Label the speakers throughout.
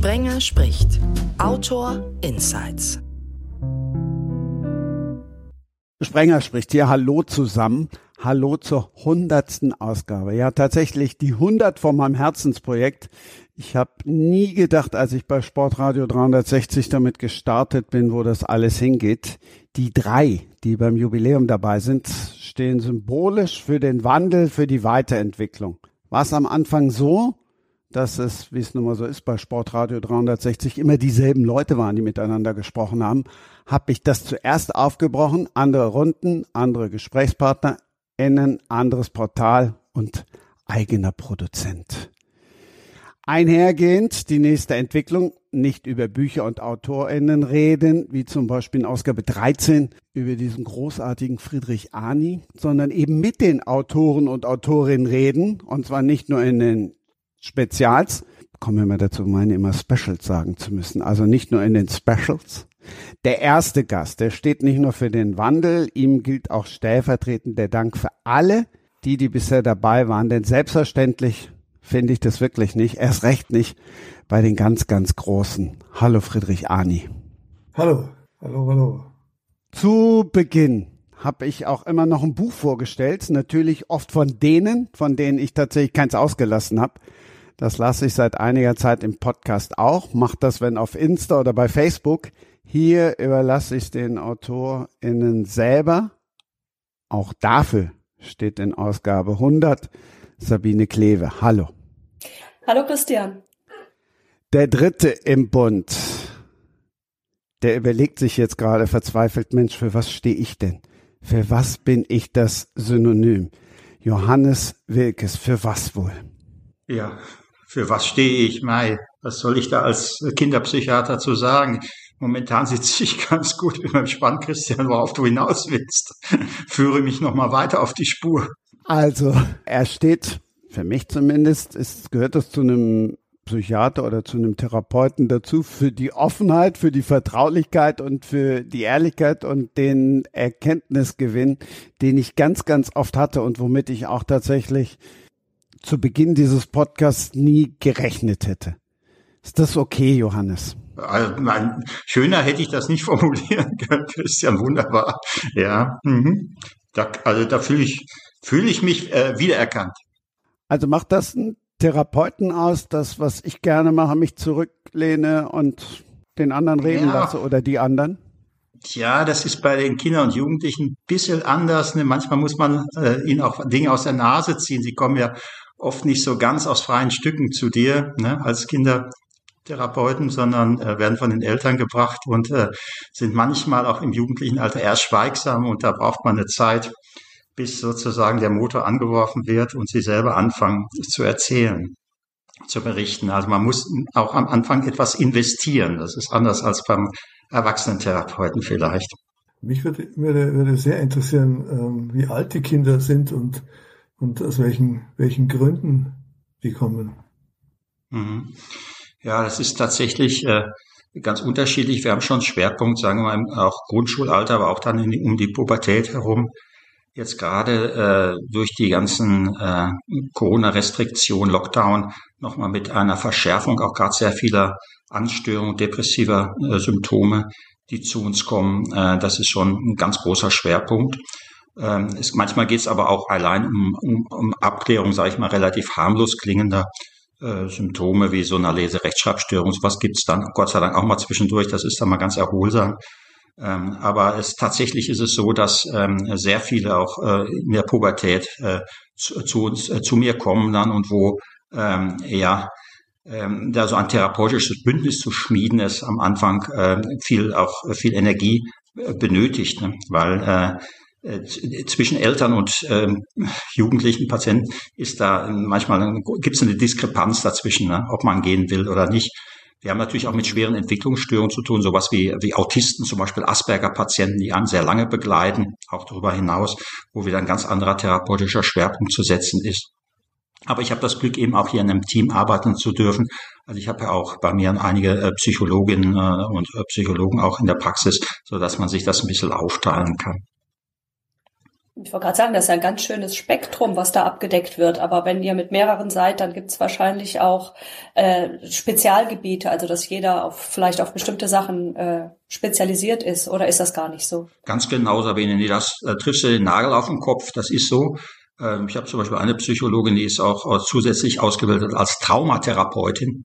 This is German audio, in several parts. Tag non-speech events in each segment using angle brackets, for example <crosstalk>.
Speaker 1: Sprenger spricht. Autor Insights.
Speaker 2: Sprenger spricht hier. Hallo zusammen. Hallo zur hundertsten Ausgabe. Ja, tatsächlich die 100 von meinem Herzensprojekt. Ich habe nie gedacht, als ich bei Sportradio 360 damit gestartet bin, wo das alles hingeht. Die drei, die beim Jubiläum dabei sind, stehen symbolisch für den Wandel, für die Weiterentwicklung. War es am Anfang so, dass es, wie es nun mal so ist, bei Sportradio 360 immer dieselben Leute waren, die miteinander gesprochen haben, habe ich das zuerst aufgebrochen, andere Runden, andere Gesprächspartner, innen, anderes Portal und eigener Produzent. Einhergehend die nächste Entwicklung, nicht über Bücher und AutorInnen reden, wie zum Beispiel in Ausgabe 13 über diesen großartigen Friedrich Arni, sondern eben mit den Autoren und Autorinnen reden, und zwar nicht nur in den Spezials, kommen wir mal dazu, meine immer Specials sagen zu müssen, also nicht nur in den Specials. Der erste Gast, der steht nicht nur für den Wandel, ihm gilt auch stellvertretend der Dank für alle, die, die bisher dabei waren, denn selbstverständlich finde ich das wirklich nicht, erst recht nicht bei den ganz, ganz Großen. Hallo Friedrich Arni.
Speaker 3: Hallo, hallo, hallo.
Speaker 2: Zu Beginn habe ich auch immer noch ein Buch vorgestellt, natürlich oft von denen, von denen ich tatsächlich keins ausgelassen habe. Das lasse ich seit einiger Zeit im Podcast auch. Macht das, wenn auf Insta oder bei Facebook. Hier überlasse ich den AutorInnen selber. Auch dafür steht in Ausgabe 100 Sabine Kleve. Hallo.
Speaker 4: Hallo Christian.
Speaker 2: Der dritte im Bund. Der überlegt sich jetzt gerade verzweifelt, Mensch, für was stehe ich denn? Für was bin ich das Synonym? Johannes Wilkes, für was wohl?
Speaker 5: Ja, für was stehe ich, Mai? Was soll ich da als Kinderpsychiater zu sagen? Momentan sitze <laughs> ich ganz gut mit meinem Spann, Christian, worauf du hinaus willst. Führe mich nochmal weiter auf die Spur.
Speaker 2: Also, er steht, für mich zumindest, ist, gehört das zu einem Psychiater oder zu einem Therapeuten dazu, für die Offenheit, für die Vertraulichkeit und für die Ehrlichkeit und den Erkenntnisgewinn, den ich ganz, ganz oft hatte und womit ich auch tatsächlich zu Beginn dieses Podcasts nie gerechnet hätte. Ist das okay, Johannes?
Speaker 5: Also, nein, schöner hätte ich das nicht <laughs> formulieren können, Christian, wunderbar. Ja, mhm. da, also da fühle ich, fühle ich mich äh, wiedererkannt.
Speaker 2: Also macht das einen Therapeuten aus, das, was ich gerne mache, mich zurücklehne und den anderen reden ja. lasse oder die anderen?
Speaker 5: Ja, das ist bei den Kindern und Jugendlichen ein bisschen anders. Ne? Manchmal muss man äh, ihnen auch Dinge aus der Nase ziehen. Sie kommen ja oft nicht so ganz aus freien Stücken zu dir ne, als Kindertherapeuten, sondern äh, werden von den Eltern gebracht und äh, sind manchmal auch im jugendlichen Alter erst schweigsam und da braucht man eine Zeit, bis sozusagen der Motor angeworfen wird und sie selber anfangen zu erzählen, zu berichten. Also man muss auch am Anfang etwas investieren. Das ist anders als beim Erwachsenentherapeuten vielleicht.
Speaker 3: Mich würde, würde, würde sehr interessieren, ähm, wie alt die Kinder sind und und aus welchen, welchen Gründen die kommen.
Speaker 5: Mhm. Ja, das ist tatsächlich äh, ganz unterschiedlich. Wir haben schon Schwerpunkt, sagen wir mal, auch Grundschulalter, aber auch dann in, um die Pubertät herum. Jetzt gerade äh, durch die ganzen äh, Corona-Restriktionen, Lockdown, nochmal mit einer Verschärfung auch gerade sehr vieler Anstörungen, depressiver äh, Symptome, die zu uns kommen. Äh, das ist schon ein ganz großer Schwerpunkt. Ähm, es, manchmal geht es aber auch allein um, um, um Abklärung, sage ich mal, relativ harmlos klingender äh, Symptome wie so eine Leserechtschreibstörung. Was gibt's dann Gott sei Dank auch mal zwischendurch. Das ist dann mal ganz erholsam. Ähm, aber es, tatsächlich ist es so, dass ähm, sehr viele auch äh, in der Pubertät äh, zu, zu, uns, äh, zu mir kommen dann und wo ähm, ja ähm, da so ein therapeutisches Bündnis zu schmieden ist am Anfang äh, viel auch viel Energie äh, benötigt, ne? weil äh, äh, zwischen Eltern und ähm, jugendlichen Patienten ist da manchmal gibt es eine Diskrepanz dazwischen, ne, ob man gehen will oder nicht. Wir haben natürlich auch mit schweren Entwicklungsstörungen zu tun, sowas wie, wie Autisten, zum Beispiel Asperger-Patienten, die einen sehr lange begleiten, auch darüber hinaus, wo wieder ein ganz anderer therapeutischer Schwerpunkt zu setzen ist. Aber ich habe das Glück, eben auch hier in einem Team arbeiten zu dürfen. Also ich habe ja auch bei mir einige äh, Psychologinnen äh, und äh, Psychologen auch in der Praxis, so dass man sich das ein bisschen aufteilen kann.
Speaker 4: Ich wollte gerade sagen, das ist ein ganz schönes Spektrum, was da abgedeckt wird. Aber wenn ihr mit mehreren seid, dann gibt es wahrscheinlich auch äh, Spezialgebiete, also dass jeder auf, vielleicht auf bestimmte Sachen äh, spezialisiert ist. Oder ist das gar nicht so?
Speaker 5: Ganz genau, Sabine. Das äh, triffst du den Nagel auf den Kopf. Das ist so. Ähm, ich habe zum Beispiel eine Psychologin, die ist auch zusätzlich ausgebildet als Traumatherapeutin.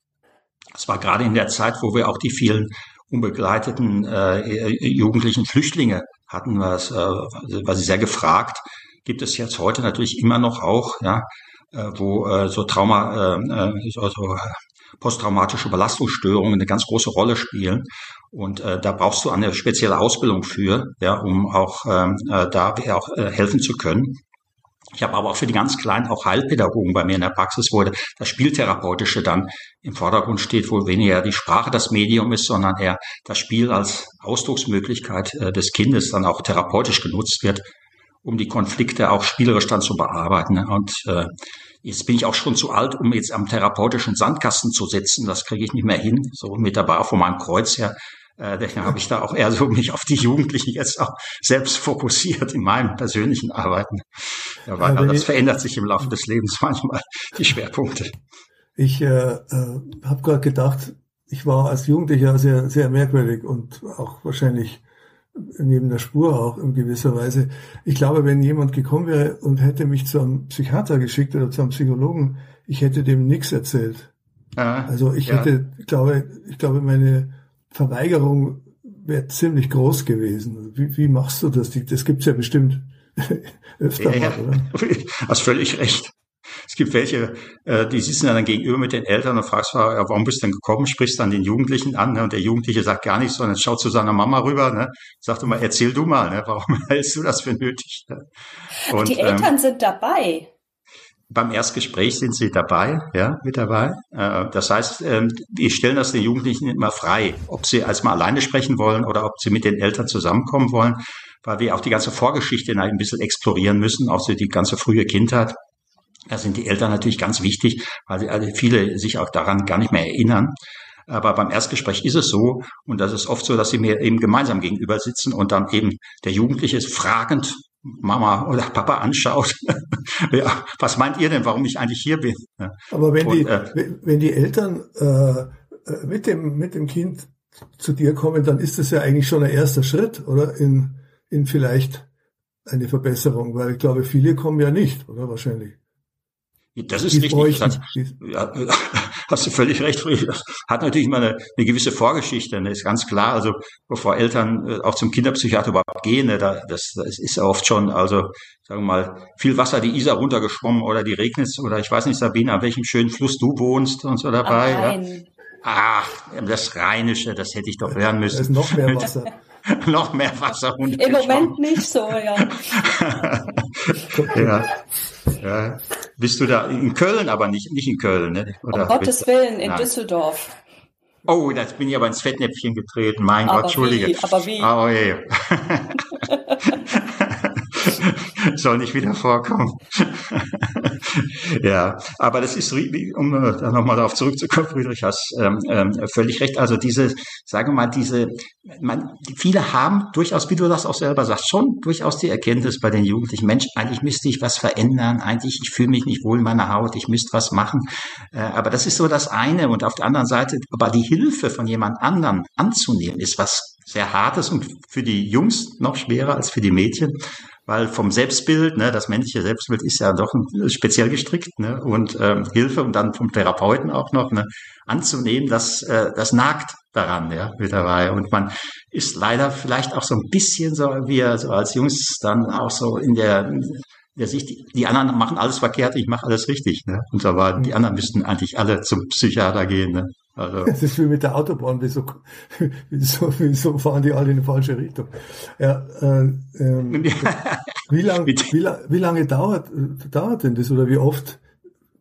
Speaker 5: Das war gerade in der Zeit, wo wir auch die vielen unbegleiteten äh, jugendlichen Flüchtlinge hatten, was, äh, war sie sehr gefragt. Gibt es jetzt heute natürlich immer noch auch, ja, äh, wo äh, so Trauma, äh, äh so, so posttraumatische Belastungsstörungen eine ganz große Rolle spielen. Und äh, da brauchst du eine spezielle Ausbildung für, ja, um auch ähm, äh, da auch äh, helfen zu können. Ich habe aber auch für die ganz Kleinen auch Heilpädagogen bei mir in der Praxis, wo das Spieltherapeutische dann im Vordergrund steht, wo weniger die Sprache das Medium ist, sondern eher das Spiel als Ausdrucksmöglichkeit äh, des Kindes dann auch therapeutisch genutzt wird, um die Konflikte auch spielerisch dann zu bearbeiten. Und äh, jetzt bin ich auch schon zu alt, um jetzt am therapeutischen Sandkasten zu sitzen. Das kriege ich nicht mehr hin, so mit dabei auch von meinem Kreuz her. Äh, deswegen habe ich da auch eher so mich auf die Jugendlichen jetzt auch selbst fokussiert in meinem persönlichen Arbeiten. Ja, weil, also das verändert sich im Laufe des Lebens <laughs> manchmal, die Schwerpunkte.
Speaker 3: Ich äh, äh, habe gerade gedacht, ich war als Jugendlicher sehr, sehr merkwürdig und auch wahrscheinlich neben der Spur auch in gewisser Weise. Ich glaube, wenn jemand gekommen wäre und hätte mich zu einem Psychiater geschickt oder zu einem Psychologen, ich hätte dem nichts erzählt. Ah, also ich ja. hätte, ich glaube, ich glaube, meine Verweigerung wäre ziemlich groß gewesen. Wie, wie machst du das? Das gibt's ja bestimmt <laughs> öfter
Speaker 5: ja, mal, oder? <laughs> Hast völlig recht. Es gibt welche, äh, die sitzen dann gegenüber mit den Eltern und fragst, warum bist du denn gekommen? Sprichst dann den Jugendlichen an ne? und der Jugendliche sagt gar nichts, sondern schaut zu seiner Mama rüber, ne? sagt immer, erzähl du mal, ne? warum <laughs> hältst du das für nötig? Ne?
Speaker 4: Und, die Eltern ähm, sind dabei
Speaker 5: beim Erstgespräch sind sie dabei, ja, mit dabei. Äh, das heißt, ähm, wir stellen das den Jugendlichen immer frei, ob sie erstmal alleine sprechen wollen oder ob sie mit den Eltern zusammenkommen wollen, weil wir auch die ganze Vorgeschichte ein bisschen explorieren müssen, auch so die ganze frühe Kindheit. Da sind die Eltern natürlich ganz wichtig, weil viele sich auch daran gar nicht mehr erinnern. Aber beim Erstgespräch ist es so, und das ist oft so, dass sie mir eben gemeinsam gegenüber sitzen und dann eben der Jugendliche ist fragend Mama oder Papa anschaut. <laughs> ja, was meint ihr denn, warum ich eigentlich hier bin?
Speaker 3: Aber wenn, und, die, äh, wenn die Eltern äh, äh, mit, dem, mit dem Kind zu dir kommen, dann ist das ja eigentlich schon ein erster Schritt, oder? In, in vielleicht eine Verbesserung, weil ich glaube, viele kommen ja nicht, oder wahrscheinlich.
Speaker 5: Das ist die richtig. Das, ja, <laughs> hast du völlig recht, Friedrich. Das hat natürlich immer eine, eine gewisse Vorgeschichte, ne? ist ganz klar. Also bevor Eltern äh, auch zum Kinderpsychiater überhaupt gehen, ne? da, das, das ist ja oft schon, also sagen wir mal, viel Wasser die Isar runtergeschwommen oder die Regnitz oder ich weiß nicht, Sabine, an welchem schönen Fluss du wohnst und so dabei. Ja? Ach, das Rheinische, das hätte ich doch lernen müssen. Da
Speaker 3: ist noch mehr Wasser. <laughs>
Speaker 5: noch mehr Wasser
Speaker 4: Im Moment nicht so, ja. <laughs>
Speaker 5: ja. Ja. Bist du da in Köln, aber nicht, nicht in Köln, ne?
Speaker 4: Oder um Gottes Willen, in Nein. Düsseldorf.
Speaker 5: Oh, da bin ich aber ins Fettnäpfchen getreten. Mein aber Gott, Entschuldige.
Speaker 4: Wie? Aber wie? Oh, je. <laughs> <laughs>
Speaker 5: Soll nicht wieder vorkommen. <laughs> ja, aber das ist, um da nochmal darauf zurückzukommen, Friedrich, hast ähm, ähm, völlig recht. Also diese, sagen wir mal, diese, man, viele haben durchaus, wie du das auch selber sagst, schon durchaus die Erkenntnis bei den Jugendlichen, Mensch, eigentlich müsste ich was verändern, eigentlich, ich fühle mich nicht wohl in meiner Haut, ich müsste was machen. Äh, aber das ist so das eine. Und auf der anderen Seite, aber die Hilfe von jemand anderen anzunehmen, ist was sehr Hartes und für die Jungs noch schwerer als für die Mädchen weil vom Selbstbild, ne, das männliche Selbstbild ist ja doch speziell gestrickt ne, und ähm, Hilfe und dann vom Therapeuten auch noch ne, anzunehmen, dass äh, das nagt daran, ja, mit dabei. Und man ist leider vielleicht auch so ein bisschen so, wie so als Jungs dann auch so in der der Sicht, die, anderen machen alles verkehrt, ich mache alles richtig. Ne? Und so war, die anderen müssten eigentlich alle zum Psychiater gehen. Ne?
Speaker 3: Also. <laughs> Das ist wie mit der Autobahn, wieso, wieso, wieso fahren die alle in die falsche Richtung? Ja, äh, ähm, <laughs> wie, lang, wie, wie lange dauert, dauert denn das oder wie oft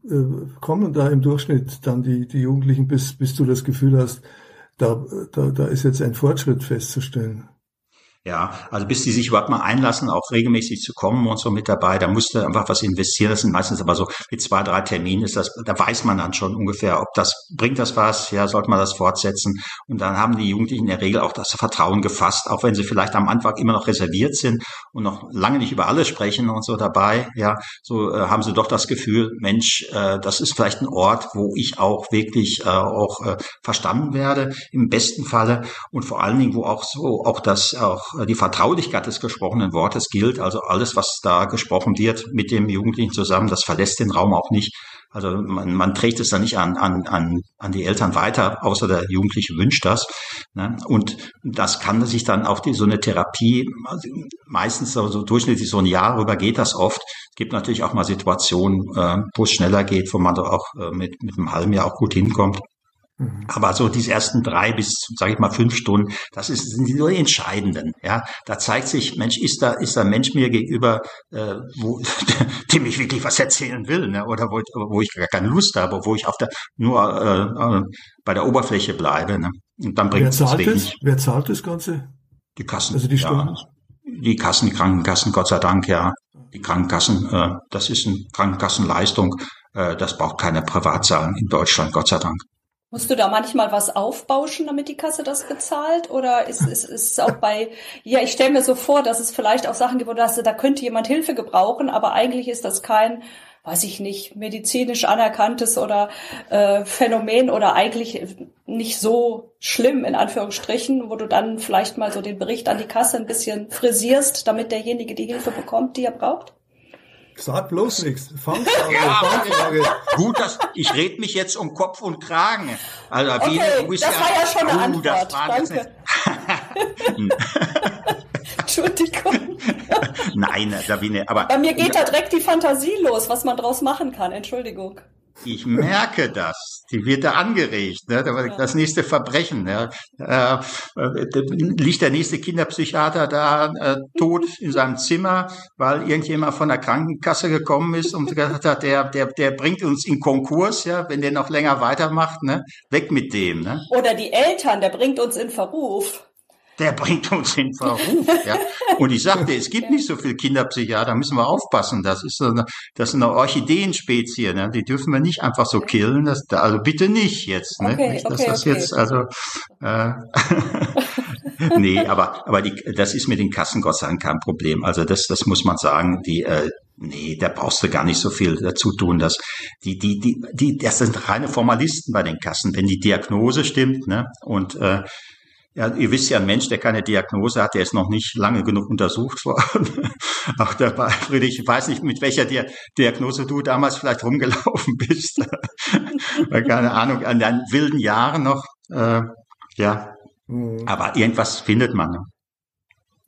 Speaker 3: äh, kommen da im Durchschnitt dann die, die Jugendlichen, bis, bis du das Gefühl hast, da, da, da ist jetzt ein Fortschritt festzustellen?
Speaker 5: Ja, also bis die sich überhaupt mal einlassen, auch regelmäßig zu kommen und so mit dabei, da musste einfach was investieren. Das sind meistens aber so mit zwei, drei Terminen ist das, da weiß man dann schon ungefähr, ob das, bringt das was, ja, sollte man das fortsetzen. Und dann haben die Jugendlichen in der Regel auch das Vertrauen gefasst, auch wenn sie vielleicht am Anfang immer noch reserviert sind und noch lange nicht über alles sprechen und so dabei, ja, so äh, haben sie doch das Gefühl, Mensch, äh, das ist vielleicht ein Ort, wo ich auch wirklich äh, auch äh, verstanden werde, im besten Falle und vor allen Dingen, wo auch so, auch das, auch die Vertraulichkeit des gesprochenen Wortes gilt. Also alles, was da gesprochen wird mit dem Jugendlichen zusammen, das verlässt den Raum auch nicht. Also man, man trägt es dann nicht an, an, an, an die Eltern weiter, außer der Jugendliche wünscht das. Ne? Und das kann sich dann auf die, so eine Therapie, also meistens so, so durchschnittlich so ein Jahr rüber geht das oft. Es gibt natürlich auch mal Situationen, äh, wo es schneller geht, wo man da auch äh, mit, mit einem halben Jahr auch gut hinkommt. Mhm. Aber so diese ersten drei bis, sage ich mal, fünf Stunden, das ist, sind die nur die entscheidenden. Ja, da zeigt sich, Mensch, ist da ist da ein Mensch mir gegenüber, äh, wo, <laughs> dem ich wirklich was erzählen will, ne? oder wo, wo ich gar keine Lust habe, wo ich auf der nur äh, äh, bei der Oberfläche bleibe. Ne?
Speaker 3: Und dann bringt Wer zahlt es? Wer zahlt das Ganze?
Speaker 5: Die Kassen.
Speaker 3: Also die Stunden.
Speaker 5: Ja, die Kassen, die Krankenkassen, Gott sei Dank, ja. Die Krankenkassen, äh, das ist eine Krankenkassenleistung. Äh, das braucht keine Privatzahlen in Deutschland, Gott sei Dank.
Speaker 4: Musst du da manchmal was aufbauschen, damit die Kasse das bezahlt? Oder ist, ist, ist es auch bei, ja, ich stelle mir so vor, dass es vielleicht auch Sachen gibt, wo du hast, da könnte jemand Hilfe gebrauchen, aber eigentlich ist das kein, weiß ich nicht, medizinisch anerkanntes oder äh, Phänomen oder eigentlich nicht so schlimm in Anführungsstrichen, wo du dann vielleicht mal so den Bericht an die Kasse ein bisschen frisierst, damit derjenige die Hilfe bekommt, die er braucht?
Speaker 3: Sag bloß nichts. Fangfrage, ja, Fangfrage.
Speaker 5: Gut, dass ich rede mich jetzt um Kopf und Kragen.
Speaker 4: Also, okay, das ja, war ja schon eine Antwort. Danke. <laughs> <laughs> Entschuldigung.
Speaker 5: Nein, Sabine, aber.
Speaker 4: Bei mir geht da direkt die Fantasie los, was man draus machen kann. Entschuldigung.
Speaker 5: Ich merke das. Die wird da angeregt. Ne? Das nächste Verbrechen. Ne? Liegt der nächste Kinderpsychiater da äh, tot in seinem Zimmer, weil irgendjemand von der Krankenkasse gekommen ist und gesagt hat, der, der, der bringt uns in Konkurs, ja, wenn der noch länger weitermacht, ne? Weg mit dem. Ne?
Speaker 4: Oder die Eltern, der bringt uns in Verruf
Speaker 5: der bringt uns in Verruf. Ja. <laughs> Und ich sagte, es gibt nicht so viel Kinderpsychiater, müssen wir aufpassen. Das ist so eine, das ist eine Orchideenspezie, ne? die dürfen wir nicht einfach so killen. Das, also bitte nicht jetzt. Ne? Okay, nicht, dass okay, das okay. jetzt, also äh, <laughs> nee, aber, aber die, das ist mit den Kassen Gott sei Dank kein Problem. Also das, das muss man sagen, die, äh, Nee, da brauchst du gar nicht so viel dazu tun. Dass die, die, die, die, das sind reine Formalisten bei den Kassen. Wenn die Diagnose stimmt, ne, und äh, ja, ihr wisst ja, ein Mensch, der keine Diagnose hat, der ist noch nicht lange genug untersucht worden. <laughs> Auch dabei, Friedrich, ich weiß nicht, mit welcher Di Diagnose du damals vielleicht rumgelaufen <laughs> bist. keine Ahnung, an deinen wilden Jahren noch. Äh, ja, mhm. aber irgendwas findet man. Ne?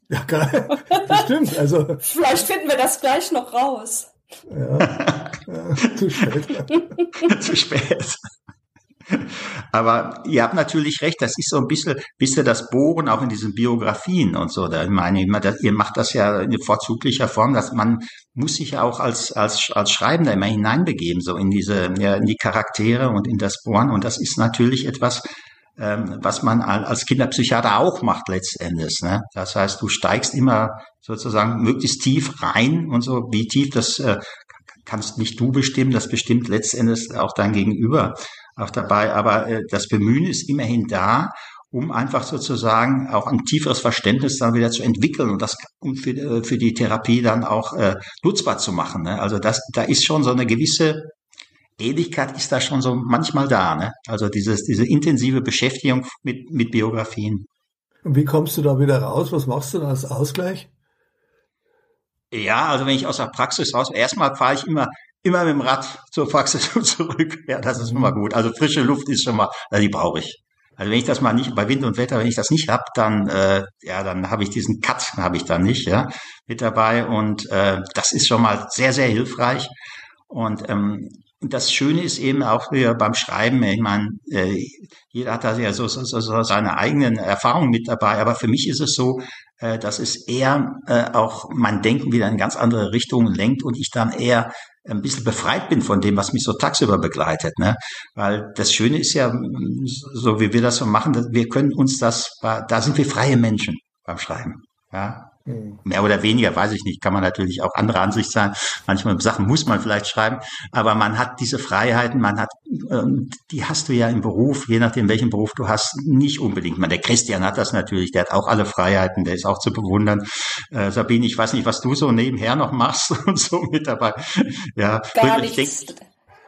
Speaker 3: Ja, geil. Das stimmt. Also.
Speaker 4: Vielleicht finden wir das gleich noch raus. Ja,
Speaker 3: ja zu spät. <laughs>
Speaker 5: zu spät. Aber ihr habt natürlich recht, das ist so ein bisschen, bisschen das Bohren auch in diesen Biografien und so. Da, ich meine, ihr macht das ja in vorzüglicher Form, dass man muss sich ja auch als, als, als Schreibender immer hineinbegeben, so in diese, ja, in die Charaktere und in das Bohren. Und das ist natürlich etwas, ähm, was man als Kinderpsychiater auch macht letztendlich. Ne? Das heißt, du steigst immer sozusagen möglichst tief rein und so, wie tief das äh, kannst nicht du bestimmen, das bestimmt letztendlich auch dein Gegenüber auch dabei. Aber äh, das Bemühen ist immerhin da, um einfach sozusagen auch ein tieferes Verständnis dann wieder zu entwickeln und das um für, äh, für die Therapie dann auch äh, nutzbar zu machen. Ne? Also das, da ist schon so eine gewisse Ähnlichkeit ist da schon so manchmal da. Ne? Also dieses, diese intensive Beschäftigung mit, mit Biografien.
Speaker 3: Und wie kommst du da wieder raus? Was machst du da als Ausgleich?
Speaker 5: Ja, also wenn ich aus der Praxis raus, erstmal fahre ich immer immer mit dem Rad zur Praxis <laughs> und zurück. Ja, das ist schon mal gut. Also frische Luft ist schon mal, also die brauche ich. Also wenn ich das mal nicht bei Wind und Wetter, wenn ich das nicht hab, dann äh, ja, dann habe ich diesen Cut habe ich dann nicht, ja, mit dabei und äh, das ist schon mal sehr sehr hilfreich und ähm, das Schöne ist eben auch wieder beim Schreiben, ich meine, äh, jeder hat da ja so, so, so seine eigenen Erfahrungen mit dabei, aber für mich ist es so, äh, dass es eher äh, auch mein Denken wieder in ganz andere Richtungen lenkt und ich dann eher ein bisschen befreit bin von dem, was mich so tagsüber begleitet. Ne? Weil das Schöne ist ja, so wie wir das so machen, wir können uns das, da sind wir freie Menschen beim Schreiben. Ja, Mehr oder weniger, weiß ich nicht, kann man natürlich auch andere Ansicht sein. Manchmal Sachen muss man vielleicht schreiben, aber man hat diese Freiheiten, man hat, ähm, die hast du ja im Beruf, je nachdem welchen Beruf du hast, nicht unbedingt. Man, der Christian hat das natürlich, der hat auch alle Freiheiten, der ist auch zu bewundern. Äh, Sabine, ich weiß nicht, was du so nebenher noch machst <laughs> und so mit dabei. Ja,
Speaker 4: Gar nichts.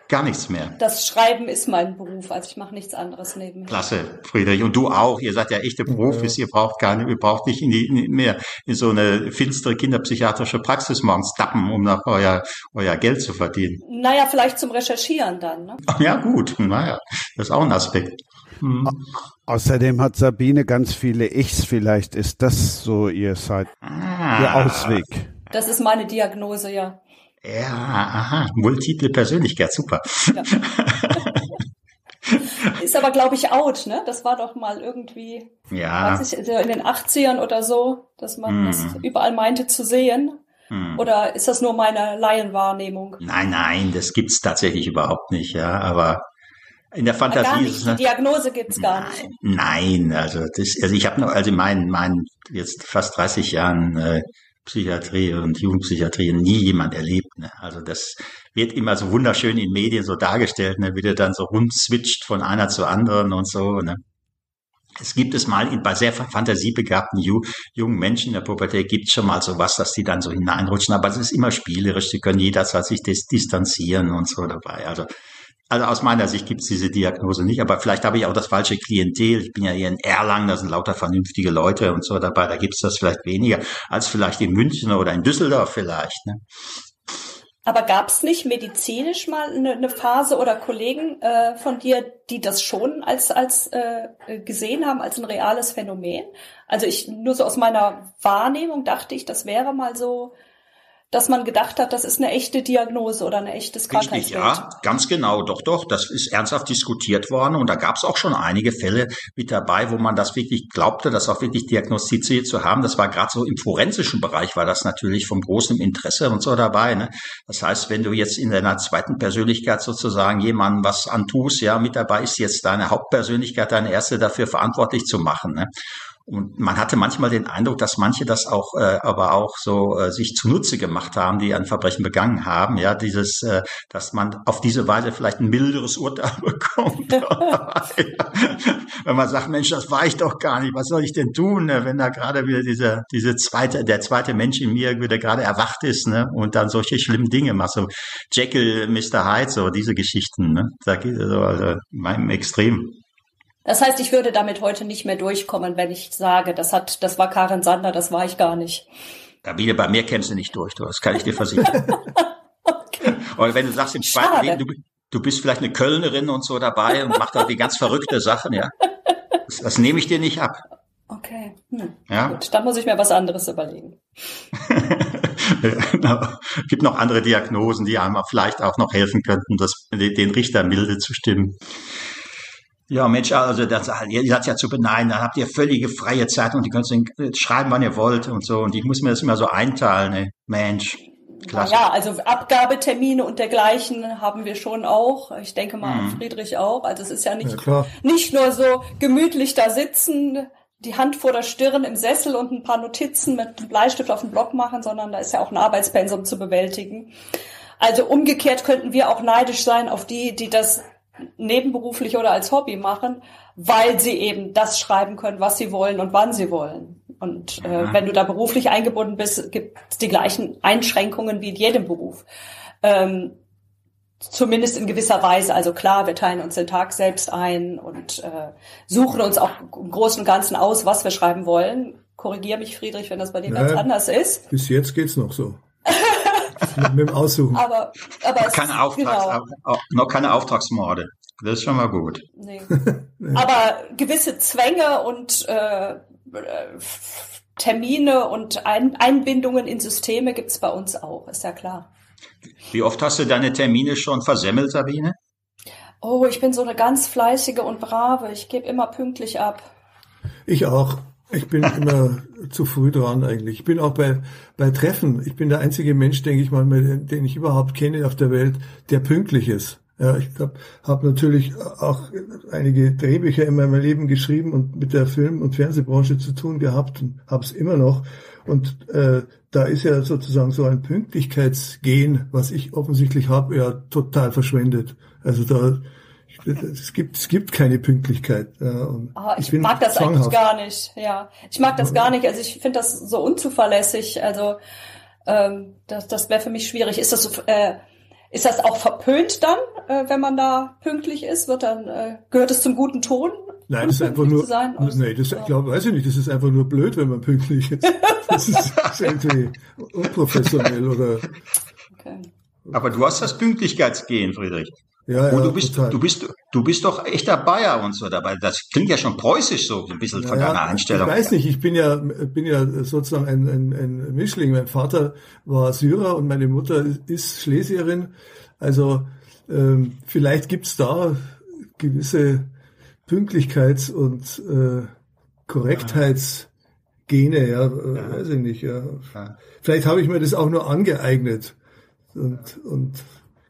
Speaker 5: Gar nichts mehr.
Speaker 4: Das Schreiben ist mein Beruf, also ich mache nichts anderes nebenher.
Speaker 5: Klasse, Friedrich. Und du auch. Ihr seid ja echte Profis. Ja. Ihr braucht keine, ihr braucht nicht in die, in mehr in so eine finstere kinderpsychiatrische Praxis morgens tappen, um nach euer, euer Geld zu verdienen.
Speaker 4: Naja, vielleicht zum Recherchieren dann. Ne?
Speaker 5: Ja, gut. Naja, das ist auch ein Aspekt. Hm.
Speaker 2: Außerdem hat Sabine ganz viele Ichs. Vielleicht ist das so ihr, Seit ah. ihr Ausweg.
Speaker 4: Das ist meine Diagnose, ja.
Speaker 5: Ja, aha, multiple Persönlichkeit, super. Ja. <laughs>
Speaker 4: Ist aber, glaube ich, out, ne? Das war doch mal irgendwie
Speaker 5: ja.
Speaker 4: Ich, in den 80ern oder so, dass man mm. das überall meinte zu sehen. Mm. Oder ist das nur meine Laienwahrnehmung?
Speaker 5: Nein, nein, das gibt's tatsächlich überhaupt nicht, ja. Aber in der Fantasie gar
Speaker 4: nicht. ist es. Die Diagnose gibt's gar
Speaker 5: nein, nicht. Nein, also das, also ich habe noch, also in meinen, meinen jetzt fast 30 Jahren äh, Psychiatrie und Jugendpsychiatrie nie jemand erlebt. Ne? Also das wird immer so wunderschön in Medien so dargestellt, ne? wie der dann so rumswitcht von einer zur anderen und so. Ne? Es gibt es mal bei sehr fantasiebegabten jungen Menschen in der Pubertät gibt es schon mal sowas, dass die dann so hineinrutschen, aber es ist immer spielerisch, sie können jederzeit sich distanzieren und so dabei. Also also aus meiner Sicht gibt es diese Diagnose nicht, aber vielleicht habe ich auch das falsche Klientel. Ich bin ja hier in Erlangen, da sind lauter vernünftige Leute und so dabei. Da gibt es das vielleicht weniger als vielleicht in München oder in Düsseldorf vielleicht. Ne?
Speaker 4: Aber gab es nicht medizinisch mal eine, eine Phase oder Kollegen äh, von dir, die das schon als als äh, gesehen haben als ein reales Phänomen? Also ich nur so aus meiner Wahrnehmung dachte ich, das wäre mal so dass man gedacht hat, das ist eine echte Diagnose oder ein echtes Krankheitsbild.
Speaker 5: Ja, ganz genau, doch, doch, das ist ernsthaft diskutiert worden und da gab es auch schon einige Fälle mit dabei, wo man das wirklich glaubte, das auch wirklich diagnostiziert zu haben. Das war gerade so im forensischen Bereich war das natürlich vom großen Interesse und so dabei. Ne? Das heißt, wenn du jetzt in deiner zweiten Persönlichkeit sozusagen jemandem was antust, ja, mit dabei ist jetzt deine Hauptpersönlichkeit, deine erste dafür verantwortlich zu machen. Ne? Und man hatte manchmal den Eindruck, dass manche das auch, äh, aber auch so äh, sich zunutze gemacht haben, die ein Verbrechen begangen haben. Ja, dieses, äh, dass man auf diese Weise vielleicht ein milderes Urteil <laughs> bekommt. <laughs> wenn man sagt, Mensch, das war ich doch gar nicht. Was soll ich denn tun, ne? wenn da gerade wieder diese, diese zweite, der zweite Mensch in mir wieder gerade erwacht ist, ne? Und dann solche schlimmen Dinge macht. So Jekyll, Mr. Hyde, so diese Geschichten, ne? Da geht also, also in meinem Extrem.
Speaker 4: Das heißt, ich würde damit heute nicht mehr durchkommen, wenn ich sage, das hat, das war Karin Sander, das war ich gar nicht.
Speaker 5: Wieder bei mir kämpfst du nicht durch, das kann ich dir versichern. <laughs> okay. Oder wenn du sagst im zweiten Leben, du, du, bist vielleicht eine Kölnerin und so dabei und machst da die ganz verrückte Sachen, ja. Das, das nehme ich dir nicht ab.
Speaker 4: Okay. Hm. Ja? Gut, dann muss ich mir was anderes überlegen. <laughs>
Speaker 5: genau. gibt noch andere Diagnosen, die einem vielleicht auch noch helfen könnten, das, den Richter milde zu stimmen. Ja, Mensch, also das, ihr seid ja zu beneiden, dann habt ihr völlige freie Zeit und ihr könnt schreiben, wann ihr wollt und so. Und ich muss mir das immer so einteilen, ey. Mensch.
Speaker 4: Klasse. Ja, also Abgabetermine und dergleichen haben wir schon auch. Ich denke mal, mhm. Friedrich auch. Also es ist ja nicht, ja, nicht nur so gemütlich da sitzen, die Hand vor der Stirn im Sessel und ein paar Notizen mit einem Bleistift auf dem Block machen, sondern da ist ja auch ein Arbeitspensum zu bewältigen. Also umgekehrt könnten wir auch neidisch sein auf die, die das nebenberuflich oder als Hobby machen, weil sie eben das schreiben können, was sie wollen und wann sie wollen. Und äh, wenn du da beruflich eingebunden bist, gibt es die gleichen Einschränkungen wie in jedem Beruf. Ähm, zumindest in gewisser Weise. Also klar, wir teilen uns den Tag selbst ein und äh, suchen uns auch im Großen und Ganzen aus, was wir schreiben wollen. Korrigier mich, Friedrich, wenn das bei dir naja, ganz anders ist.
Speaker 3: Bis jetzt geht's noch so. <laughs> mit dem Aussuchen.
Speaker 4: Aber, aber
Speaker 5: keine Auftrags, genau. noch keine Auftragsmorde. Das ist schon mal gut.
Speaker 4: Nee. <laughs> aber gewisse Zwänge und äh, Termine und Ein Einbindungen in Systeme gibt's bei uns auch, ist ja klar.
Speaker 5: Wie oft hast du deine Termine schon versemmelt, Sabine?
Speaker 4: Oh, ich bin so eine ganz fleißige und brave. Ich gebe immer pünktlich ab.
Speaker 3: Ich auch. Ich bin immer zu früh dran eigentlich. Ich bin auch bei, bei Treffen. Ich bin der einzige Mensch, denke ich mal, den ich überhaupt kenne auf der Welt, der pünktlich ist. Ja, ich habe hab natürlich auch einige Drehbücher in meinem Leben geschrieben und mit der Film- und Fernsehbranche zu tun gehabt und habe es immer noch. Und äh, da ist ja sozusagen so ein Pünktlichkeitsgen, was ich offensichtlich habe, ja total verschwendet. Also da es gibt es gibt keine Pünktlichkeit.
Speaker 4: Oh, ich, ich mag das zwanghaft. eigentlich gar nicht. Ja, ich mag das gar nicht. Also ich finde das so unzuverlässig. Also ähm, das das wäre für mich schwierig. Ist das so, äh, ist das auch verpönt dann, äh, wenn man da pünktlich ist? Wird dann äh, gehört es zum guten Ton?
Speaker 3: Nein, das ist einfach nur. Sein, nee, das ja. glaub, weiß ich nicht. Das ist einfach nur blöd, wenn man pünktlich ist. Das ist, <laughs> das ist irgendwie unprofessionell oder.
Speaker 5: Okay. Aber du hast das Pünktlichkeitsgehen, Friedrich. Ja, und du bist, total. du bist, du bist doch echter Bayer und so dabei. Das klingt ja schon preußisch so ein bisschen von ja, deiner Einstellung.
Speaker 3: Ich weiß nicht, ich bin ja, bin ja sozusagen ein, ein, ein Mischling. Mein Vater war Syrer und meine Mutter ist Schlesierin. Also ähm, vielleicht gibt's da gewisse Pünktlichkeits- und äh, Korrektheitsgene, ja, ja, weiß ich nicht. Ja. Vielleicht habe ich mir das auch nur angeeignet und, und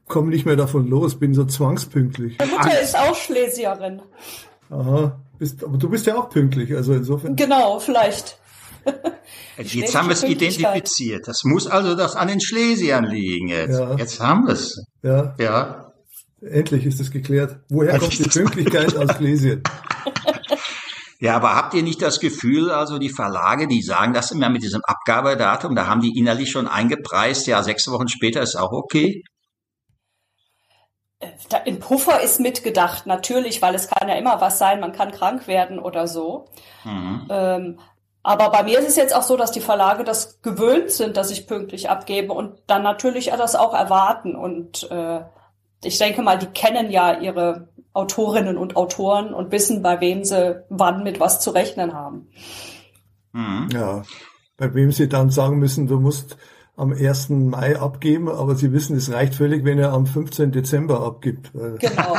Speaker 3: komme nicht mehr davon los, bin so zwangspünktlich.
Speaker 4: Meine Mutter ist auch Schlesierin.
Speaker 3: Aha, bist, aber du bist ja auch pünktlich, also insofern.
Speaker 4: Genau, vielleicht.
Speaker 5: Jetzt haben wir es identifiziert. Das muss also das an den Schlesiern liegen jetzt. Ja. Jetzt haben wir es.
Speaker 3: Ja. Ja. Endlich ist es geklärt. Woher kommt die <laughs> Pünktlichkeit aus Schlesien? <laughs>
Speaker 5: Ja, aber habt ihr nicht das Gefühl, also die Verlage, die sagen das immer mit diesem Abgabedatum, da haben die innerlich schon eingepreist, ja, sechs Wochen später ist auch okay?
Speaker 4: Im Puffer ist mitgedacht, natürlich, weil es kann ja immer was sein, man kann krank werden oder so. Mhm. Ähm, aber bei mir ist es jetzt auch so, dass die Verlage das gewöhnt sind, dass ich pünktlich abgebe und dann natürlich das auch erwarten. Und äh, ich denke mal, die kennen ja ihre Autorinnen und Autoren und wissen, bei wem sie wann mit was zu rechnen haben.
Speaker 3: Mhm. Ja, bei wem sie dann sagen müssen, du musst am 1. Mai abgeben, aber Sie wissen, es reicht völlig, wenn er am 15. Dezember abgibt. Genau. <laughs>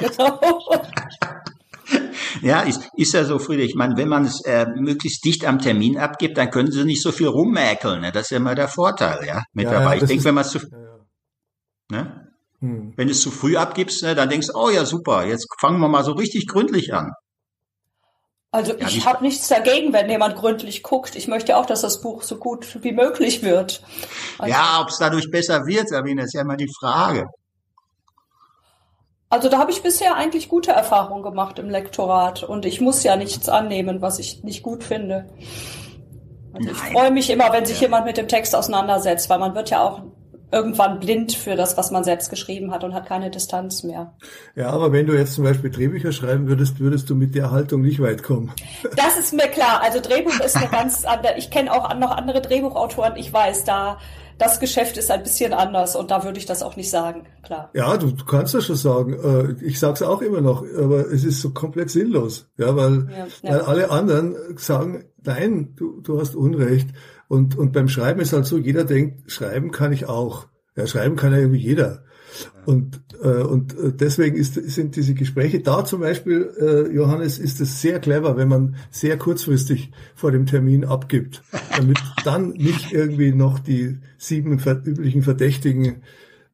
Speaker 3: genau.
Speaker 5: Ja, ist, ist ja so, Friedrich. Ich meine, wenn man es äh, möglichst dicht am Termin abgibt, dann können Sie nicht so viel rummäkeln. Ne? Das ist ja immer der Vorteil, ja, mit ja, dabei. Ja, ich denke, wenn man es zu, ja, ne? Hm. wenn du es zu früh abgibst, ne, dann denkst du, oh ja, super, jetzt fangen wir mal so richtig gründlich an.
Speaker 4: Also ja, ich habe nichts dagegen, wenn jemand gründlich guckt. Ich möchte auch, dass das Buch so gut wie möglich wird.
Speaker 5: Also, ja, ob es dadurch besser wird, Sabine, ist ja immer die Frage.
Speaker 4: Also da habe ich bisher eigentlich gute Erfahrungen gemacht im Lektorat und ich muss ja nichts annehmen, was ich nicht gut finde. Also ich freue mich immer, wenn sich jemand mit dem Text auseinandersetzt, weil man wird ja auch irgendwann blind für das, was man selbst geschrieben hat und hat keine Distanz mehr.
Speaker 3: Ja, aber wenn du jetzt zum Beispiel Drehbücher schreiben würdest, würdest du mit der Haltung nicht weit kommen. <laughs>
Speaker 4: Das ist mir klar. Also Drehbuch ist eine ganz andere. Ich kenne auch noch andere Drehbuchautoren. Ich weiß, da das Geschäft ist ein bisschen anders und da würde ich das auch nicht sagen, klar.
Speaker 3: Ja, du, du kannst das schon sagen. Äh, ich sage es auch immer noch, aber es ist so komplett sinnlos, ja, weil, ja, ja. weil alle anderen sagen, nein, du, du hast Unrecht. Und, und beim Schreiben ist halt so, jeder denkt, schreiben kann ich auch. Ja, schreiben kann ja irgendwie jeder. Und, äh, und äh, deswegen ist, sind diese Gespräche da zum Beispiel, äh, Johannes, ist es sehr clever, wenn man sehr kurzfristig vor dem Termin abgibt, damit dann nicht irgendwie noch die sieben üblichen Verdächtigen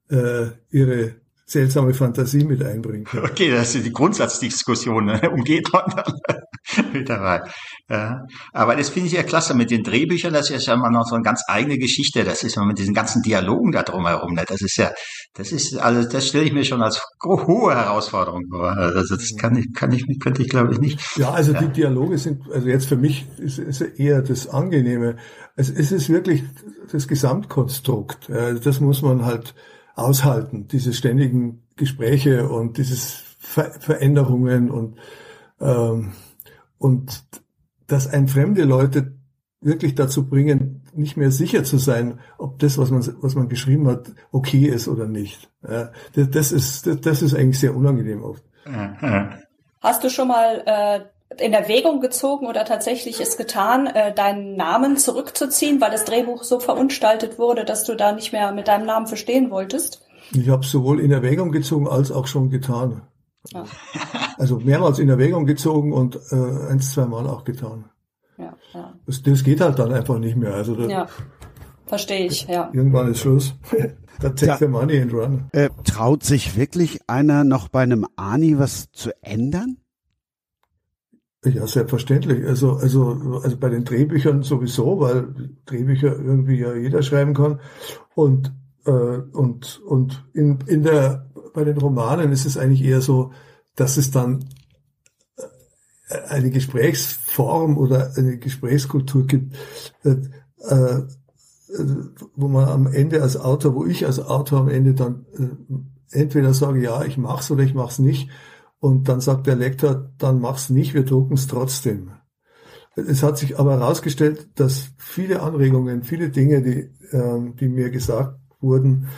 Speaker 3: äh, ihre seltsame Fantasie mit einbringen. <laughs>
Speaker 5: Okay, das ist die Grundsatzdiskussion, ne? umgeht man <laughs> mit dabei. Ja. Aber das finde ich ja klasse mit den Drehbüchern, das ist ja immer noch so eine ganz eigene Geschichte. Das ist immer mit diesen ganzen Dialogen da drumherum. Ne? Das ist ja, das ist, also das stelle ich mir schon als hohe Herausforderung vor. Also das kann ich, kann ich, könnte ich glaube ich nicht.
Speaker 3: Ja, also ja. die Dialoge sind, also jetzt für mich ist, ist eher das Angenehme. Es, es ist wirklich das Gesamtkonstrukt. Das muss man halt aushalten, diese ständigen Gespräche und dieses Ver Veränderungen und ähm, und dass ein fremde Leute wirklich dazu bringen, nicht mehr sicher zu sein, ob das, was man, was man geschrieben hat, okay ist oder nicht. Ja, das, ist, das ist eigentlich sehr unangenehm oft.
Speaker 4: Hast du schon mal äh, in Erwägung gezogen oder tatsächlich es getan, äh, deinen Namen zurückzuziehen, weil das Drehbuch so verunstaltet wurde, dass du da nicht mehr mit deinem Namen verstehen wolltest?
Speaker 3: Ich habe sowohl in Erwägung gezogen als auch schon getan. Ja. <laughs> Also mehrmals in Erwägung gezogen und äh, ein, zwei Mal auch getan. Ja, ja. Das, das geht halt dann einfach nicht mehr. Also das, ja.
Speaker 4: Verstehe ich, ja.
Speaker 3: Irgendwann ist Schluss. <laughs> da take ja. the money and run.
Speaker 2: Äh, traut sich wirklich einer noch bei einem Ani was zu ändern?
Speaker 3: Ja, selbstverständlich. Also, also, also bei den Drehbüchern sowieso, weil Drehbücher irgendwie ja jeder schreiben kann. Und, äh, und, und in, in der, bei den Romanen ist es eigentlich eher so, dass es dann äh, eine Gesprächsform oder eine Gesprächskultur gibt, äh, äh, wo man am Ende als Autor, wo ich als Autor am Ende dann äh, entweder sage, ja, ich mach's oder ich mach's nicht und dann sagt der Lektor, dann mach's nicht, wir drucken es trotzdem. Es hat sich aber herausgestellt, dass viele Anregungen, viele Dinge, die, ähm, die mir gesagt wurden,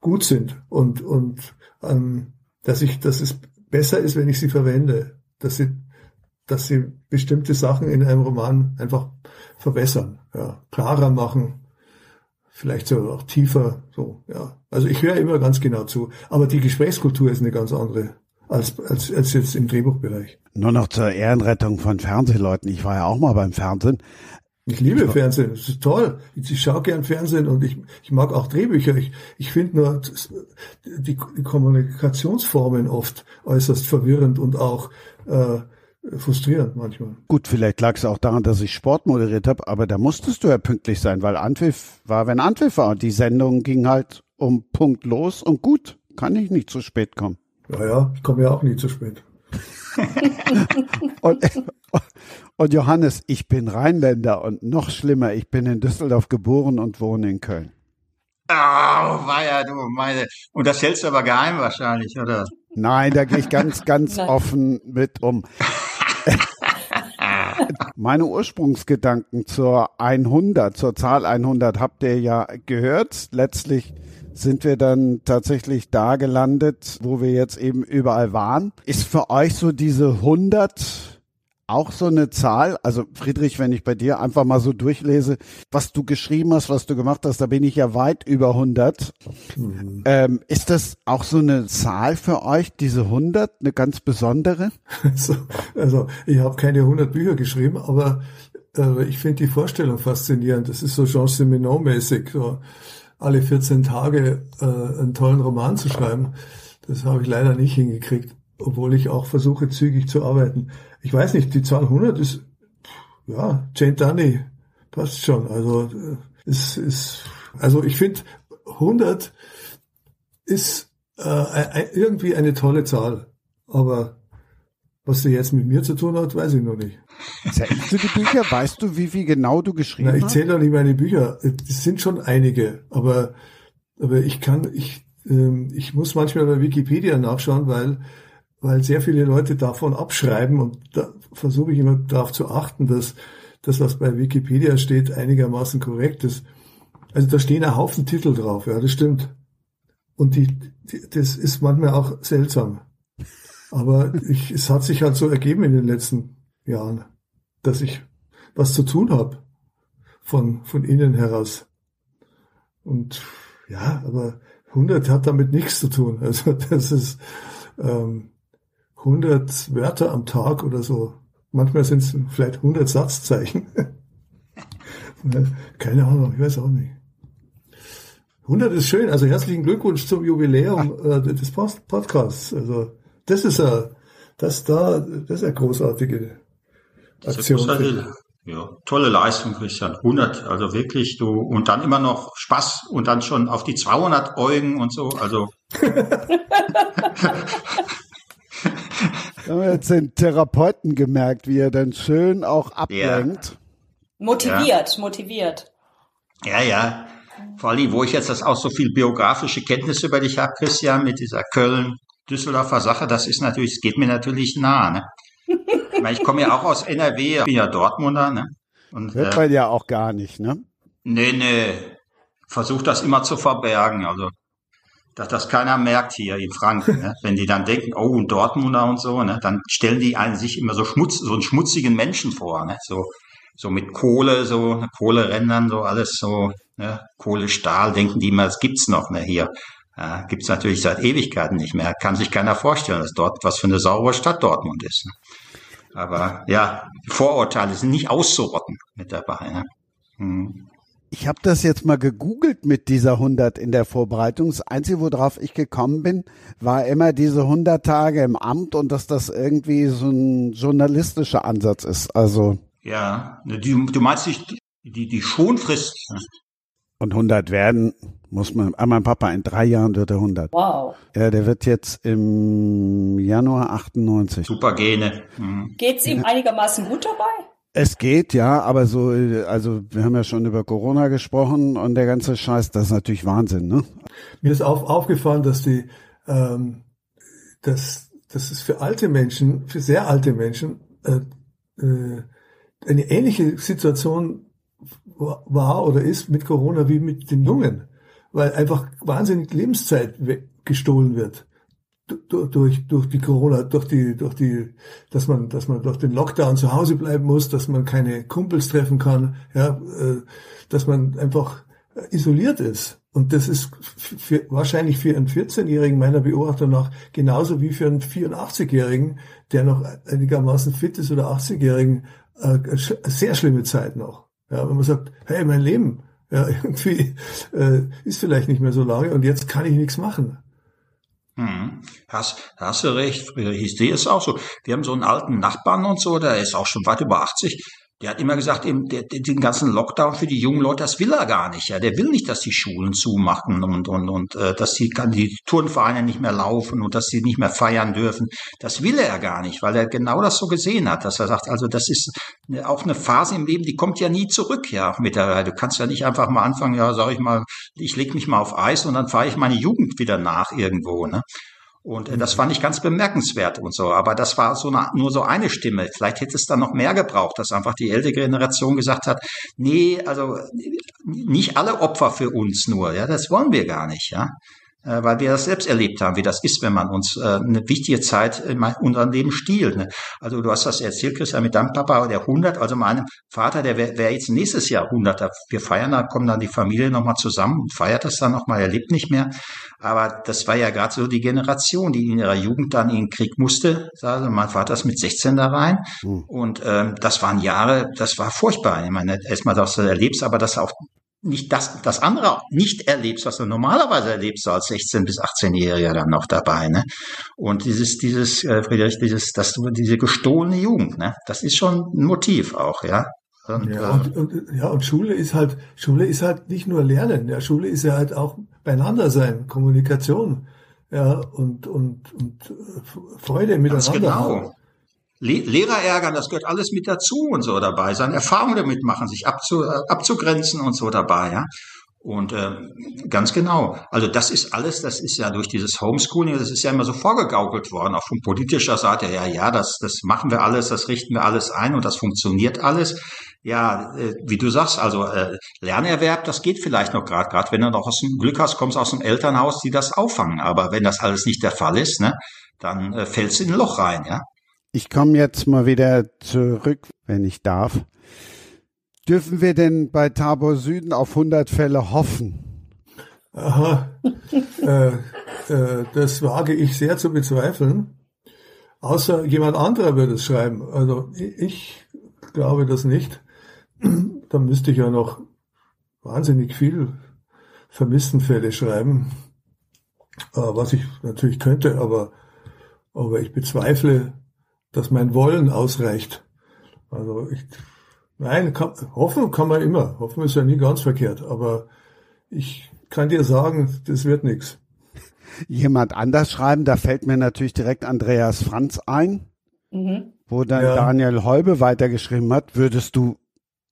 Speaker 3: gut sind. Und, und ähm, dass ich, dass es besser ist, wenn ich sie verwende, dass sie, dass sie bestimmte Sachen in einem Roman einfach verbessern, ja, klarer machen, vielleicht sogar auch tiefer, so, ja. Also ich höre immer ganz genau zu, aber die Gesprächskultur ist eine ganz andere als, als, als jetzt im Drehbuchbereich.
Speaker 2: Nur noch zur Ehrenrettung von Fernsehleuten. Ich war ja auch mal beim Fernsehen.
Speaker 3: Ich liebe ich Fernsehen, das ist toll. Ich schaue gern Fernsehen und ich, ich mag auch Drehbücher. Ich, ich finde nur die, die Kommunikationsformen oft äußerst verwirrend und auch äh, frustrierend manchmal.
Speaker 2: Gut, vielleicht lag es auch daran, dass ich Sport moderiert habe, aber da musstest du ja pünktlich sein, weil Anpfiff war, wenn Anpfiff war. Und die Sendung ging halt um Punkt los und gut, kann ich nicht zu spät kommen.
Speaker 3: Ja, ja, ich komme ja auch nie zu spät. <laughs>
Speaker 2: und, und Johannes, ich bin Rheinländer und noch schlimmer, ich bin in Düsseldorf geboren und wohne in Köln.
Speaker 5: Oh, war ja du meine. Und das hältst du aber geheim wahrscheinlich, oder?
Speaker 2: Nein, da gehe ich ganz, <laughs> ganz offen mit um. <laughs> Meine Ursprungsgedanken zur 100, zur Zahl 100 habt ihr ja gehört. Letztlich sind wir dann tatsächlich da gelandet, wo wir jetzt eben überall waren. Ist für euch so diese 100 auch so eine Zahl? Also Friedrich, wenn ich bei dir einfach mal so durchlese, was du geschrieben hast, was du gemacht hast, da bin ich ja weit über 100. Mhm. Ähm, ist das auch so eine Zahl für euch, diese 100, eine ganz besondere? <laughs>
Speaker 3: Also, also ich habe keine 100 Bücher geschrieben, aber äh, ich finde die Vorstellung faszinierend. Das ist so Jean Simenon-mäßig. So alle 14 Tage äh, einen tollen Roman zu schreiben. Das habe ich leider nicht hingekriegt, obwohl ich auch versuche, zügig zu arbeiten. Ich weiß nicht, die Zahl 100 ist, ja, Jane Dunny, passt schon. Also, es ist, also ich finde, 100 ist äh, irgendwie eine tolle Zahl. Aber was sie jetzt mit mir zu tun hat, weiß ich noch nicht.
Speaker 2: Zählst du die Bücher? Weißt du, wie viel genau du geschrieben
Speaker 3: Na, ich zähle doch nicht meine Bücher. Es sind schon einige, aber, aber ich kann, ich, ähm, ich muss manchmal bei Wikipedia nachschauen, weil, weil sehr viele Leute davon abschreiben und da versuche ich immer darauf zu achten, dass das, was bei Wikipedia steht, einigermaßen korrekt ist. Also da stehen ein Haufen Titel drauf, ja, das stimmt. Und die, die das ist manchmal auch seltsam. Aber ich, es hat sich halt so ergeben in den letzten Jahren, dass ich was zu tun habe von, von innen heraus. Und ja, aber 100 hat damit nichts zu tun. <laughs> Also das ist ähm, 100 Wörter am Tag oder so. Manchmal sind es vielleicht 100 Satzzeichen. <laughs> Keine Ahnung, ich weiß auch nicht. 100 ist schön. Also herzlichen Glückwunsch zum Jubiläum äh, des Podcasts. Also das ist ja, das da, das ist eine großartige Aktion.
Speaker 5: Großartige, ja, tolle Leistung, Christian. 100, also wirklich du, und dann immer noch Spaß und dann schon auf die 200 Eugen und so, also. <laughs>
Speaker 2: Wir haben jetzt den Therapeuten gemerkt, wie er dann schön auch ablenkt. Ja.
Speaker 4: Motiviert, ja. motiviert.
Speaker 5: Ja, ja. Vor allem, wo ich jetzt das auch so viel biografische Kenntnisse über dich habe, Christian, mit dieser Köln, Düsseldorfer Sache, das ist natürlich, es geht mir natürlich nah. Ne? ich komme ja auch aus NRW, ich bin ja Dortmunder. Ne?
Speaker 2: Und, Hört man äh, ja auch gar nicht, ne?
Speaker 5: Nee, nee. Versucht das immer zu verbergen. Also, dass das keiner merkt hier in Franken. Ne? <laughs> Wenn die dann denken, oh, ein Dortmunder und so, ne? dann stellen die einen sich immer so schmutz, so einen schmutzigen Menschen vor. Ne? So, so mit Kohle, so ne? Kohlerändern, so alles so, ne? Kohle, Stahl, denken die immer, das gibt's noch ne? hier. Ja, Gibt es natürlich seit Ewigkeiten nicht mehr. Kann sich keiner vorstellen, dass dort was für eine saubere Stadt Dortmund ist. Ne? Aber ja, Vorurteile sind nicht auszurotten mit dabei. Ne? Hm.
Speaker 2: Ich habe das jetzt mal gegoogelt mit dieser 100 in der Vorbereitung. Das Einzige, worauf ich gekommen bin, war immer diese 100 Tage im Amt und dass das irgendwie so ein journalistischer Ansatz ist. Also
Speaker 5: ja, die, du meinst die, die, die Schonfrist.
Speaker 2: Und 100 werden muss man. Ah, mein Papa in drei Jahren wird er 100.
Speaker 4: Wow.
Speaker 2: Ja, der wird jetzt im Januar 98.
Speaker 5: Super Gene. Mhm.
Speaker 4: Geht's ihm einigermaßen gut dabei?
Speaker 2: Es geht, ja, aber so, also wir haben ja schon über Corona gesprochen und der ganze Scheiß, das ist natürlich Wahnsinn, ne?
Speaker 3: Mir ist auf, aufgefallen, dass die, ähm, dass, dass es für alte Menschen, für sehr alte Menschen, äh, äh, eine ähnliche Situation war oder ist mit Corona wie mit den Jungen, weil einfach wahnsinnig Lebenszeit gestohlen wird durch, durch die Corona, durch die, durch die, dass man, dass man durch den Lockdown zu Hause bleiben muss, dass man keine Kumpels treffen kann, ja, äh, dass man einfach isoliert ist. Und das ist für, wahrscheinlich für einen 14-Jährigen meiner Beobachtung nach genauso wie für einen 84-Jährigen, der noch einigermaßen fit ist oder 80-Jährigen, äh, sehr schlimme Zeit noch. Ja, wenn man sagt, hey, mein Leben, ja, <laughs> irgendwie äh, ist vielleicht nicht mehr so lange und jetzt kann ich nichts machen.
Speaker 5: Hm. Hast, hast du recht, Friedrich. Ich sehe es auch so. Wir haben so einen alten Nachbarn und so, der ist auch schon weit über 80. Der hat immer gesagt, der, den ganzen Lockdown für die jungen Leute, das will er gar nicht. Ja, der will nicht, dass die Schulen zumachen und und und äh, dass die, die Turnvereine nicht mehr laufen und dass sie nicht mehr feiern dürfen. Das will er gar nicht, weil er genau das so gesehen hat, dass er sagt, also das ist auch eine Phase im Leben, die kommt ja nie zurück. Ja, mittlerweile. Du kannst ja nicht einfach mal anfangen, ja, sag ich mal, ich leg mich mal auf Eis und dann fahre ich meine Jugend wieder nach irgendwo. Ne? Und äh, das fand ich ganz bemerkenswert und so. Aber das war so eine, nur so eine Stimme. Vielleicht hätte es dann noch mehr gebraucht, dass einfach die ältere Generation gesagt hat, nee, also nicht alle Opfer für uns nur. Ja, das wollen wir gar nicht. Ja, weil wir das selbst erlebt haben, wie das ist, wenn man uns äh, eine wichtige Zeit in unserem Leben stiehlt. Ne? Also du hast das erzählt, Christian, mit deinem Papa, der 100, also meinem Vater, der wäre wär jetzt nächstes Jahr 100. Wir feiern, da kommen dann die Familie nochmal zusammen und feiert das dann nochmal, er lebt nicht mehr. Aber das war ja gerade so die Generation, die in ihrer Jugend dann in den Krieg musste. Also mein Vater ist mit 16 da rein. Mhm. Und ähm, das waren Jahre, das war furchtbar. Ich meine, erstmal, dass du erlebst, aber dass auch nicht das, das andere nicht erlebst, was du normalerweise erlebst, so als 16- bis 18-Jähriger dann noch dabei, ne? Und dieses, dieses, äh, Friedrich, dieses, das, diese gestohlene Jugend, ne? Das ist schon ein Motiv auch, ja.
Speaker 3: Und, ja, und, und, ja, und Schule ist halt, Schule ist halt nicht nur Lernen, ja, Schule ist ja halt auch beieinander sein, Kommunikation, ja, und, und, und äh, Freude miteinander. Ganz genau. Haben.
Speaker 5: Lehrer ärgern, das gehört alles mit dazu und so dabei, seine Erfahrungen damit machen, sich abzu, abzugrenzen und so dabei, ja. Und äh, ganz genau. Also das ist alles, das ist ja durch dieses Homeschooling, das ist ja immer so vorgegaukelt worden, auch von politischer Seite. Ja, ja, das, das machen wir alles, das richten wir alles ein und das funktioniert alles. Ja, äh, wie du sagst, also äh, Lernerwerb, das geht vielleicht noch gerade, gerade wenn du noch aus dem Glück hast, kommst aus dem Elternhaus, die das auffangen. Aber wenn das alles nicht der Fall ist, ne, dann äh, fällst du in ein Loch rein, ja.
Speaker 2: Ich komme jetzt mal wieder zurück, wenn ich darf. Dürfen wir denn bei Tabor Süden auf 100 Fälle hoffen?
Speaker 3: Aha, äh, äh, das wage ich sehr zu bezweifeln. Außer jemand anderer würde es schreiben. Also ich glaube das nicht. Da müsste ich ja noch wahnsinnig viel Vermisstenfälle schreiben, äh, was ich natürlich könnte, aber, aber ich bezweifle, dass mein Wollen ausreicht. Also ich, nein, kann, hoffen kann man immer. Hoffen ist ja nie ganz verkehrt. Aber ich kann dir sagen, das wird nichts.
Speaker 2: Jemand anders schreiben, da fällt mir natürlich direkt Andreas Franz ein, mhm. wo dann ja. Daniel Holbe weitergeschrieben hat. Würdest du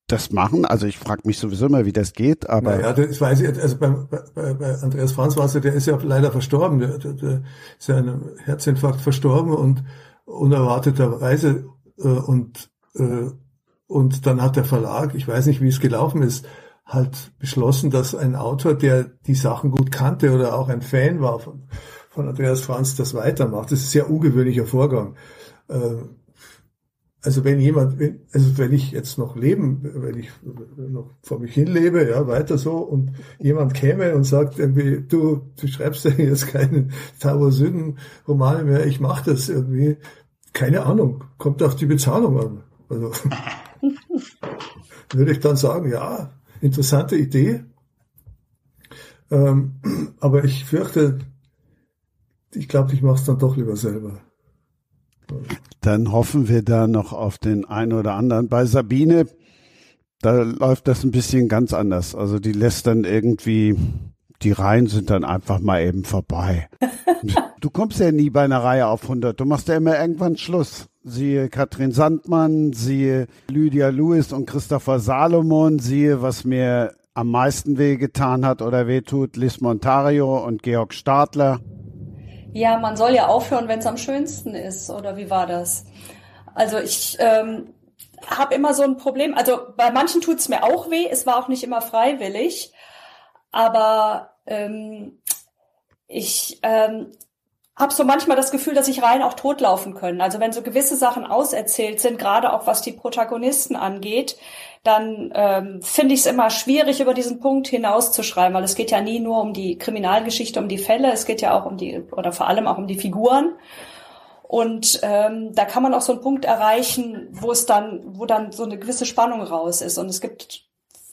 Speaker 2: das machen? Also ich frage mich sowieso immer, wie das geht, aber.
Speaker 3: Ja, naja, das weiß ich, also bei, bei, bei Andreas Franz war es ja, der ist ja leider verstorben, der, der, der ist ja an einem Herzinfarkt verstorben und unerwarteterweise äh, und äh, und dann hat der Verlag, ich weiß nicht, wie es gelaufen ist, halt beschlossen, dass ein Autor, der die Sachen gut kannte oder auch ein Fan war von, von Andreas Franz, das weitermacht. Das ist ein sehr ungewöhnlicher Vorgang. Äh, also wenn jemand, also wenn ich jetzt noch leben, wenn ich noch vor mich hin lebe, ja, weiter so, und jemand käme und sagt irgendwie, du, du schreibst ja jetzt keinen Tower Süden Romane mehr, ich mache das irgendwie, keine Ahnung, kommt auf die Bezahlung an. Also <laughs> würde ich dann sagen, ja, interessante Idee. Ähm, aber ich fürchte, ich glaube, ich mache es dann doch lieber selber.
Speaker 2: Dann hoffen wir da noch auf den einen oder anderen. Bei Sabine, da läuft das ein bisschen ganz anders. Also die lässt dann irgendwie, die Reihen sind dann einfach mal eben vorbei. <laughs> du kommst ja nie bei einer Reihe auf 100. Du machst ja immer irgendwann Schluss. Siehe Katrin Sandmann, siehe Lydia Lewis und Christopher Salomon, siehe, was mir am meisten wehgetan hat oder wehtut, Liz Montario und Georg Stadler.
Speaker 4: Ja, man soll ja aufhören, wenn es am schönsten ist, oder wie war das? Also ich ähm, habe immer so ein Problem, also bei manchen tut es mir auch weh, es war auch nicht immer freiwillig, aber ähm, ich ähm, habe so manchmal das Gefühl, dass sich Reihen auch totlaufen können. Also wenn so gewisse Sachen auserzählt sind, gerade auch was die Protagonisten angeht, dann ähm, finde ich es immer schwierig, über diesen Punkt hinauszuschreiben, weil es geht ja nie nur um die Kriminalgeschichte, um die Fälle, es geht ja auch um die, oder vor allem auch um die Figuren. Und ähm, da kann man auch so einen Punkt erreichen, wo es dann, wo dann so eine gewisse Spannung raus ist. Und es gibt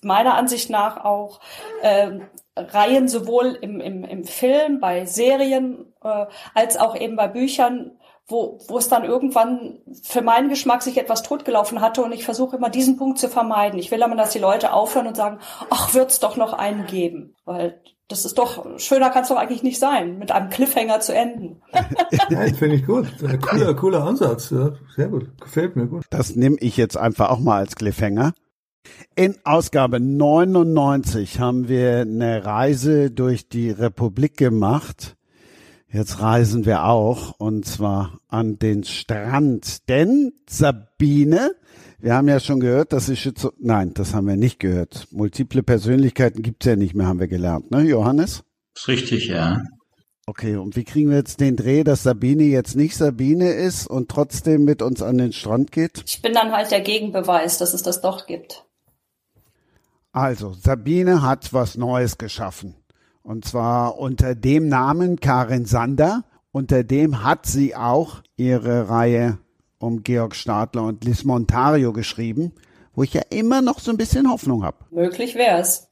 Speaker 4: meiner Ansicht nach auch äh, Reihen sowohl im, im, im Film, bei Serien, äh, als auch eben bei Büchern, wo, wo es dann irgendwann für meinen Geschmack sich etwas totgelaufen hatte und ich versuche immer diesen Punkt zu vermeiden. Ich will immer, dass die Leute aufhören und sagen, ach, wird's doch noch einen geben, weil das ist doch, schöner kann es doch eigentlich nicht sein, mit einem Cliffhanger zu enden. <laughs>
Speaker 3: ja, finde ich gut. Cooler, cooler Ansatz. Ja, sehr gut. Gefällt mir gut.
Speaker 2: Das nehme ich jetzt einfach auch mal als Cliffhanger. In Ausgabe 99 haben wir eine Reise durch die Republik gemacht Jetzt reisen wir auch und zwar an den Strand. Denn Sabine, wir haben ja schon gehört, dass sie Schizo Nein, das haben wir nicht gehört. Multiple Persönlichkeiten gibt's ja nicht mehr, haben wir gelernt, ne, Johannes?
Speaker 5: Ist richtig, ja.
Speaker 2: Okay, und wie kriegen wir jetzt den Dreh, dass Sabine jetzt nicht Sabine ist und trotzdem mit uns an den Strand geht?
Speaker 4: Ich bin dann halt der Gegenbeweis, dass es das doch gibt.
Speaker 2: Also, Sabine hat was Neues geschaffen. Und zwar unter dem Namen Karin Sander. Unter dem hat sie auch ihre Reihe um Georg Stadler und Liz Montario geschrieben, wo ich ja immer noch so ein bisschen Hoffnung habe.
Speaker 4: Möglich wär's.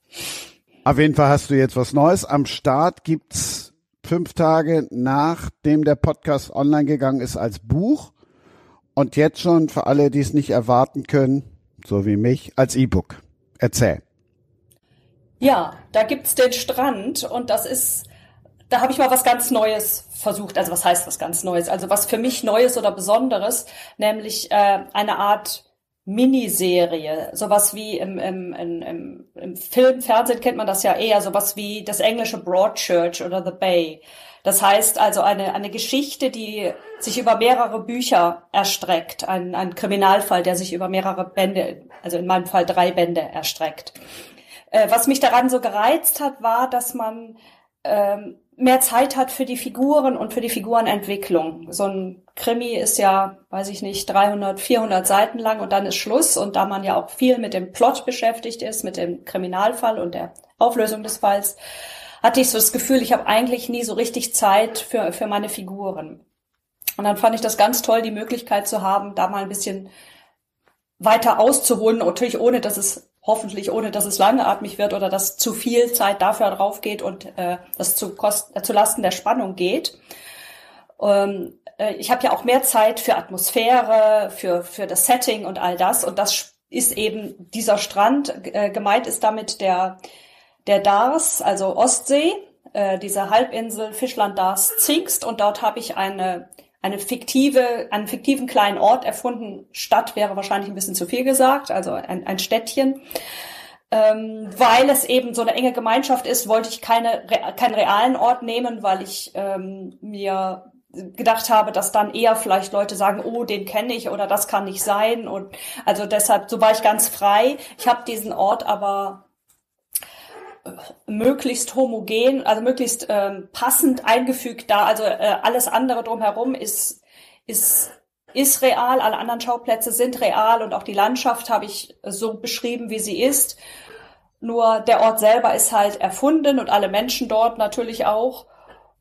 Speaker 2: Auf jeden Fall hast du jetzt was Neues. Am Start gibt's fünf Tage nachdem der Podcast online gegangen ist als Buch. Und jetzt schon für alle, die es nicht erwarten können, so wie mich, als E-Book. Erzähl.
Speaker 4: Ja, da gibt's den Strand und das ist, da habe ich mal was ganz Neues versucht. Also was heißt was ganz Neues? Also was für mich Neues oder Besonderes, nämlich äh, eine Art Miniserie, sowas wie im, im, im, im Film, Fernsehen kennt man das ja eher, sowas wie das englische Broadchurch oder The Bay. Das heißt also eine, eine Geschichte, die sich über mehrere Bücher erstreckt, ein, ein Kriminalfall, der sich über mehrere Bände, also in meinem Fall drei Bände erstreckt. Äh, was mich daran so gereizt hat, war, dass man ähm, mehr Zeit hat für die Figuren und für die Figurenentwicklung. So ein Krimi ist ja, weiß ich nicht, 300, 400 Seiten lang und dann ist Schluss. Und da man ja auch viel mit dem Plot beschäftigt ist, mit dem Kriminalfall und der Auflösung des Falls, hatte ich so das Gefühl, ich habe eigentlich nie so richtig Zeit für, für meine Figuren. Und dann fand ich das ganz toll, die Möglichkeit zu haben, da mal ein bisschen weiter auszuholen, natürlich ohne, dass es hoffentlich ohne, dass es langatmig wird oder dass zu viel Zeit dafür drauf geht und äh, das zu, Kost äh, zu Lasten der Spannung geht. Ähm, äh, ich habe ja auch mehr Zeit für Atmosphäre, für, für das Setting und all das. Und das ist eben dieser Strand. Äh, gemeint ist damit der, der Dars, also Ostsee, äh, diese Halbinsel Fischland Dars Zingst. Und dort habe ich eine eine fiktive, einen fiktiven kleinen Ort erfunden. Stadt wäre wahrscheinlich ein bisschen zu viel gesagt, also ein, ein Städtchen. Ähm, weil es eben so eine enge Gemeinschaft ist, wollte ich keine, keinen realen Ort nehmen, weil ich ähm, mir gedacht habe, dass dann eher vielleicht Leute sagen, oh, den kenne ich oder das kann nicht sein. Und also deshalb, so war ich ganz frei. Ich habe diesen Ort aber möglichst homogen, also möglichst ähm, passend eingefügt da. Also äh, alles andere drumherum ist, ist, ist real, alle anderen Schauplätze sind real und auch die Landschaft habe ich so beschrieben, wie sie ist. Nur der Ort selber ist halt erfunden und alle Menschen dort natürlich auch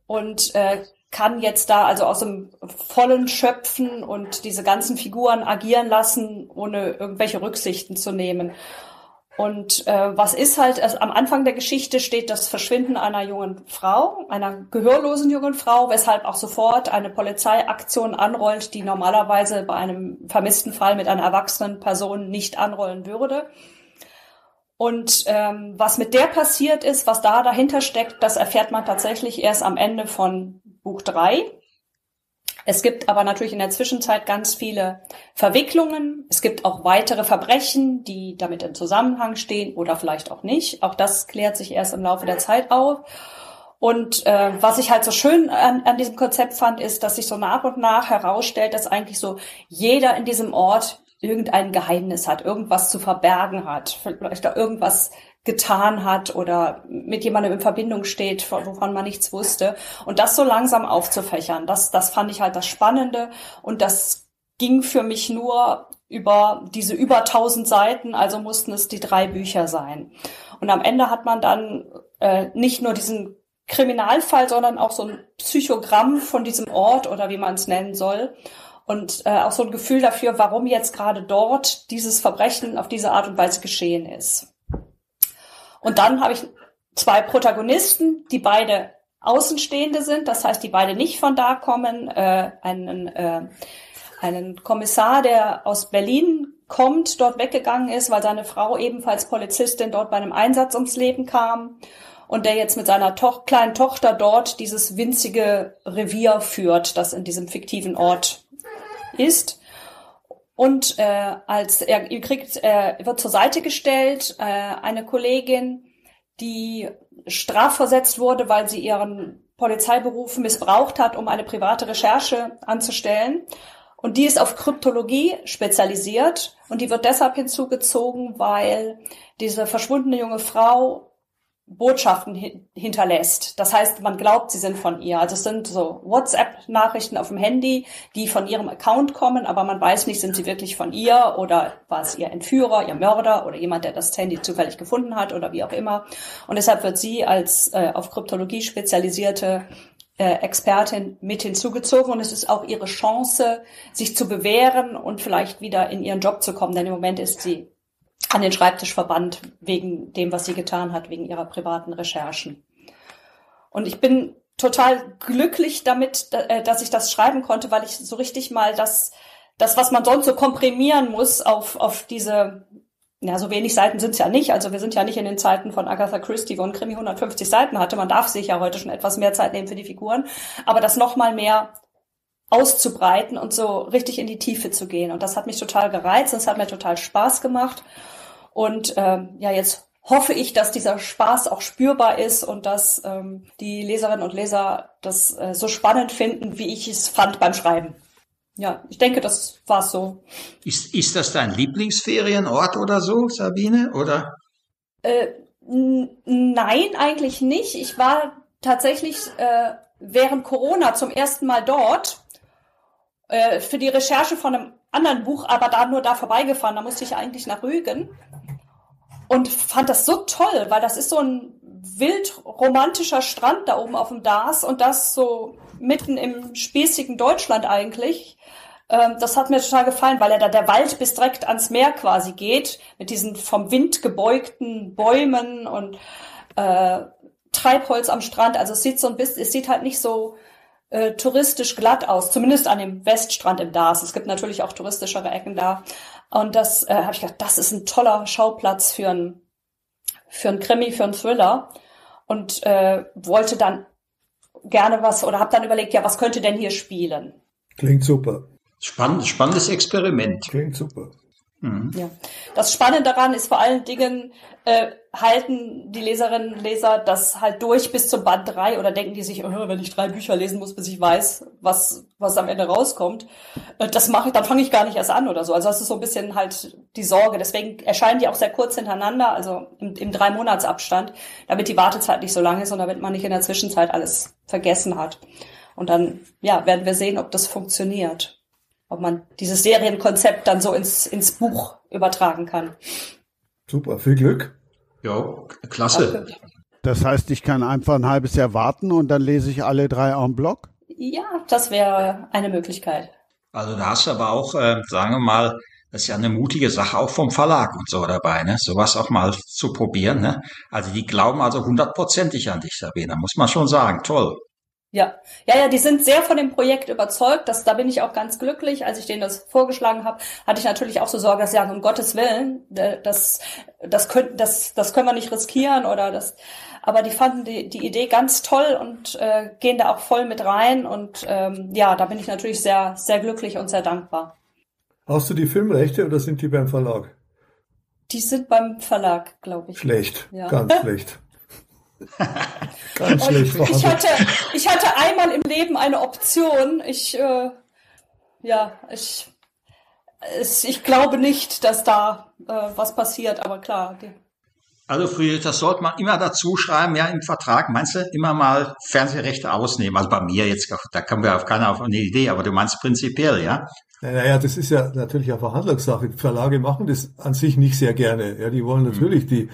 Speaker 4: und äh, kann jetzt da also aus dem Vollen schöpfen und diese ganzen Figuren agieren lassen, ohne irgendwelche Rücksichten zu nehmen. Und äh, was ist halt, also am Anfang der Geschichte steht das Verschwinden einer jungen Frau, einer gehörlosen jungen Frau, weshalb auch sofort eine Polizeiaktion anrollt, die normalerweise bei einem vermissten Fall mit einer erwachsenen Person nicht anrollen würde. Und ähm, was mit der passiert ist, was da dahinter steckt, das erfährt man tatsächlich erst am Ende von Buch drei. Es gibt aber natürlich in der Zwischenzeit ganz viele Verwicklungen. Es gibt auch weitere Verbrechen, die damit im Zusammenhang stehen oder vielleicht auch nicht. Auch das klärt sich erst im Laufe der Zeit auf. Und äh, was ich halt so schön an, an diesem Konzept fand, ist, dass sich so nach und nach herausstellt, dass eigentlich so jeder in diesem Ort irgendein Geheimnis hat, irgendwas zu verbergen hat, vielleicht da irgendwas getan hat oder mit jemandem in Verbindung steht, wovon man nichts wusste. Und das so langsam aufzufächern, das, das fand ich halt das Spannende. Und das ging für mich nur über diese über tausend Seiten, also mussten es die drei Bücher sein. Und am Ende hat man dann äh, nicht nur diesen Kriminalfall, sondern auch so ein Psychogramm von diesem Ort oder wie man es nennen soll. Und äh, auch so ein Gefühl dafür, warum jetzt gerade dort dieses Verbrechen auf diese Art und Weise geschehen ist. Und dann habe ich zwei Protagonisten, die beide Außenstehende sind, das heißt, die beide nicht von da kommen, äh, einen, äh, einen Kommissar, der aus Berlin kommt, dort weggegangen ist, weil seine Frau ebenfalls Polizistin dort bei einem Einsatz ums Leben kam und der jetzt mit seiner to kleinen Tochter dort dieses winzige Revier führt, das in diesem fiktiven Ort ist. Und äh, als er kriegt, er wird zur Seite gestellt, äh, eine Kollegin, die strafversetzt wurde, weil sie ihren Polizeiberuf missbraucht hat, um eine private Recherche anzustellen. Und die ist auf Kryptologie spezialisiert und die wird deshalb hinzugezogen, weil diese verschwundene junge Frau Botschaften hinterlässt. Das heißt, man glaubt, sie sind von ihr. Also es sind so WhatsApp-Nachrichten auf dem Handy, die von ihrem Account kommen, aber man weiß nicht, sind sie wirklich von ihr oder war es ihr Entführer, ihr Mörder oder jemand, der das Handy zufällig gefunden hat oder wie auch immer. Und deshalb wird sie als äh, auf Kryptologie spezialisierte äh, Expertin mit hinzugezogen und es ist auch ihre Chance, sich zu bewähren und vielleicht wieder in ihren Job zu kommen, denn im Moment ist sie an den Schreibtisch verbannt wegen dem, was sie getan hat, wegen ihrer privaten Recherchen. Und ich bin total glücklich damit, äh, dass ich das schreiben konnte, weil ich so richtig mal das, das, was man sonst so komprimieren muss auf, auf diese, ja, so wenig Seiten sind es ja nicht. Also wir sind ja nicht in den Zeiten von Agatha Christie, wo ein Krimi 150 Seiten hatte. Man darf sich ja heute schon etwas mehr Zeit nehmen für die Figuren. Aber das nochmal mehr auszubreiten und so richtig in die Tiefe zu gehen. Und das hat mich total gereizt. Das hat mir total Spaß gemacht. Und ähm, ja, jetzt hoffe ich, dass dieser Spaß auch spürbar ist und dass ähm, die Leserinnen und Leser das äh, so spannend finden, wie ich es fand beim Schreiben. Ja, ich denke, das war so.
Speaker 5: Ist, ist das dein Lieblingsferienort oder so, Sabine? Oder?
Speaker 4: Äh, nein, eigentlich nicht. Ich war tatsächlich äh, während Corona zum ersten Mal dort äh, für die Recherche von einem anderen Buch, aber da nur da vorbeigefahren. Da musste ich eigentlich nach Rügen und fand das so toll, weil das ist so ein wild romantischer Strand da oben auf dem Dars und das so mitten im spießigen Deutschland eigentlich. Ähm, das hat mir total gefallen, weil er da der Wald bis direkt ans Meer quasi geht, mit diesen vom Wind gebeugten Bäumen und äh, Treibholz am Strand. Also es sieht so ein bisschen, es sieht halt nicht so äh, touristisch glatt aus, zumindest an dem Weststrand im Dars. Es gibt natürlich auch touristischere Ecken da. Und das äh, habe ich gedacht, das ist ein toller Schauplatz für ein für ein Krimi, für ein Thriller. Und äh, wollte dann gerne was oder habe dann überlegt, ja, was könnte denn hier spielen?
Speaker 3: Klingt super.
Speaker 5: Spannend, spannendes Experiment.
Speaker 3: Klingt super.
Speaker 4: Mhm. Ja. Das Spannende daran ist vor allen Dingen, äh, halten die Leserinnen und Leser das halt durch bis zum Band 3 oder denken die sich, oh, wenn ich drei Bücher lesen muss, bis ich weiß, was, was am Ende rauskommt, äh, das mache ich, dann fange ich gar nicht erst an oder so. Also das ist so ein bisschen halt die Sorge. Deswegen erscheinen die auch sehr kurz hintereinander, also im, im drei Monats Abstand, damit die Wartezeit nicht so lang ist und damit man nicht in der Zwischenzeit alles vergessen hat. Und dann, ja, werden wir sehen, ob das funktioniert ob man dieses Serienkonzept dann so ins, ins Buch übertragen kann.
Speaker 3: Super, viel Glück.
Speaker 5: Ja, klasse.
Speaker 2: Das heißt, ich kann einfach ein halbes Jahr warten und dann lese ich alle drei en bloc?
Speaker 4: Ja, das wäre eine Möglichkeit.
Speaker 5: Also da hast du aber auch, äh, sagen wir mal, das ist ja eine mutige Sache auch vom Verlag und so dabei, ne? Sowas auch mal zu probieren, ne? Also die glauben also hundertprozentig an dich, Sabine, muss man schon sagen. Toll.
Speaker 4: Ja, ja, ja, die sind sehr von dem Projekt überzeugt. Das, da bin ich auch ganz glücklich. Als ich denen das vorgeschlagen habe, hatte ich natürlich auch so Sorge, dass sie sagen, um Gottes Willen, das, das, können, das, das können wir nicht riskieren oder das. Aber die fanden die, die Idee ganz toll und äh, gehen da auch voll mit rein. Und ähm, ja, da bin ich natürlich sehr, sehr glücklich und sehr dankbar.
Speaker 3: Hast du die Filmrechte oder sind die beim Verlag?
Speaker 4: Die sind beim Verlag, glaube ich.
Speaker 3: Schlecht, ja. ganz <laughs> schlecht.
Speaker 4: Ganz schlecht. Ich hatte, ich hatte einmal im Leben eine Option. Ich, äh, ja, ich, es, ich glaube nicht, dass da äh, was passiert, aber klar. Die,
Speaker 5: also Friedrich, das sollte man immer dazu schreiben, ja, im Vertrag. Meinst du, immer mal Fernsehrechte ausnehmen? Also bei mir jetzt, da kommen wir auf keine auf eine Idee, aber du meinst prinzipiell, ja?
Speaker 3: Naja, das ist ja natürlich eine Verhandlungssache. Verlage machen das an sich nicht sehr gerne. Ja, die wollen natürlich die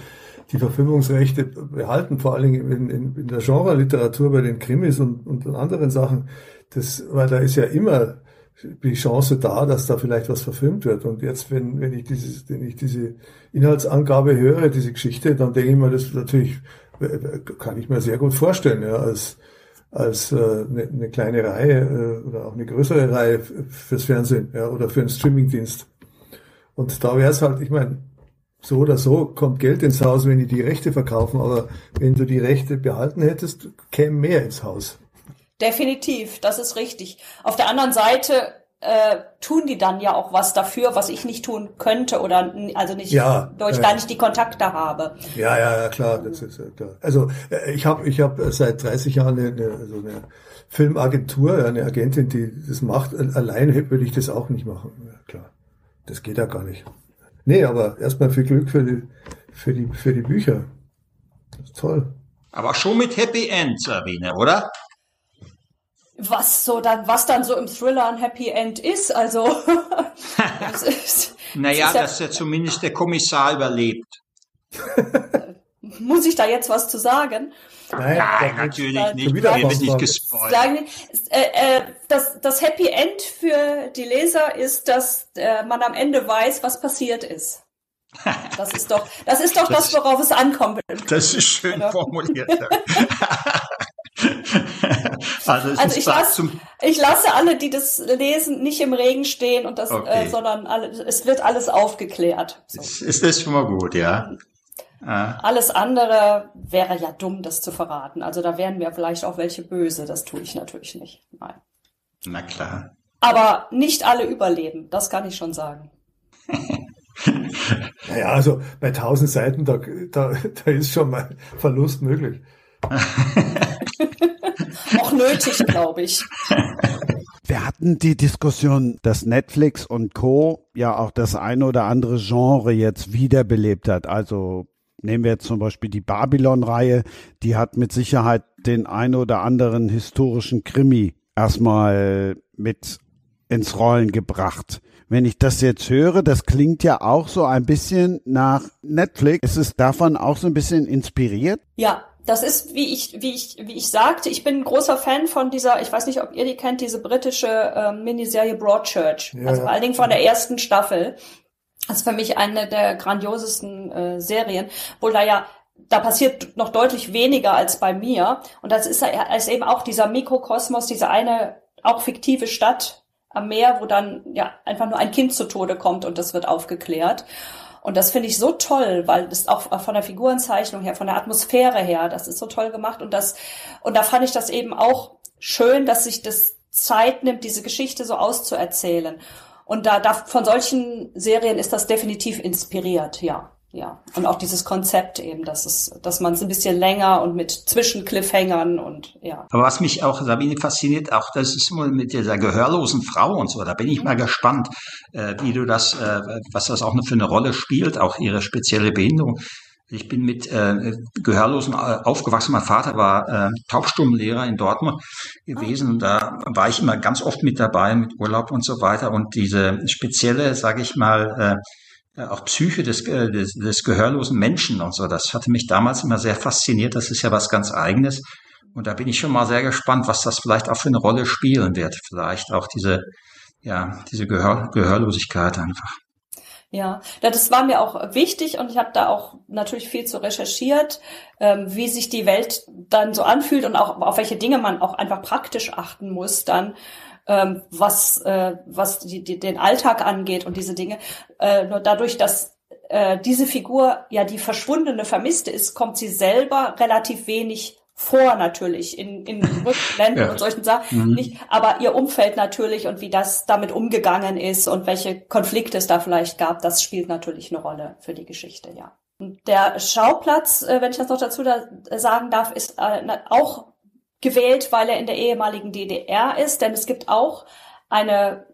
Speaker 3: die Verfilmungsrechte behalten, vor allen Dingen in, in, in der Genre-Literatur bei den Krimis und, und anderen Sachen. Das, weil da ist ja immer die Chance da, dass da vielleicht was verfilmt wird. Und jetzt, wenn, wenn ich dieses, wenn ich diese Inhaltsangabe höre, diese Geschichte, dann denke ich mir, das natürlich kann ich mir sehr gut vorstellen, ja, als, als äh, eine, eine kleine Reihe äh, oder auch eine größere Reihe fürs Fernsehen ja, oder für einen Streamingdienst. Und da wäre es halt, ich meine, so oder so kommt Geld ins Haus, wenn die die Rechte verkaufen, aber wenn du die Rechte behalten hättest, käme mehr ins Haus.
Speaker 4: Definitiv, das ist richtig. Auf der anderen Seite äh, tun die dann ja auch was dafür, was ich nicht tun könnte oder also nicht, ja, weil ich äh, gar nicht die Kontakte habe.
Speaker 3: Ja, ja, ja, klar, das ist ja klar. Also äh, ich habe ich hab seit 30 Jahren eine, eine, so eine Filmagentur, eine Agentin, die das macht. Allein würde ich das auch nicht machen. Ja, klar, das geht ja gar nicht. Nee, aber erstmal viel Glück für die, für die, für die Bücher. Das ist toll.
Speaker 5: Aber schon mit Happy End, Sabine, oder?
Speaker 4: Was so dann, was dann so im Thriller ein Happy End ist, also. <laughs>
Speaker 5: das ist, naja, das ja, dass ja zumindest der Kommissar überlebt.
Speaker 4: Muss ich da jetzt was zu sagen?
Speaker 5: Nein, Nein natürlich nicht. Wir werden nicht gespoilt. Sagen,
Speaker 4: äh, äh, das, das Happy End für die Leser ist, dass äh, man am Ende weiß, was passiert ist. Das ist doch, das ist doch das, das worauf es ankommt.
Speaker 5: Das ist schön Oder? formuliert. <laughs>
Speaker 4: also, also ich, lasse, ich lasse alle, die das lesen, nicht im Regen stehen und das, äh, okay. äh, sondern alle, es wird alles aufgeklärt.
Speaker 5: So. Ist, ist das schon mal gut, ja?
Speaker 4: Ah. Alles andere wäre ja dumm, das zu verraten. Also da wären mir vielleicht auch welche böse. Das tue ich natürlich nicht. Nein.
Speaker 5: Na klar.
Speaker 4: Aber nicht alle überleben, das kann ich schon sagen. <laughs>
Speaker 3: naja, also bei tausend Seiten, da, da, da ist schon mal Verlust möglich. <laughs>
Speaker 4: auch nötig, glaube ich.
Speaker 2: Wir hatten die Diskussion, dass Netflix und Co. ja auch das eine oder andere Genre jetzt wiederbelebt hat. Also Nehmen wir jetzt zum Beispiel die Babylon-Reihe, die hat mit Sicherheit den ein oder anderen historischen Krimi erstmal mit ins Rollen gebracht. Wenn ich das jetzt höre, das klingt ja auch so ein bisschen nach Netflix. Ist es davon auch so ein bisschen inspiriert?
Speaker 4: Ja, das ist, wie ich, wie ich, wie ich sagte, ich bin ein großer Fan von dieser, ich weiß nicht, ob ihr die kennt, diese britische äh, Miniserie Broadchurch. Ja, also vor allen Dingen von der ersten Staffel. Das ist für mich eine der grandiosesten äh, Serien, wo da ja da passiert noch deutlich weniger als bei mir. Und das ist, ist eben auch dieser Mikrokosmos, diese eine auch fiktive Stadt am Meer, wo dann ja einfach nur ein Kind zu Tode kommt und das wird aufgeklärt. Und das finde ich so toll, weil das auch von der Figurenzeichnung her, von der Atmosphäre her, das ist so toll gemacht. Und das, und da fand ich das eben auch schön, dass sich das Zeit nimmt, diese Geschichte so auszuerzählen. Und da, da von solchen Serien ist das definitiv inspiriert, ja. Ja, und auch dieses Konzept eben, dass es, dass man es ein bisschen länger und mit Zwischencliffhängern und ja.
Speaker 5: Aber was mich auch, Sabine, fasziniert, auch das ist mal mit dieser gehörlosen Frau und so, da bin ich mhm. mal gespannt, äh, wie du das, äh, was das auch für eine Rolle spielt, auch ihre spezielle Behinderung. Ich bin mit äh, Gehörlosen äh, aufgewachsen. Mein Vater war äh, Taubstummenlehrer in Dortmund gewesen. Und da war ich immer ganz oft mit dabei, mit Urlaub und so weiter. Und diese spezielle, sage ich mal, äh, auch Psyche des, äh, des, des gehörlosen Menschen und so, das hatte mich damals immer sehr fasziniert. Das ist ja was ganz Eigenes. Und da bin ich schon mal sehr gespannt, was das vielleicht auch für eine Rolle spielen wird. Vielleicht auch diese, ja, diese Gehör, Gehörlosigkeit einfach.
Speaker 4: Ja, das war mir auch wichtig und ich habe da auch natürlich viel zu recherchiert, ähm, wie sich die Welt dann so anfühlt und auch auf welche Dinge man auch einfach praktisch achten muss dann, ähm, was äh, was die, die, den Alltag angeht und diese Dinge. Äh, nur dadurch, dass äh, diese Figur ja die verschwundene Vermisste ist, kommt sie selber relativ wenig vor natürlich in, in Rückblenden <laughs> ja. und solchen Sachen mhm. nicht, aber ihr Umfeld natürlich und wie das damit umgegangen ist und welche Konflikte es da vielleicht gab, das spielt natürlich eine Rolle für die Geschichte, ja. Und der Schauplatz, äh, wenn ich das noch dazu da sagen darf, ist äh, auch gewählt, weil er in der ehemaligen DDR ist, denn es gibt auch eine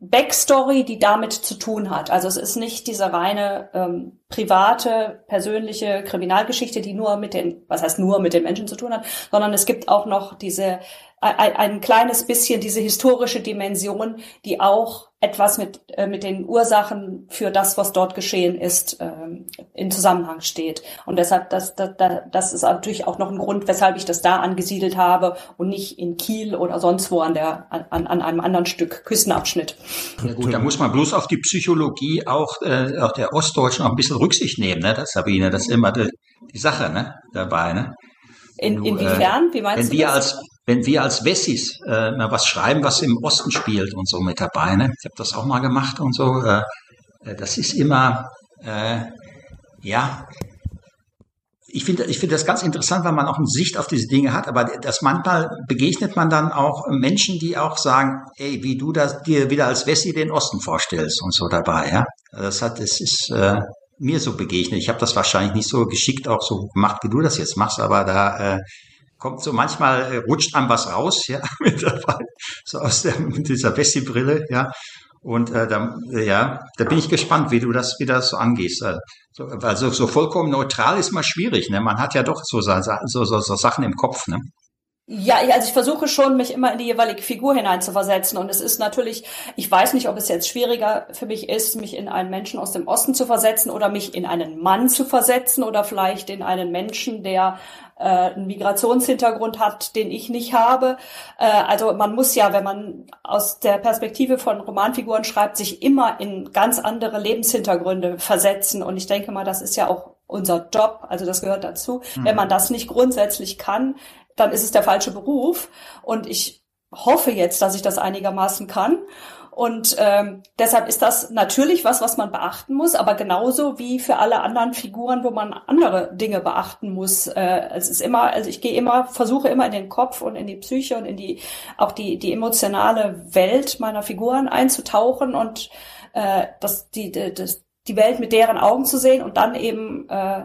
Speaker 4: Backstory, die damit zu tun hat. Also es ist nicht diese reine ähm, private, persönliche Kriminalgeschichte, die nur mit den, was heißt nur mit den Menschen zu tun hat, sondern es gibt auch noch diese ein, ein kleines bisschen diese historische Dimension, die auch etwas mit, äh, mit den Ursachen für das, was dort geschehen ist, ähm, in Zusammenhang steht. Und deshalb, das, das, das ist natürlich auch noch ein Grund, weshalb ich das da angesiedelt habe und nicht in Kiel oder sonst wo an, der, an, an einem anderen Stück Küstenabschnitt.
Speaker 5: Ja gut, da muss man bloß auf die Psychologie auch, äh, auch der Ostdeutschen auch ein bisschen Rücksicht nehmen, ne, das, Sabine, das ist immer die, die Sache ne, dabei. Ne?
Speaker 4: In, inwiefern? Wie meinst
Speaker 5: wenn du wir das? als wenn wir als Wessis äh, mal was schreiben, was im Osten spielt und so mit dabei, ne? ich habe das auch mal gemacht und so, äh, äh, das ist immer, äh, ja, ich finde ich finde das ganz interessant, weil man auch eine Sicht auf diese Dinge hat, aber das manchmal begegnet man dann auch Menschen, die auch sagen, ey, wie du das dir wieder als Wessi den Osten vorstellst und so dabei, ja. Das hat, das ist äh, mir so begegnet. Ich habe das wahrscheinlich nicht so geschickt auch so gemacht, wie du das jetzt machst, aber da äh, kommt so manchmal äh, rutscht einem was raus, ja, <laughs> mit dabei, so aus der, mit dieser Bessie-Brille, ja. Und äh, da, ja, da bin ich gespannt, wie du das, wie das so angehst. Also, also so vollkommen neutral ist mal schwierig, ne? Man hat ja doch so, so, so, so Sachen im Kopf, ne?
Speaker 4: Ja, also ich versuche schon, mich immer in die jeweilige Figur hineinzuversetzen. Und es ist natürlich, ich weiß nicht, ob es jetzt schwieriger für mich ist, mich in einen Menschen aus dem Osten zu versetzen oder mich in einen Mann zu versetzen oder vielleicht in einen Menschen, der äh, einen Migrationshintergrund hat, den ich nicht habe. Äh, also man muss ja, wenn man aus der Perspektive von Romanfiguren schreibt, sich immer in ganz andere Lebenshintergründe versetzen. Und ich denke mal, das ist ja auch unser Job, also das gehört dazu. Mhm. Wenn man das nicht grundsätzlich kann, dann ist es der falsche Beruf. Und ich hoffe jetzt, dass ich das einigermaßen kann. Und ähm, deshalb ist das natürlich was, was man beachten muss, aber genauso wie für alle anderen Figuren, wo man andere Dinge beachten muss. Äh, es ist immer, also ich gehe immer, versuche immer in den Kopf und in die Psyche und in die auch die die emotionale Welt meiner Figuren einzutauchen und äh, das die das, die Welt mit deren Augen zu sehen und dann eben äh,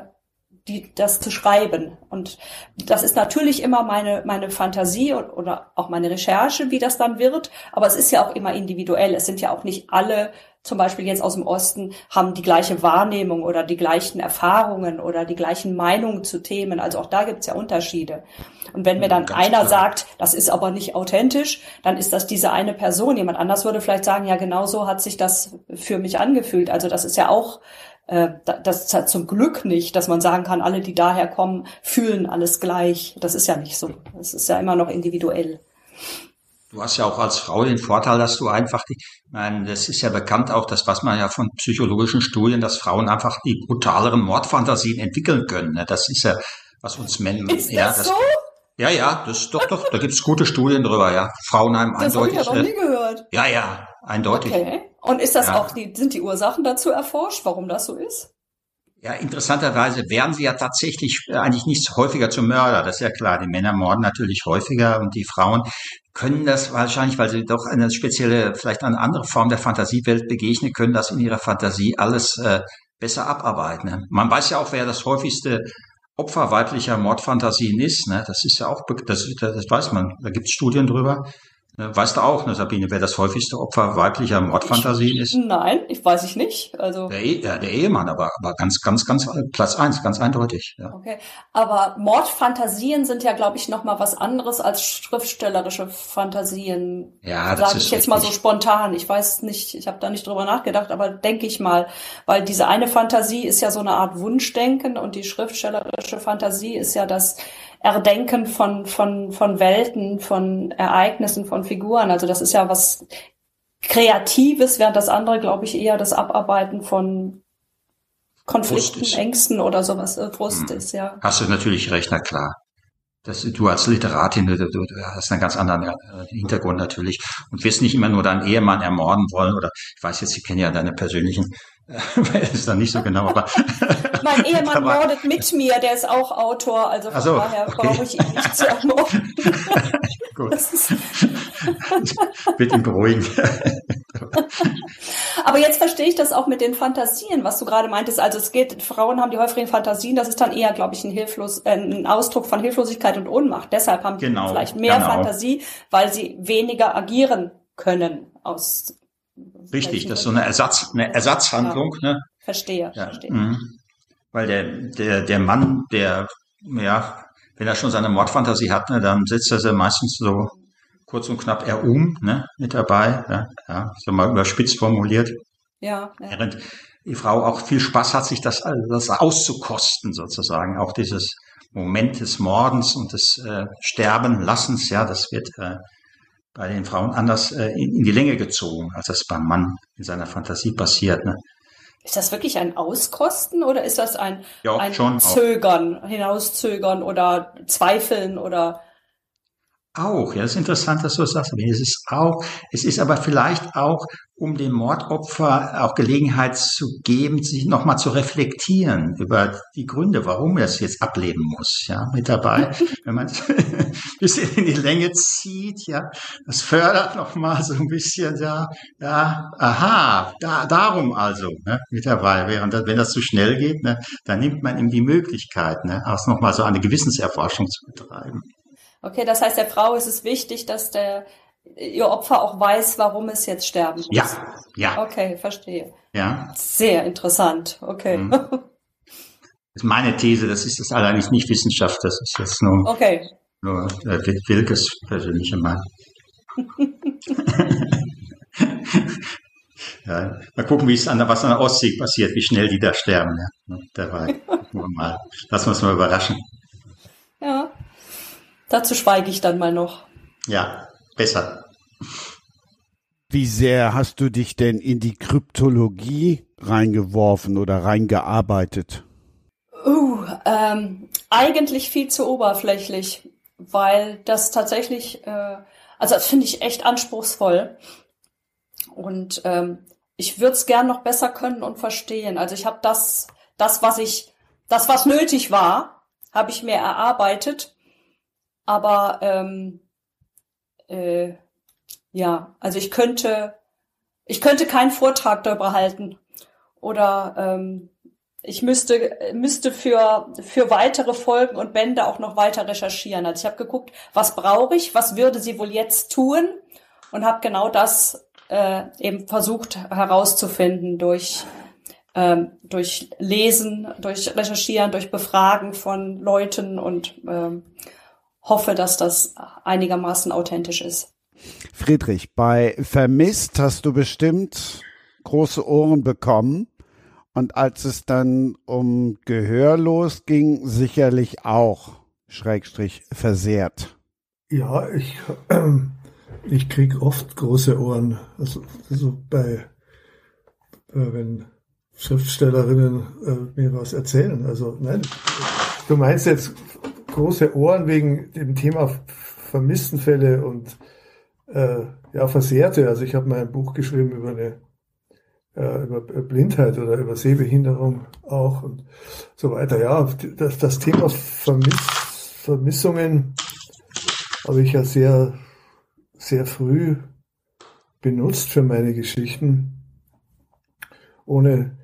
Speaker 4: die, das zu schreiben. Und das ist natürlich immer meine, meine Fantasie und, oder auch meine Recherche, wie das dann wird. Aber es ist ja auch immer individuell. Es sind ja auch nicht alle, zum Beispiel jetzt aus dem Osten, haben die gleiche Wahrnehmung oder die gleichen Erfahrungen oder die gleichen Meinungen zu Themen. Also auch da gibt's ja Unterschiede. Und wenn mir dann Ganz einer klar. sagt, das ist aber nicht authentisch, dann ist das diese eine Person. Jemand anders würde vielleicht sagen, ja, genau so hat sich das für mich angefühlt. Also das ist ja auch das ist zum Glück nicht, dass man sagen kann, alle, die daher kommen, fühlen alles gleich. Das ist ja nicht so. Das ist ja immer noch individuell.
Speaker 5: Du hast ja auch als Frau den Vorteil, dass du einfach die, ich meine, das ist ja bekannt auch, das was man ja von psychologischen Studien, dass Frauen einfach die brutaleren Mordfantasien entwickeln können. Ne? Das ist ja, was uns Männer,
Speaker 4: ist
Speaker 5: ja,
Speaker 4: das,
Speaker 5: das
Speaker 4: so?
Speaker 5: Ja, ja, das doch, doch, da gibt's gute Studien drüber, ja. Frauen haben
Speaker 4: das
Speaker 5: eindeutig.
Speaker 4: Das habe ich ja noch nie gehört.
Speaker 5: Ja, ja, eindeutig.
Speaker 4: Okay. Und ist das
Speaker 5: Ja.
Speaker 4: auch die, sind die Ursachen dazu erforscht, warum das so ist?
Speaker 5: Ja, interessanterweise werden sie ja tatsächlich äh, eigentlich nicht häufiger zum Mörder. Das ist ja klar. Die Männer morden natürlich häufiger und die Frauen können das wahrscheinlich, weil sie doch eine spezielle, vielleicht eine andere Form der Fantasiewelt begegnen, können das in ihrer Fantasie alles äh, besser abarbeiten. Ne? Man weiß ja auch, wer das häufigste Opfer weiblicher Mordfantasien ist. Ne? Das ist ja auch, das, das weiß man. Da gibt es Studien drüber. Ne? Weißt du auch, ne, Sabine, wer das häufigste Opfer weiblicher Mordfantasien ist?
Speaker 4: Nein, ich weiß ich nicht. Also
Speaker 5: Der, e ja, der Ehemann, aber, aber ganz, ganz, ganz äh, Platz eins, ganz eindeutig. Ja.
Speaker 4: okay, aber Mordfantasien sind ja, glaube ich, noch mal was anderes als schriftstellerische Fantasien.
Speaker 5: Ja, das
Speaker 4: Sage
Speaker 5: ist
Speaker 4: ich jetzt mal so
Speaker 5: richtig.
Speaker 4: spontan. Ich weiß nicht, ich habe da nicht drüber nachgedacht, aber denke ich mal, weil diese eine Fantasie ist ja so eine Art Wunschdenken und die schriftstellerische Fantasie ist ja das Erdenken von von von Welten, von Ereignissen, von Figuren. Also das ist ja was Kreatives, während das andere, glaube ich, eher das Abarbeiten von Konflikten, Ängsten oder sowas äh, Frust hm. ist, ja.
Speaker 5: Hast du natürlich recht, na klar. Das, du als Literatin, du, du hast einen ganz anderen äh, Hintergrund natürlich und wirst nicht immer nur deinen Ehemann ermorden wollen oder ich weiß jetzt, ich kenne ja deine persönlichen, äh, ist dann nicht so genau, aber <laughs>
Speaker 4: mein Ehemann mordet mit mir, der ist auch Autor, also von so, daher okay. brauche ich ihn nicht zu ermorden. <laughs>
Speaker 5: Gut. Bitte beruhigen. <laughs>
Speaker 4: Aber jetzt verstehe ich das auch mit den Fantasien, was du gerade meintest. Also es geht, Frauen haben die häufigen Fantasien, das ist dann eher, glaube ich, ein, hilflos, äh, ein Ausdruck von Hilflosigkeit und Ohnmacht. Deshalb haben genau, die vielleicht mehr genau. Fantasie, weil sie weniger agieren können aus
Speaker 5: Richtig, das ist so eine Ersatz, eine Ersatzhandlung. Ja. Ne?
Speaker 4: Verstehe, ja. verstehe. Mhm.
Speaker 5: Weil der, der, der Mann, der, ja, wenn er schon seine Mordfantasie hat, ne, dann setzt er sie meistens so kurz und knapp er um, ne, mit dabei, ja, ja so mal überspitzt formuliert.
Speaker 4: Ja,
Speaker 5: ja. Während die Frau auch viel Spaß hat, sich das, das auszukosten, sozusagen. Auch dieses Moment des Mordens und des äh, Sterbenlassens, ja, das wird äh, bei den Frauen anders äh, in, in, die Länge gezogen, als das beim Mann in seiner Fantasie passiert. Ne?
Speaker 4: Ist das wirklich ein Auskosten oder ist das ein,
Speaker 5: ja,
Speaker 4: ein Zögern, auch. Hinauszögern oder Zweifeln oder
Speaker 5: auch, ja, das ist interessant, dass du das sagst. Es ist auch, es ist aber vielleicht auch, um dem Mordopfer auch Gelegenheit zu geben, sich nochmal zu reflektieren über die Gründe, warum er es jetzt ableben muss, ja, mit dabei. <laughs> Wenn man es <laughs> ein bisschen in die Länge zieht, ja, das fördert nochmal so ein bisschen, ja, ja, aha, da, darum also, ne, mit dabei. Während, wenn das zu schnell geht, ne, dann nimmt man ihm die Möglichkeit, ne, auch nochmal so eine Gewissenserforschung zu betreiben.
Speaker 4: Okay, das heißt, der Frau ist es wichtig, dass der ihr Opfer auch weiß, warum es jetzt sterben muss.
Speaker 5: Ja, ja.
Speaker 4: Okay, verstehe.
Speaker 5: Ja.
Speaker 4: Sehr interessant. Okay. Mhm.
Speaker 5: Das ist meine These, das ist das allerdings nicht Wissenschaft, das ist jetzt nur,
Speaker 4: okay.
Speaker 5: nur äh, Wilkes persönliche Meinung. <laughs> ja, mal gucken, wie es an der, was an der Ostsee passiert, wie schnell die da sterben. Ja. Dabei. mal, lassen wir uns mal überraschen.
Speaker 4: Ja. Dazu schweige ich dann mal noch.
Speaker 5: Ja, besser.
Speaker 2: Wie sehr hast du dich denn in die Kryptologie reingeworfen oder reingearbeitet?
Speaker 4: Uh, ähm, eigentlich viel zu oberflächlich, weil das tatsächlich, äh, also das finde ich echt anspruchsvoll. Und ähm, ich würde es gern noch besser können und verstehen. Also ich habe das, das, was ich, das, was nötig war, habe ich mir erarbeitet aber ähm, äh, ja, also ich könnte, ich könnte keinen Vortrag darüber halten oder ähm, ich müsste müsste für für weitere Folgen und Bände auch noch weiter recherchieren. Also ich habe geguckt, was brauche ich, was würde sie wohl jetzt tun und habe genau das äh, eben versucht herauszufinden durch ähm, durch Lesen, durch Recherchieren, durch Befragen von Leuten und ähm, hoffe, dass das einigermaßen authentisch ist.
Speaker 2: Friedrich, bei Vermisst hast du bestimmt große Ohren bekommen. Und als es dann um Gehörlos ging, sicherlich auch, Schrägstrich, versehrt.
Speaker 3: Ja, ich, äh, ich krieg oft große Ohren. Also, also bei, äh, wenn Schriftstellerinnen äh, mir was erzählen. Also nein, du meinst jetzt große Ohren wegen dem Thema Vermisstenfälle und äh, ja, Versehrte. Also ich habe mal ein Buch geschrieben über eine äh, über Blindheit oder über Sehbehinderung auch und so weiter. Ja, das, das Thema Vermiss, Vermissungen habe ich ja sehr, sehr früh benutzt für meine Geschichten, ohne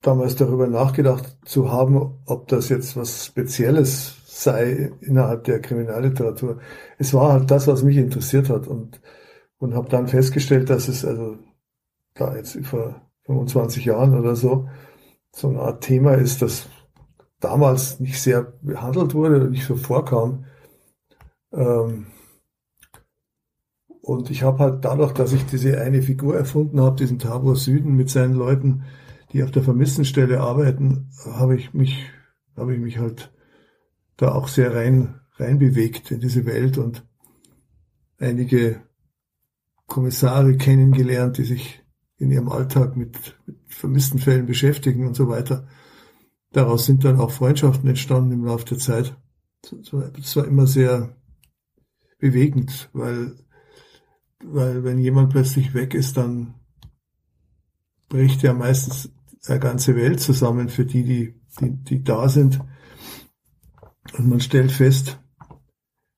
Speaker 3: damals darüber nachgedacht zu haben, ob das jetzt was Spezielles sei innerhalb der Kriminalliteratur. Es war halt das, was mich interessiert hat und, und habe dann festgestellt, dass es also da jetzt vor 25 Jahren oder so so eine Art Thema ist, das damals nicht sehr behandelt wurde und nicht so vorkam. Ähm, und ich habe halt dadurch, dass ich diese eine Figur erfunden habe, diesen Tabor Süden mit seinen Leuten, die auf der Vermisstenstelle arbeiten, habe ich mich, habe ich mich halt da auch sehr rein, rein bewegt in diese Welt und einige Kommissare kennengelernt, die sich in ihrem Alltag mit, mit vermissten Fällen beschäftigen und so weiter. Daraus sind dann auch Freundschaften entstanden im Laufe der Zeit. Das war immer sehr bewegend, weil, weil wenn jemand plötzlich weg ist, dann bricht ja meistens eine ganze Welt zusammen für die, die, die, die da sind. Und man stellt fest,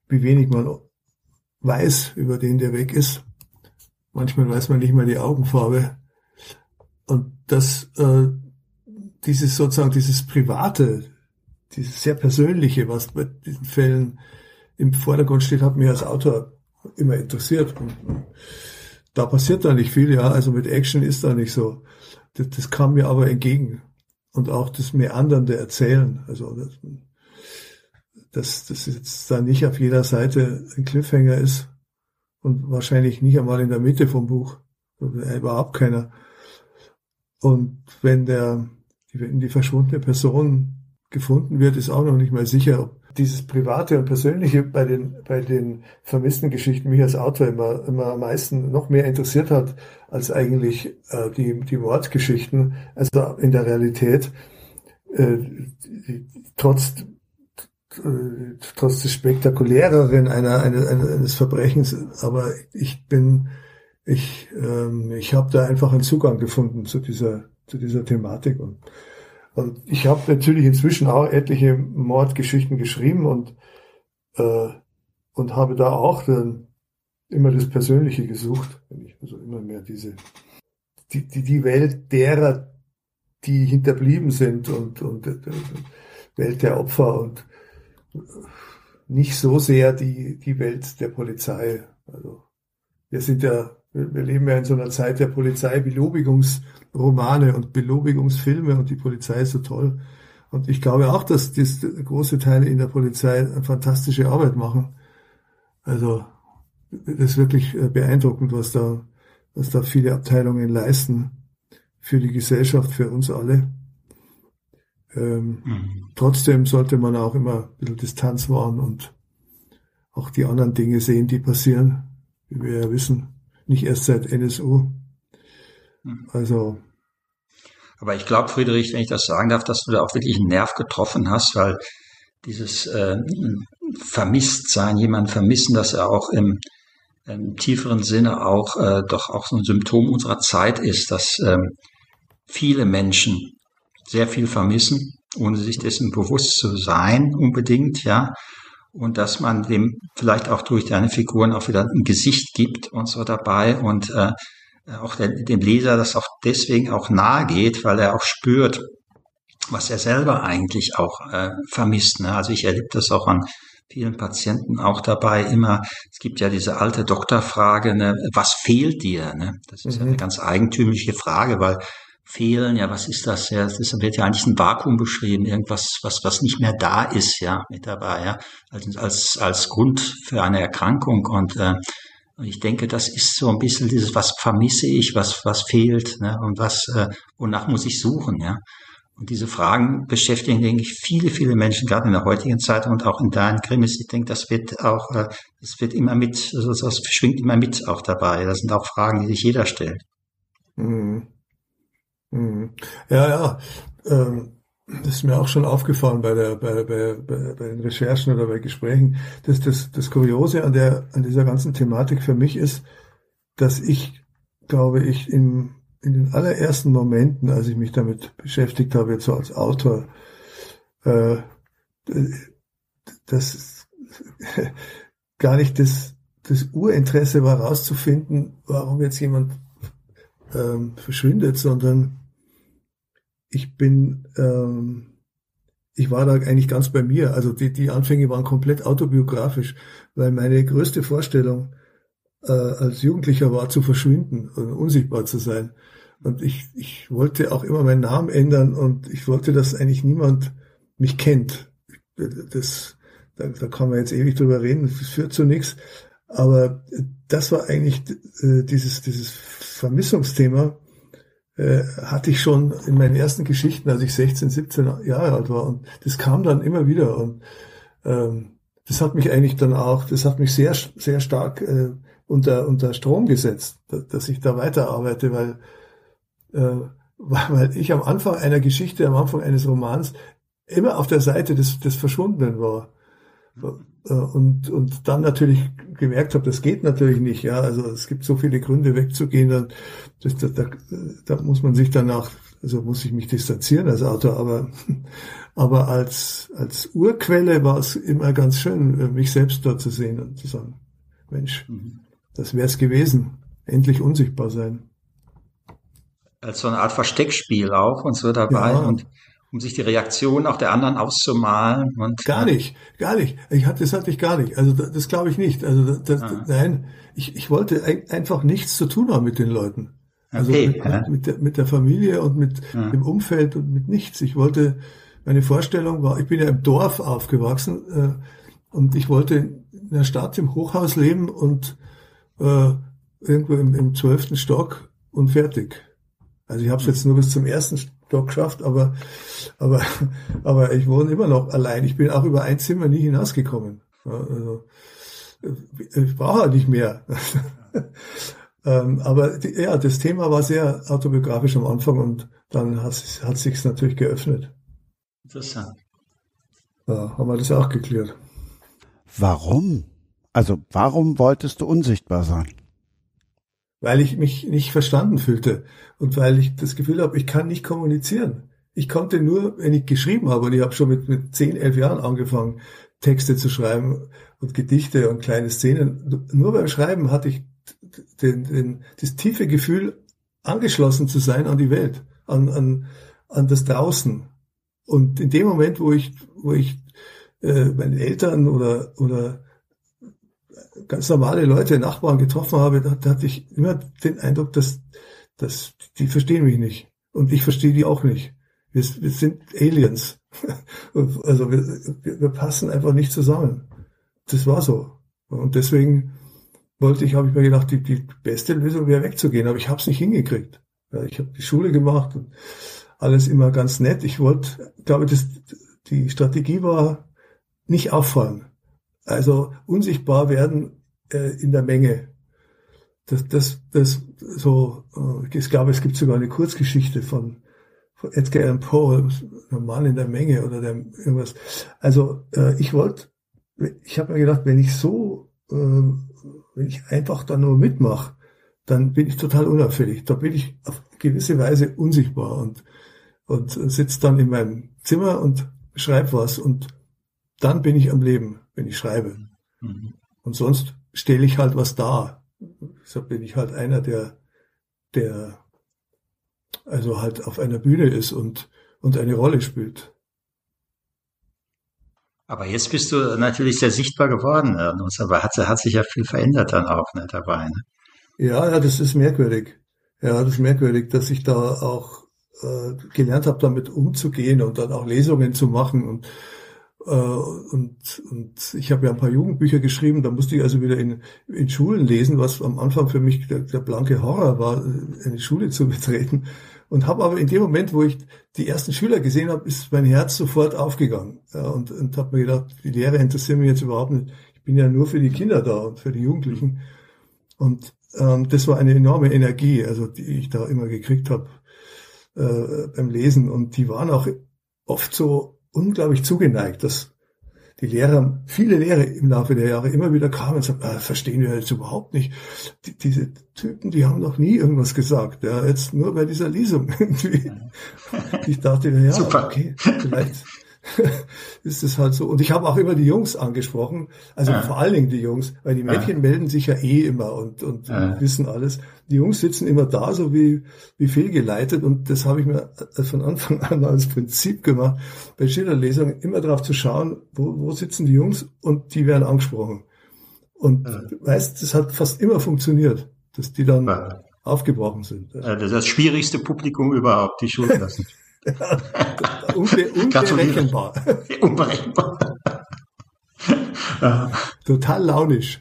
Speaker 3: wie wenig man weiß über den, der weg ist. Manchmal weiß man nicht mal die Augenfarbe. Und das, äh, dieses sozusagen, dieses Private, dieses sehr Persönliche, was bei diesen Fällen im Vordergrund steht, hat mich als Autor immer interessiert. Und, da passiert da nicht viel, ja. Also mit Action ist da nicht so. Das, das kam mir aber entgegen. Und auch das Meandernde Erzählen. Also das, dass das jetzt da nicht auf jeder Seite ein Cliffhanger ist und wahrscheinlich nicht einmal in der Mitte vom Buch. Überhaupt keiner. Und wenn der, wenn die verschwundene Person gefunden wird, ist auch noch nicht mal sicher, ob dieses Private und Persönliche bei den, bei den vermissten Geschichten mich als Autor immer, immer am meisten noch mehr interessiert hat, als eigentlich äh, die, die Mordgeschichten. Also in der Realität, äh, trotz, äh, trotz des Spektakuläreren einer, einer, eines Verbrechens, aber ich bin, ich, ähm, ich habe da einfach einen Zugang gefunden zu dieser, zu dieser Thematik und und ich habe natürlich inzwischen auch etliche Mordgeschichten geschrieben und, äh, und habe da auch dann immer das Persönliche gesucht. Also immer mehr diese, die, die, die Welt derer, die hinterblieben sind und, und äh, Welt der Opfer und nicht so sehr die, die Welt der Polizei. Also wir sind ja wir leben ja in so einer Zeit der Polizeibelobigungsromane und Belobigungsfilme und die Polizei ist so toll. Und ich glaube auch, dass das große Teile in der Polizei eine fantastische Arbeit machen. Also das ist wirklich äh, beeindruckend, was da, was da viele Abteilungen leisten für die Gesellschaft, für uns alle. Ähm, mhm. Trotzdem sollte man auch immer ein bisschen Distanz wahren und auch die anderen Dinge sehen, die passieren, wie wir ja wissen nicht erst seit NSU. Hm. Also.
Speaker 5: Aber ich glaube, Friedrich, wenn ich das sagen darf, dass du da auch wirklich einen Nerv getroffen hast, weil dieses äh, Vermisstsein, jemand vermissen, dass er auch im, im tieferen Sinne auch äh, doch auch so ein Symptom unserer Zeit ist, dass ähm, viele Menschen sehr viel vermissen, ohne sich dessen bewusst zu sein, unbedingt, ja und dass man dem vielleicht auch durch deine Figuren auch wieder ein Gesicht gibt und so dabei und äh, auch der, dem Leser das auch deswegen auch nahe geht, weil er auch spürt, was er selber eigentlich auch äh, vermisst. Ne? Also ich erlebe das auch an vielen Patienten auch dabei immer, es gibt ja diese alte Doktorfrage, ne, was fehlt dir? Ne? Das ist mhm. ja eine ganz eigentümliche Frage, weil fehlen. Ja, was ist das? Ja, das wird ja eigentlich ein Vakuum beschrieben, irgendwas, was, was nicht mehr da ist, ja, mit dabei, ja, als, als, als Grund für eine Erkrankung. Und äh, ich denke, das ist so ein bisschen dieses, was vermisse ich, was, was fehlt, ne, und was, äh, wonach muss ich suchen, ja. Und diese Fragen beschäftigen, denke ich, viele, viele Menschen, gerade in der heutigen Zeit und auch in deinen Krimis. Ich denke, das wird auch, äh, das wird immer mit, also das schwingt immer mit auch dabei. Das sind auch Fragen, die sich jeder stellt.
Speaker 3: Mhm. Mhm. Ja, ja. Ähm, das ist mir auch schon aufgefallen bei, der, bei, bei, bei, bei den Recherchen oder bei Gesprächen. Das, das, das Kuriose an, der, an dieser ganzen Thematik für mich ist, dass ich, glaube ich, in, in den allerersten Momenten, als ich mich damit beschäftigt habe, jetzt so als Autor, äh, das <laughs> gar nicht das, das Urinteresse war, rauszufinden, warum jetzt jemand ähm, verschwindet, sondern ich bin, ähm, ich war da eigentlich ganz bei mir. Also die, die Anfänge waren komplett autobiografisch, weil meine größte Vorstellung äh, als Jugendlicher war zu verschwinden und unsichtbar zu sein. Und ich, ich wollte auch immer meinen Namen ändern und ich wollte, dass eigentlich niemand mich kennt. Das, da, da kann man jetzt ewig drüber reden, das führt zu nichts. Aber das war eigentlich äh, dieses, dieses Vermissungsthema, äh, hatte ich schon in meinen ersten Geschichten, als ich 16, 17 Jahre alt war. Und das kam dann immer wieder. Und ähm, das hat mich eigentlich dann auch, das hat mich sehr, sehr stark äh, unter, unter Strom gesetzt, dass ich da weiterarbeite, weil, äh, weil ich am Anfang einer Geschichte, am Anfang eines Romans immer auf der Seite des, des Verschwundenen war. Äh, und, und dann natürlich gemerkt habe, das geht natürlich nicht. Ja, also es gibt so viele Gründe wegzugehen, dann, das, da, da, da muss man sich danach, also muss ich mich distanzieren als Autor, aber, <laughs> aber als, als Urquelle war es immer ganz schön, mich selbst dort zu sehen und zu sagen, Mensch, mhm. das wäre es gewesen. Endlich unsichtbar sein.
Speaker 5: Als so eine Art Versteckspiel auch und so dabei ja. und um sich die Reaktion auch der anderen auszumalen. Und,
Speaker 3: gar nicht, gar nicht. Ich hatte, das hatte ich gar nicht. Also das, das glaube ich nicht. Also das, ah. nein, ich, ich wollte einfach nichts zu tun haben mit den Leuten. Also okay, mit, ja. mit, der, mit der Familie und mit ja. dem Umfeld und mit nichts. Ich wollte, meine Vorstellung war, ich bin ja im Dorf aufgewachsen äh, und ich wollte in der Stadt im Hochhaus leben und äh, irgendwo im, im zwölften Stock und fertig. Also ich habe es jetzt nur bis zum ersten Stock geschafft, aber, aber, aber ich wohne immer noch allein. Ich bin auch über ein Zimmer nie hinausgekommen. Also, ich brauche halt nicht mehr. <laughs> ähm, aber die, ja, das Thema war sehr autobiografisch am Anfang und dann hat, hat sich natürlich geöffnet.
Speaker 5: Interessant.
Speaker 3: Ja, haben wir das auch geklärt.
Speaker 2: Warum? Also warum wolltest du unsichtbar sein?
Speaker 3: Weil ich mich nicht verstanden fühlte und weil ich das Gefühl habe, ich kann nicht kommunizieren. Ich konnte nur, wenn ich geschrieben habe, und ich habe schon mit, mit 10, 11 Jahren angefangen, Texte zu schreiben und Gedichte und kleine Szenen. Nur beim Schreiben hatte ich den, den, das tiefe Gefühl, angeschlossen zu sein an die Welt, an, an, an das Draußen. Und in dem Moment, wo ich, wo ich äh, meine Eltern oder, oder ganz normale Leute, Nachbarn getroffen habe, da, da hatte ich immer den Eindruck, dass, dass die verstehen mich nicht. Und ich verstehe die auch nicht. Wir, wir sind Aliens. <laughs> also wir, wir, wir passen einfach nicht zusammen. Das war so. Und deswegen wollte ich, habe ich mir gedacht, die, die beste Lösung wäre wegzugehen, aber ich habe es nicht hingekriegt. Ja, ich habe die Schule gemacht und alles immer ganz nett. Ich wollte, glaube das, die Strategie war, nicht auffallen. Also unsichtbar werden äh, in der Menge. Das, das, das so, äh, ich glaube, es gibt sogar eine Kurzgeschichte von, von Edgar Allan Poe, Mann in der Menge oder der irgendwas. Also äh, ich wollte, ich habe mir gedacht, wenn ich so, äh, wenn ich einfach da nur mitmache, dann bin ich total unauffällig. Da bin ich auf gewisse Weise unsichtbar und und sitze dann in meinem Zimmer und schreibe was und dann bin ich am Leben wenn ich schreibe. Mhm. Und sonst stelle ich halt was dar. So bin ich halt einer, der, der also halt auf einer Bühne ist und, und eine Rolle spielt.
Speaker 5: Aber jetzt bist du natürlich sehr sichtbar geworden, aber hat, hat sich ja viel verändert dann auch ne, dabei. Ne?
Speaker 3: Ja, ja, das ist merkwürdig. Ja, das ist merkwürdig, dass ich da auch äh, gelernt habe, damit umzugehen und dann auch Lesungen zu machen und und, und ich habe ja ein paar Jugendbücher geschrieben, da musste ich also wieder in, in Schulen lesen, was am Anfang für mich der, der blanke Horror war, eine Schule zu <laughs> betreten. Und habe aber in dem Moment, wo ich die ersten Schüler gesehen habe, ist mein Herz sofort aufgegangen. Ja, und und habe mir gedacht, die Lehre interessiert mich jetzt überhaupt nicht. Ich bin ja nur für die Kinder da und für die Jugendlichen. Und ähm, das war eine enorme Energie, also die ich da immer gekriegt habe äh, beim Lesen. Und die waren auch oft so unglaublich zugeneigt, dass die Lehrer, viele Lehrer im Laufe der Jahre immer wieder kamen und sagten, ah, verstehen wir jetzt überhaupt nicht. Die, diese Typen, die haben noch nie irgendwas gesagt. Ja, jetzt nur bei dieser Lesung <laughs> irgendwie. Ich dachte, ja, Super. okay, vielleicht <laughs> ist es halt so. Und ich habe auch immer die Jungs angesprochen, also ja. vor allen Dingen die Jungs, weil die Mädchen ja. melden sich ja eh immer und, und ja. wissen alles. Die Jungs sitzen immer da, so wie, wie fehlgeleitet und das habe ich mir von Anfang an als Prinzip gemacht, bei Schillerlesungen immer darauf zu schauen, wo, wo sitzen die Jungs und die werden angesprochen. Und weißt, das hat fast immer funktioniert, dass die dann aufgebrochen sind.
Speaker 5: Das ist das schwierigste Publikum überhaupt, die Schulklassen. <laughs> <laughs>
Speaker 3: Unbe unberechenbar. <laughs>
Speaker 5: unberechenbar. <laughs>
Speaker 3: Total launisch.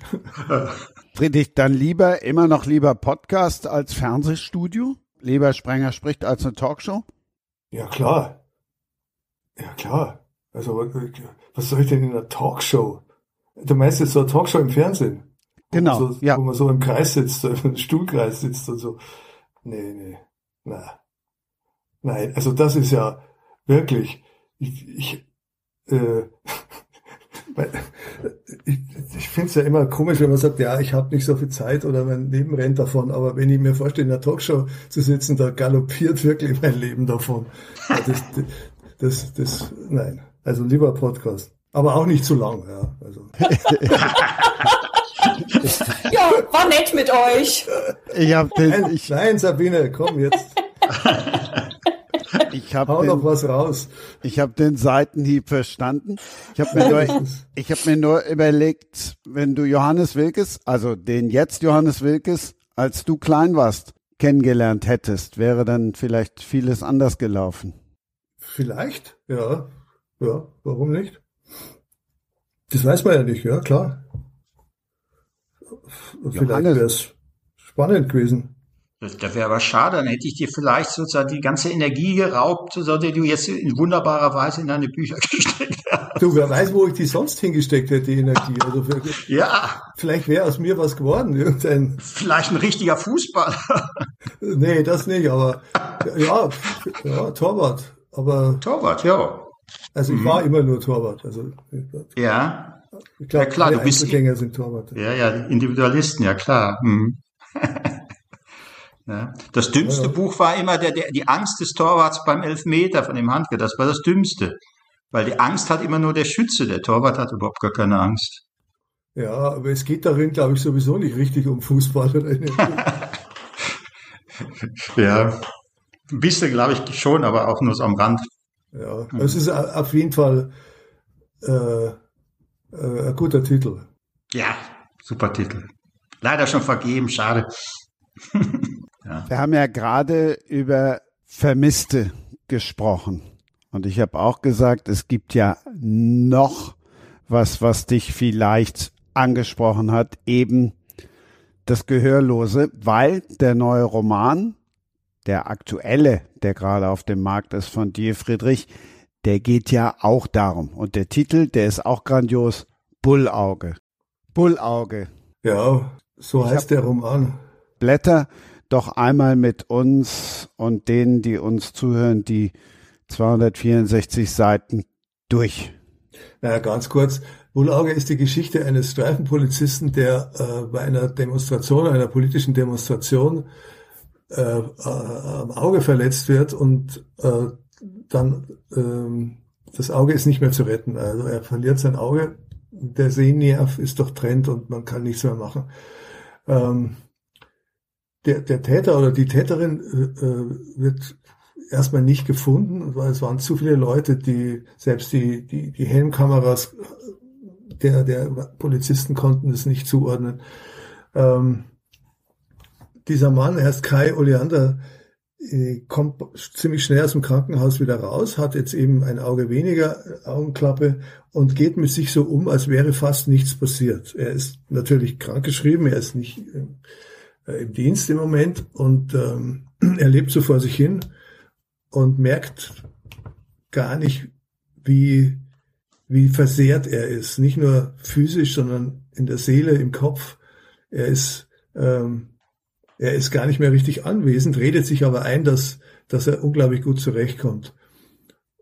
Speaker 2: Dreh dich dann lieber, immer noch lieber Podcast als Fernsehstudio? Lieber Sprenger spricht als eine Talkshow?
Speaker 3: Ja, klar. Ja, klar. Also, was soll ich denn in einer Talkshow? Du meinst jetzt so eine Talkshow im Fernsehen?
Speaker 2: Genau,
Speaker 3: wo man so,
Speaker 2: ja.
Speaker 3: wo man so im Kreis sitzt, im Stuhlkreis sitzt und so. Nee, nee, na. Nein, also das ist ja wirklich, ich, ich, äh, <laughs> ich, ich finde es ja immer komisch, wenn man sagt, ja, ich habe nicht so viel Zeit oder mein Leben rennt davon, aber wenn ich mir vorstelle, in einer Talkshow zu sitzen, da galoppiert wirklich mein Leben davon. Das, das, das, das nein, also lieber Podcast. Aber auch nicht zu lang, ja. Also. <laughs>
Speaker 4: Ja, war nett mit euch.
Speaker 2: Ich habe den,
Speaker 3: Nein,
Speaker 2: ich,
Speaker 3: nein, Sabine, komm jetzt, <laughs>
Speaker 2: ich hab
Speaker 3: hau noch
Speaker 2: den,
Speaker 3: was raus.
Speaker 2: ich hab den Seitenhieb verstanden. Ich habe mir nur, ich habe mir nur überlegt, wenn du Johannes Wilkes, also den jetzt Johannes Wilkes, als du klein warst, kennengelernt hättest, wäre dann vielleicht vieles anders gelaufen.
Speaker 3: Vielleicht, ja, ja, warum nicht? Das weiß man ja nicht, ja, klar. Vielleicht wäre es spannend gewesen.
Speaker 5: Das, das wäre aber schade, dann hätte ich dir vielleicht sozusagen die ganze Energie geraubt, so die du jetzt in wunderbarer Weise in deine Bücher <laughs> gesteckt hast.
Speaker 3: Du, wer weiß, wo ich die sonst hingesteckt hätte, die Energie. Also für,
Speaker 5: Ja,
Speaker 3: vielleicht wäre aus mir was geworden. <laughs> Irgendein,
Speaker 5: vielleicht ein richtiger Fußballer. <laughs>
Speaker 3: nee, das nicht, aber ja, ja, Torwart. Aber
Speaker 5: Torwart, ja.
Speaker 3: also ich war immer nur Torwart. Also
Speaker 5: Ja,
Speaker 3: ich glaube,
Speaker 5: Ja, klar, du bist-
Speaker 3: sind Torwart.
Speaker 5: ja, ja, Individualisten, ja klar. Hm. Ja. Das dümmste
Speaker 3: Ja.
Speaker 5: Buch war immer der, der, die Angst des Torwarts beim Elfmeter von dem Handke. Das war das Dümmste. Weil die Angst hat immer nur der Schütze. Der Torwart hat überhaupt gar keine Angst.
Speaker 3: Ja, aber es geht darin, glaube ich, sowieso nicht richtig um Fußball. <laughs>
Speaker 5: Ja. Ein bisschen, glaube ich, schon, aber auch nur so am Rand.
Speaker 3: Ja, es ist a- auf jeden Fall äh, äh, ein guter Titel.
Speaker 5: Ja, super Titel. Leider schon vergeben, schade. <laughs>
Speaker 2: Wir haben ja gerade über Vermisste gesprochen. Und ich habe auch gesagt, es gibt ja noch was, was dich vielleicht angesprochen hat, eben das Gehörlose, weil der neue Roman, der aktuelle, der gerade auf dem Markt ist von dir, Friedrich, der geht ja auch darum. Und der Titel, der ist auch grandios, Bullauge. Bullauge.
Speaker 3: Ja, so
Speaker 2: Ich
Speaker 3: heißt der Roman.
Speaker 2: Blätter doch einmal mit uns und denen, die uns zuhören, die 264 Seiten durch.
Speaker 3: Naja, ganz kurz. Bullauge ist die Geschichte eines Streifenpolizisten, der äh, bei einer Demonstration, einer politischen Demonstration äh, äh, am Auge verletzt wird und äh, dann ähm, das Auge ist nicht mehr zu retten. Also er verliert sein Auge, der Sehnerv ist durchtrennt und man kann nichts mehr machen. Ähm, der, der Täter oder die Täterin äh, äh, wird erstmal nicht gefunden, weil es waren zu viele Leute, die selbst die, die, die Helmkameras der, der Polizisten konnten es nicht zuordnen. Ähm, dieser Mann, er heißt Kai Oleander, äh, kommt ziemlich schnell aus dem Krankenhaus wieder raus, hat jetzt eben ein Auge weniger, Augenklappe und geht mit sich so um, als wäre fast nichts passiert. Er ist natürlich krankgeschrieben, er ist nicht äh, im Dienst im Moment und ähm, <clears throat> er lebt so vor sich hin und merkt gar nicht, wie, wie versehrt er ist. Nicht nur physisch, sondern in der Seele, im Kopf. Er ist, ähm, er ist gar nicht mehr richtig anwesend, redet sich aber ein, dass, dass er unglaublich gut zurechtkommt.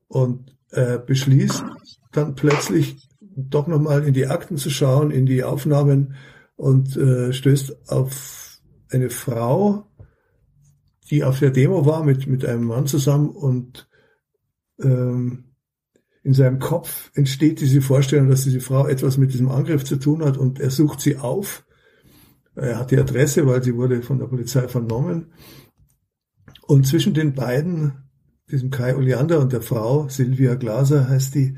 Speaker 3: Und äh, beschließt dann plötzlich doch nochmal in die Akten zu schauen, in die Aufnahmen und äh, stößt auf eine Frau, die auf der Demo war mit, mit einem Mann zusammen und ähm, in seinem Kopf entsteht diese Vorstellung, dass diese Frau etwas mit diesem Angriff zu tun hat und er sucht sie auf. Er hat die Adresse, weil sie wurde von der Polizei vernommen. Und zwischen den beiden, diesem Kai Oleander und der Frau, Silvia Glaser heißt die,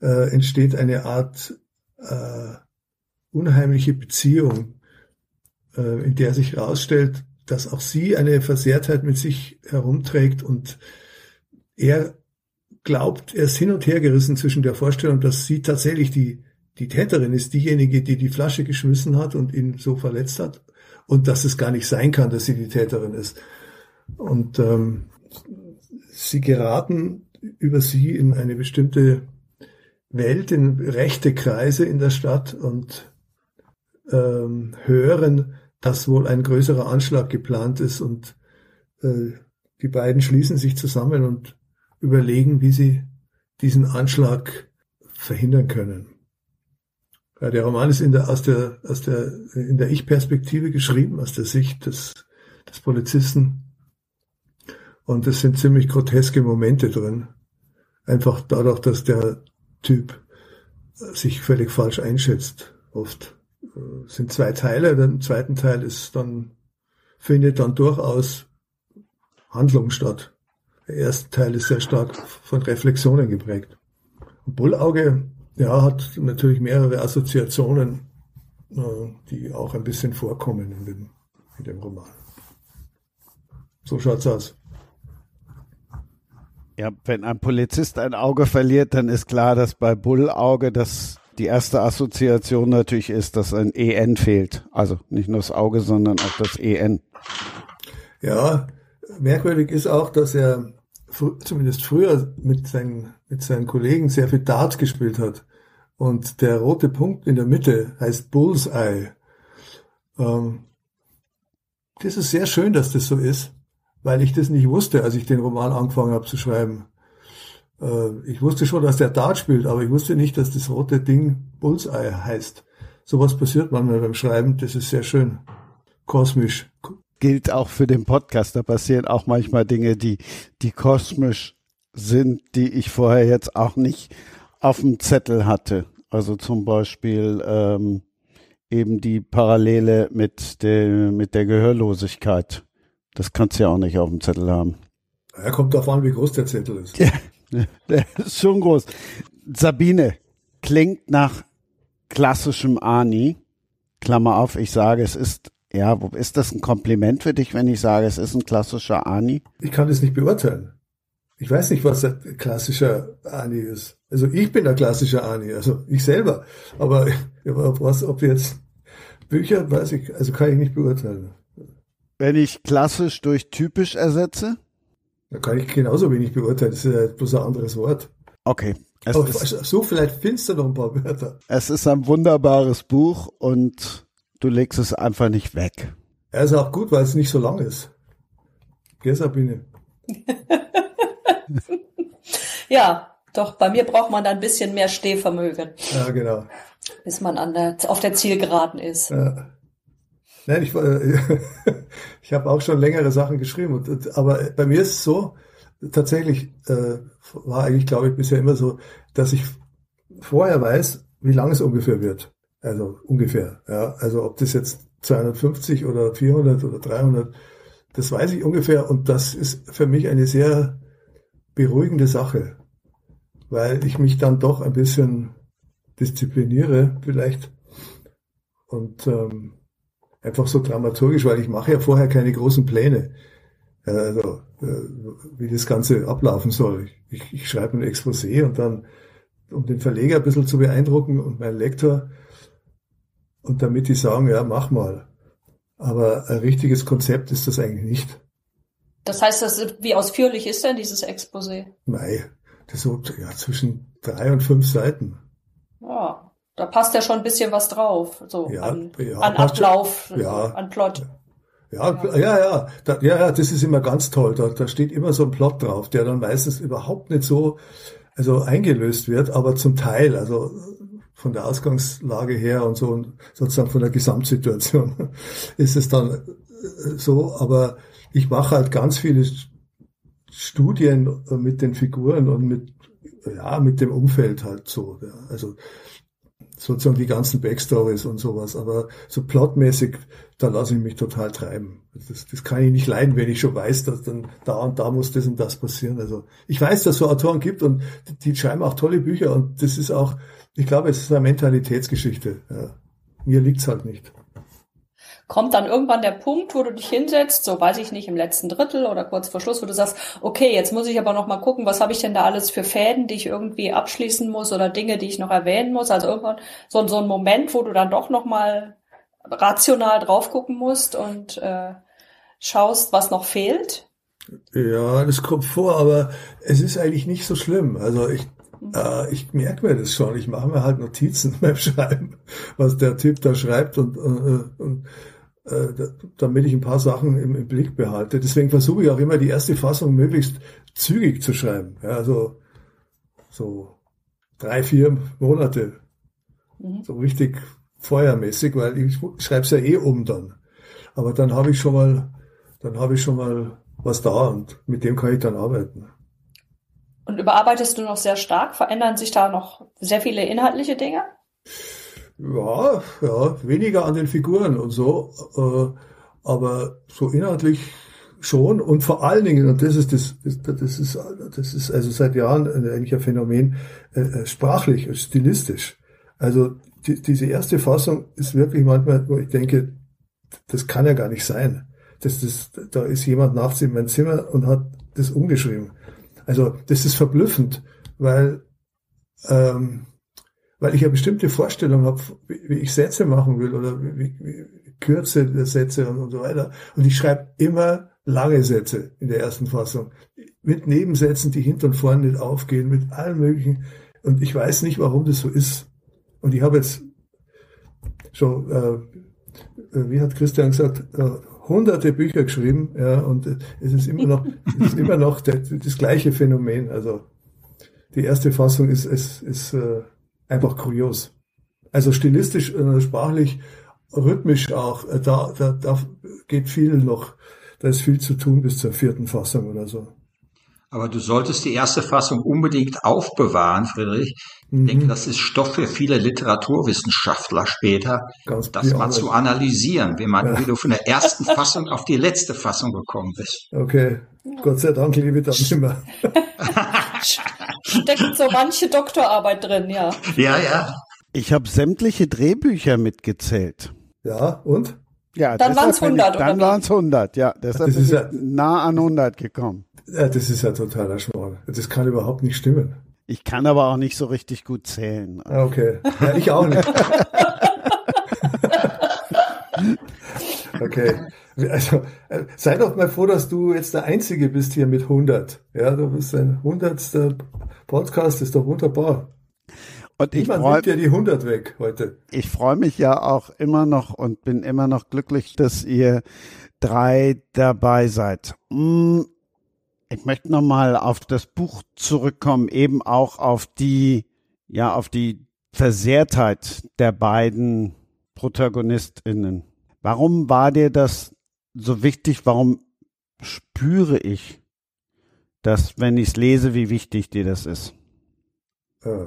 Speaker 3: äh, entsteht eine Art äh, unheimliche Beziehung, in der sich herausstellt, dass auch sie eine Versehrtheit mit sich herumträgt und er glaubt, er ist hin und her gerissen zwischen der Vorstellung, dass sie tatsächlich die, die Täterin ist, diejenige, die die Flasche geschmissen hat und ihn so verletzt hat und dass es gar nicht sein kann, dass sie die Täterin ist. Und ähm, sie geraten über sie in eine bestimmte Welt, in rechte Kreise in der Stadt und ähm, hören, dass wohl ein größerer Anschlag geplant ist und äh, die beiden schließen sich zusammen und überlegen, wie sie diesen Anschlag verhindern können. Ja, der Roman ist in der, aus der, aus der, in der Ich-Perspektive geschrieben, aus der Sicht des, des Polizisten. Und es sind ziemlich groteske Momente drin. Einfach dadurch, dass der Typ sich völlig falsch einschätzt. Oft sind zwei Teile. Der zweite Teil ist dann, findet dann durchaus Handlung statt. Der erste Teil ist sehr stark von Reflexionen geprägt. Bullauge, ja, hat natürlich mehrere Assoziationen, äh, die auch ein bisschen vorkommen in dem, in dem Roman. So schaut's aus.
Speaker 2: Ja, wenn ein Polizist ein Auge verliert, dann ist klar, dass bei Bullauge das die erste Assoziation natürlich ist, dass ein EN fehlt. Also nicht nur das Auge, sondern auch das EN.
Speaker 3: Ja, merkwürdig ist auch, dass er zumindest früher mit seinen, mit seinen Kollegen sehr viel Dart gespielt hat. Und der rote Punkt in der Mitte heißt Bullseye. Ähm, das ist sehr schön, dass das so ist, weil ich das nicht wusste, als ich den Roman angefangen habe zu schreiben. Äh, ich wusste schon, dass der Dart spielt, aber ich wusste nicht, dass das rote Ding Bullseye heißt. Sowas passiert manchmal beim Schreiben, das ist sehr schön. Kosmisch
Speaker 2: gilt auch für den Podcast. Da passieren auch manchmal Dinge, die, die kosmisch sind, die ich vorher jetzt auch nicht auf dem Zettel hatte. Also zum Beispiel ähm, eben die Parallele mit der, mit der Gehörlosigkeit. Das kannst du ja auch nicht auf dem Zettel haben.
Speaker 3: Er kommt darauf an, wie groß der Zettel ist.
Speaker 2: Ja, <laughs> <laughs> der ist schon groß. Sabine klingt nach klassischem Ani. Klammer auf, ich sage, es ist ja, ist das ein Kompliment für dich, wenn ich sage, es ist ein klassischer Ani?
Speaker 3: Ich kann das nicht beurteilen. Ich weiß nicht, was der klassischer Ani ist. Also ich bin der klassische Ani, also ich selber. Aber was, ob jetzt Bücher, weiß ich, also kann ich nicht beurteilen.
Speaker 2: Wenn ich klassisch durch typisch ersetze?
Speaker 3: Da kann ich genauso wenig beurteilen. Das ist ja bloß ein anderes Wort.
Speaker 2: Okay.
Speaker 3: Es Aber so, vielleicht findest du noch ein paar Wörter.
Speaker 2: Es ist ein wunderbares Buch und du legst es einfach nicht weg.
Speaker 3: Er ist auch gut, weil es nicht so lang ist. Gell, Sabine? <laughs>
Speaker 4: ja, doch, bei mir braucht man da ein bisschen mehr Stehvermögen.
Speaker 3: Ja, genau.
Speaker 4: Bis man an der, auf der Zielgeraden ist. Ja.
Speaker 3: Nein, ich, <laughs> ich habe auch schon längere Sachen geschrieben, und, aber bei mir ist es so, tatsächlich äh, war eigentlich, glaube ich, bisher immer so, dass ich vorher weiß, wie lang es ungefähr wird. Also ungefähr. Ja. Also ob das jetzt 250 oder 400 oder 300, das weiß ich ungefähr. Und das ist für mich eine sehr beruhigende Sache, weil ich mich dann doch ein bisschen diszipliniere vielleicht und ähm, einfach so dramaturgisch, weil ich mache ja vorher keine großen Pläne, also äh, wie das Ganze ablaufen soll. Ich, ich, ich schreibe ein Exposé und dann, um den Verleger ein bisschen zu beeindrucken und meinen Lektor, und damit die sagen, ja, mach mal. Aber ein richtiges Konzept ist das eigentlich nicht.
Speaker 4: Das heißt, das, wie ausführlich ist denn dieses Exposé?
Speaker 3: Nein, das ist so ja, zwischen drei und fünf Seiten.
Speaker 4: Ja, da passt ja schon ein bisschen was drauf, so
Speaker 3: ja,
Speaker 4: an,
Speaker 3: ja,
Speaker 4: an Ablauf,
Speaker 3: ja,
Speaker 4: an Plot.
Speaker 3: Ja, ja, ja, ja, da, ja, ja, das ist immer ganz toll. Da, da steht immer so ein Plot drauf, der dann meistens überhaupt nicht so also eingelöst wird, aber zum Teil, also von der Ausgangslage her und so und sozusagen von der Gesamtsituation <laughs> ist es dann äh, so, aber ich mache halt ganz viele Studien mit den Figuren und mit ja mit dem Umfeld halt so, ja. also sozusagen die ganzen Backstories und sowas, aber so plotmäßig, da lasse ich mich total treiben. Das, das kann ich nicht leiden, wenn ich schon weiß, dass dann da und da muss das und das passieren. Also ich weiß, dass es so Autoren gibt und die, die schreiben auch tolle Bücher und das ist auch ich glaube, es ist eine Mentalitätsgeschichte. Ja. Mir liegt's halt nicht.
Speaker 4: Kommt dann irgendwann der Punkt, wo du dich hinsetzt, so weiß ich nicht, im letzten Drittel oder kurz vor Schluss, wo du sagst, okay, jetzt muss ich aber noch mal gucken, was habe ich denn da alles für Fäden, die ich irgendwie abschließen muss oder Dinge, die ich noch erwähnen muss. Also irgendwann so, so ein Moment, wo du dann doch noch mal rational drauf gucken musst und äh, schaust, was noch fehlt.
Speaker 3: Ja, das kommt vor, aber es ist eigentlich nicht so schlimm. Also ich Äh, ich merke mir das schon. Ich mache mir halt Notizen <laughs> beim Schreiben, was der Typ da schreibt und, äh, und äh, damit ich ein paar Sachen im, im Blick behalte. Deswegen versuche ich auch immer die erste Fassung möglichst zügig zu schreiben. Ja, also so drei, vier Monate. Mhm. So richtig feuermäßig, weil ich schreibe es ja eh um dann. Aber dann habe ich schon mal, dann habe ich schon mal was da und mit dem kann ich dann arbeiten.
Speaker 4: Und überarbeitest du noch sehr stark? Verändern sich da noch sehr viele inhaltliche Dinge?
Speaker 3: Ja, ja, weniger an den Figuren und so, äh, aber so inhaltlich schon und vor allen Dingen, und das ist das, das, ist, das ist also seit Jahren eigentlich ein Phänomen, äh, äh, sprachlich, stilistisch. Also die, diese erste Fassung ist wirklich manchmal, wo ich denke, das kann ja gar nicht sein. Das, das, da ist jemand nachts in mein Zimmer und hat das umgeschrieben. Also das ist verblüffend, weil, ähm, weil ich eine bestimmte Vorstellung habe, wie, ich Sätze machen will oder wie, wie Kürze der Sätze und, und so weiter. Und ich schreibe immer lange Sätze in der ersten Fassung mit Nebensätzen, die hinten und vorne nicht aufgehen, mit allen möglichen. Und ich weiß nicht, warum das so ist. Und ich habe jetzt schon, äh, äh wie hat Christian gesagt, äh, hunderte Bücher geschrieben, ja, und es ist immer noch, <laughs> es ist immer noch der, das gleiche Phänomen. Also die erste Fassung ist, ist, ist äh, einfach kurios. Also stilistisch, äh, sprachlich, rhythmisch auch, äh, da, da, da geht viel noch, da ist viel zu tun bis zur vierten Fassung oder so.
Speaker 5: Aber du solltest die erste Fassung unbedingt aufbewahren, Friedrich. Ich mhm. denke, das ist Stoff für viele Literaturwissenschaftler später, Ganz das mal zu analysieren, wie man, ja. wie du von der ersten <laughs> Fassung auf die letzte Fassung gekommen bist.
Speaker 3: Okay. Gott sei Dank liebe ich das immer.
Speaker 4: Steckt <laughs> so manche Doktorarbeit drin, ja.
Speaker 5: Ja, ja.
Speaker 2: Ich habe sämtliche Drehbücher mitgezählt.
Speaker 3: Ja, und?
Speaker 2: Ja,
Speaker 4: dann waren es 100.
Speaker 2: Ich, dann waren es 100, ja. Deshalb das ist ja, nah an 100 gekommen.
Speaker 3: Ja, das ist ja totaler Schmarrn. Das kann überhaupt nicht stimmen.
Speaker 2: Ich kann aber auch nicht so richtig gut zählen.
Speaker 3: Ah, okay. Ja, ich auch nicht. <laughs> okay. Also, äh, sei doch mal froh, dass du jetzt der Einzige bist hier mit 100. Ja, du bist ein 100. Podcast, ist doch wunderbar. Und ich Niemand nimmt ja die 100 weg heute.
Speaker 2: Ich freue mich ja auch immer noch und bin immer noch glücklich, dass ihr drei dabei seid. Mm, ich möchte nochmal auf das Buch zurückkommen, eben auch auf die, ja, auf die Versehrtheit der beiden ProtagonistInnen. Warum war dir das so wichtig? Warum spüre ich, dass, wenn ich es lese, wie wichtig dir das ist?
Speaker 3: Äh,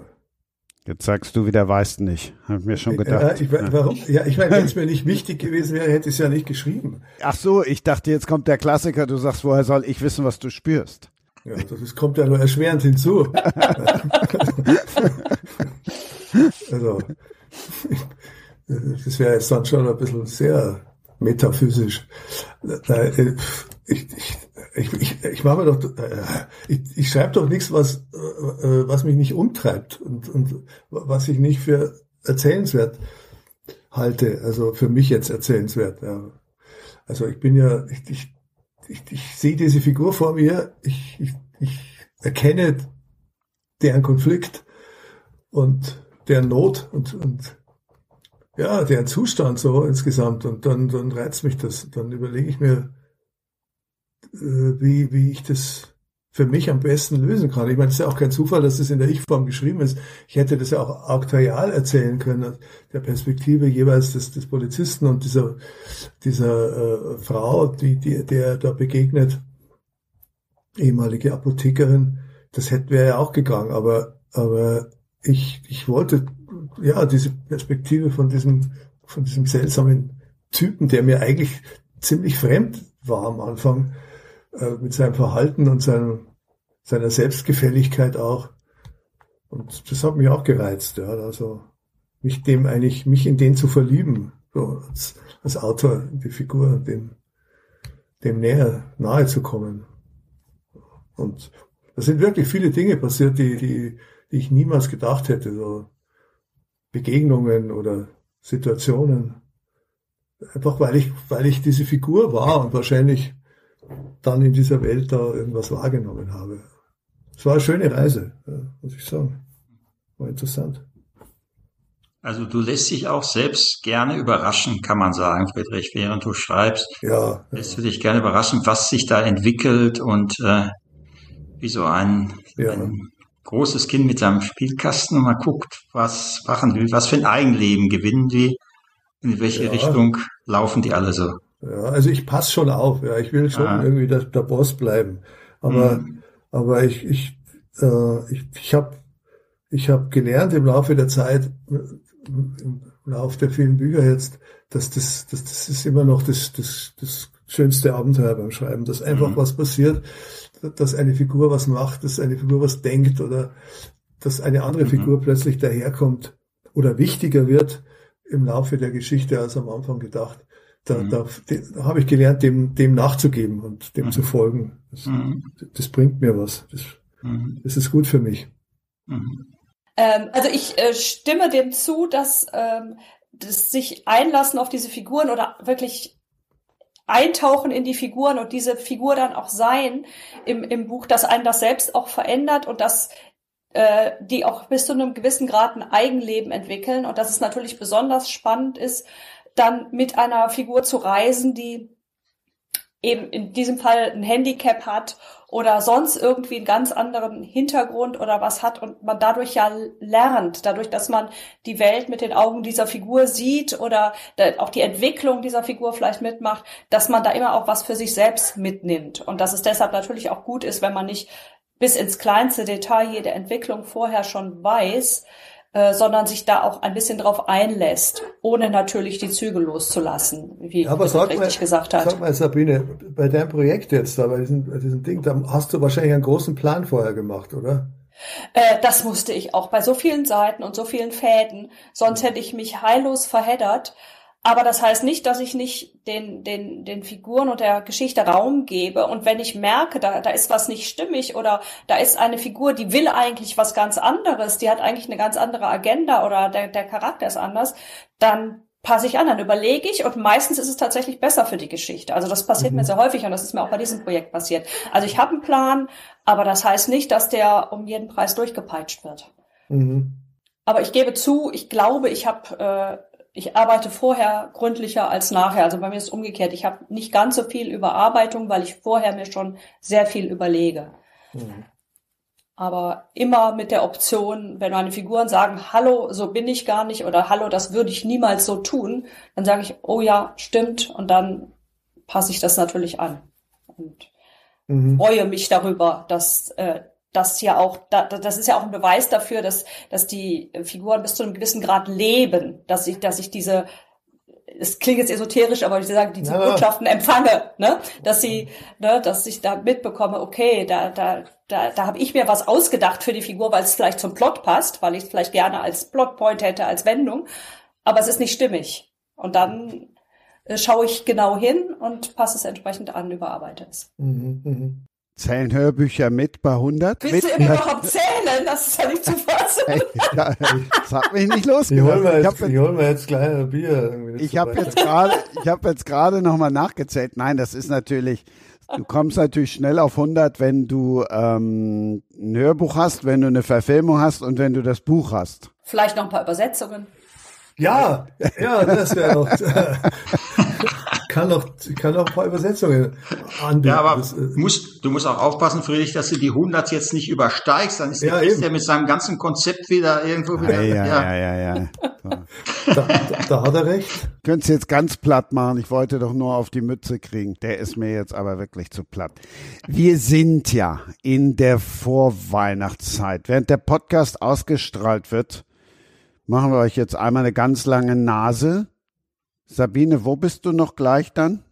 Speaker 2: Jetzt sagst du wieder, weißt nicht. Hab ich mir schon gedacht.
Speaker 3: Ja, ich, warum? Ja, ich meine, wenn es <laughs> mir nicht wichtig gewesen wäre, hätte ich es ja nicht geschrieben.
Speaker 2: Ach so, ich dachte, jetzt kommt der Klassiker. Du sagst, woher soll ich wissen, was du spürst?
Speaker 3: Ja, das kommt ja nur erschwerend hinzu. <laughs> also, <laughs> das wäre jetzt dann schon ein bisschen sehr metaphysisch. Ich, ich, ich, ich, ich mache doch, äh, ich, ich schreibe doch nichts, was, äh, was mich nicht umtreibt und, und was ich nicht für erzählenswert halte, also für mich jetzt erzählenswert. Also ich bin ja, ich, ich, ich, ich sehe diese Figur vor mir, ich, ich, ich erkenne deren Konflikt und deren Not und, und ja, deren Zustand so insgesamt und dann, dann reizt mich das. Dann überlege ich mir, äh, wie, wie ich das für mich am besten lösen kann. Ich meine, es ist ja auch kein Zufall, dass das in der Ich-Form geschrieben ist. Ich hätte das ja auch auktorial erzählen können, der Perspektive jeweils des, des Polizisten und dieser, dieser äh, Frau, die, die, der da begegnet, ehemalige Apothekerin. Das hätte wäre ja auch gegangen, aber, aber ich, ich wollte ja diese Perspektive von diesem, von diesem seltsamen Typen, der mir eigentlich ziemlich fremd war am Anfang, äh, mit seinem Verhalten und seinem, seiner Selbstgefälligkeit auch. Und das hat mich auch gereizt, ja, also mich dem eigentlich, mich in den zu verlieben, so als, als Autor, die Figur, dem, dem näher, nahe zu kommen. Und da sind wirklich viele Dinge passiert, die, die, die ich niemals gedacht hätte, so Begegnungen oder Situationen. Einfach weil ich, weil ich diese Figur war und wahrscheinlich dann in dieser Welt da irgendwas wahrgenommen habe. Es war eine schöne Reise, muss ich sagen. war interessant.
Speaker 5: Also du lässt dich auch selbst gerne überraschen, kann man sagen, Friedrich, während du schreibst.
Speaker 3: Ja.
Speaker 5: Lässt du dich gerne überraschen, was sich da entwickelt und äh, wie so ein, ja. ein großes Kind mit seinem Spielkasten und mal guckt, was machen will, was für ein Eigenleben gewinnen die, in welche ja. Richtung laufen die alle so.
Speaker 3: Ja, also ich passe schon auf, ja, ich will schon ah. irgendwie der, der, Boss bleiben, aber mhm. aber ich ich äh, ich, ich habe ich habe gelernt im Laufe der Zeit im Laufe der vielen Bücher jetzt, dass das, das, das ist immer noch das, das, das schönste Abenteuer beim Schreiben, dass einfach mhm. was passiert, dass eine Figur was macht, dass eine Figur was denkt oder dass eine andere mhm. Figur plötzlich daherkommt oder wichtiger wird im Laufe der Geschichte als am Anfang gedacht. Da, mhm. da, da habe ich gelernt, dem, dem nachzugeben und dem zu mhm. folgen. Das, mhm. das, bringt mir was. Das, mhm. das ist gut für mich.
Speaker 4: Ähm, also ich äh, stimme dem zu, dass ähm, das sich einlassen auf diese Figuren oder wirklich eintauchen in die Figuren und diese Figur dann auch sein im, im Buch, dass einen das selbst auch verändert und dass äh, die auch bis zu einem gewissen Grad ein Eigenleben entwickeln und dass es natürlich besonders spannend ist, dann mit einer Figur zu reisen, die eben in diesem Fall ein Handicap hat oder sonst irgendwie einen ganz anderen Hintergrund oder was hat und man dadurch ja lernt, dadurch, dass man die Welt mit den Augen dieser Figur sieht oder auch die Entwicklung dieser Figur vielleicht mitmacht, dass man da immer auch was für sich selbst mitnimmt. Und dass es deshalb natürlich auch gut ist, wenn man nicht bis ins kleinste Detail jede Entwicklung vorher schon weiß, äh, sondern sich da auch ein bisschen drauf einlässt, ohne natürlich die Züge loszulassen, wie ja, aber sag richtig mal, gesagt hat.
Speaker 3: Sag mal, Sabine, bei deinem Projekt jetzt da, bei diesem, bei diesem Ding, da hast du wahrscheinlich einen großen Plan vorher gemacht, oder?
Speaker 4: Äh, das musste ich auch bei so vielen Seiten und so vielen Fäden, sonst hätte ich mich heillos verheddert. Aber das heißt nicht, dass ich nicht den, den, den Figuren und der Geschichte Raum gebe. Und wenn ich merke, da, da ist was nicht stimmig oder da ist eine Figur, die will eigentlich was ganz anderes, die hat eigentlich eine ganz andere Agenda oder der, der Charakter ist anders, dann passe ich an, dann überlege ich und meistens ist es tatsächlich besser für die Geschichte. Also das passiert mhm. mir sehr häufig und das ist mir auch bei diesem Projekt passiert. Also ich habe einen Plan, aber das heißt nicht, dass der um jeden Preis durchgepeitscht wird. Mhm. Aber ich gebe zu, ich glaube, ich habe äh, ich arbeite vorher gründlicher als nachher. Also bei mir ist es umgekehrt. Ich habe nicht ganz so viel Überarbeitung, weil ich vorher mir schon sehr viel überlege. Mhm. Aber immer mit der Option, wenn meine Figuren sagen, hallo, so bin ich gar nicht oder hallo, das würde ich niemals so tun, dann sage ich, oh ja, stimmt und dann passe ich das natürlich an und mhm. freue mich darüber, dass äh, das ja auch, das ist ja auch ein Beweis dafür, dass, dass die Figuren bis zu einem gewissen Grad leben, dass ich, dass ich diese, es klingt jetzt esoterisch, aber ich sage, diese ja. Botschaften empfange, ne, dass sie, ne, dass ich da mitbekomme, okay, da, da, da, da habe ich mir was ausgedacht für die Figur, weil es vielleicht zum Plot passt, weil ich es vielleicht gerne als Plotpoint hätte, als Wendung, aber es ist nicht stimmig. Und dann äh, schaue ich genau hin und passe es entsprechend an, überarbeite es. Mhm,
Speaker 2: mh. Zählen Hörbücher mit bei 100?
Speaker 4: Willst mit, du überhaupt zählen? Das ist ja nicht zu fassen. <laughs>
Speaker 2: ja, das hat mich nicht losgelassen.
Speaker 3: Die holen wir jetzt, ich holen wir jetzt kleine Bier.
Speaker 2: Ich habe jetzt gerade, ich habe jetzt gerade nochmal nachgezählt. Nein, das ist natürlich, du kommst natürlich schnell auf 100, wenn du ähm, ein Hörbuch hast, wenn du eine Verfilmung hast und wenn du das Buch hast.
Speaker 4: Vielleicht noch ein paar Übersetzungen.
Speaker 3: Ja, ja, das wäre auch <laughs> kann noch, kann noch ein paar Übersetzungen
Speaker 5: anbieten. Ja, aber das, äh, musst, du musst auch aufpassen, Friedrich, dass du die 100 jetzt nicht übersteigst, dann ist ja, der mit seinem ganzen Konzept wieder irgendwo wieder.
Speaker 2: Ja, ja, ja, ja. ja.
Speaker 3: Da, da, da, hat er recht.
Speaker 2: Könnt's jetzt ganz platt machen. Ich wollte doch nur auf die Mütze kriegen. Der ist mir jetzt aber wirklich zu platt. Wir sind ja in der Vorweihnachtszeit. Während der Podcast ausgestrahlt wird, machen wir euch jetzt einmal eine ganz lange Nase Sabine, wo bist du noch gleich dann?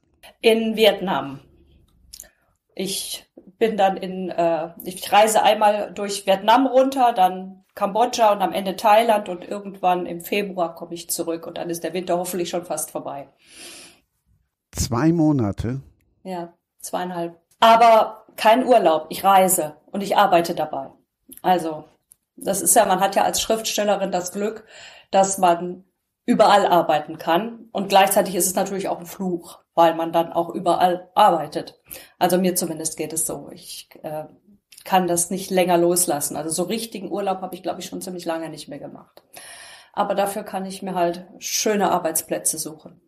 Speaker 4: In Vietnam. Ich bin dann in, äh, ich reise einmal durch Vietnam runter, dann Kambodscha und am Ende Thailand und irgendwann im Februar komme ich zurück und dann ist der Winter hoffentlich schon fast vorbei.
Speaker 2: Zwei Monate?
Speaker 4: Ja, zweieinhalb. Aber kein Urlaub, ich reise und ich arbeite dabei. Also, das ist ja, man hat ja als Schriftstellerin das Glück, dass man überall arbeiten kann. Und gleichzeitig ist es natürlich auch ein Fluch, weil man dann auch überall arbeitet. Also mir zumindest geht es so. Ich äh, kann das nicht länger loslassen. Also so richtigen Urlaub habe ich, glaube ich, schon ziemlich lange nicht mehr gemacht. Aber dafür kann ich mir halt schöne Arbeitsplätze suchen.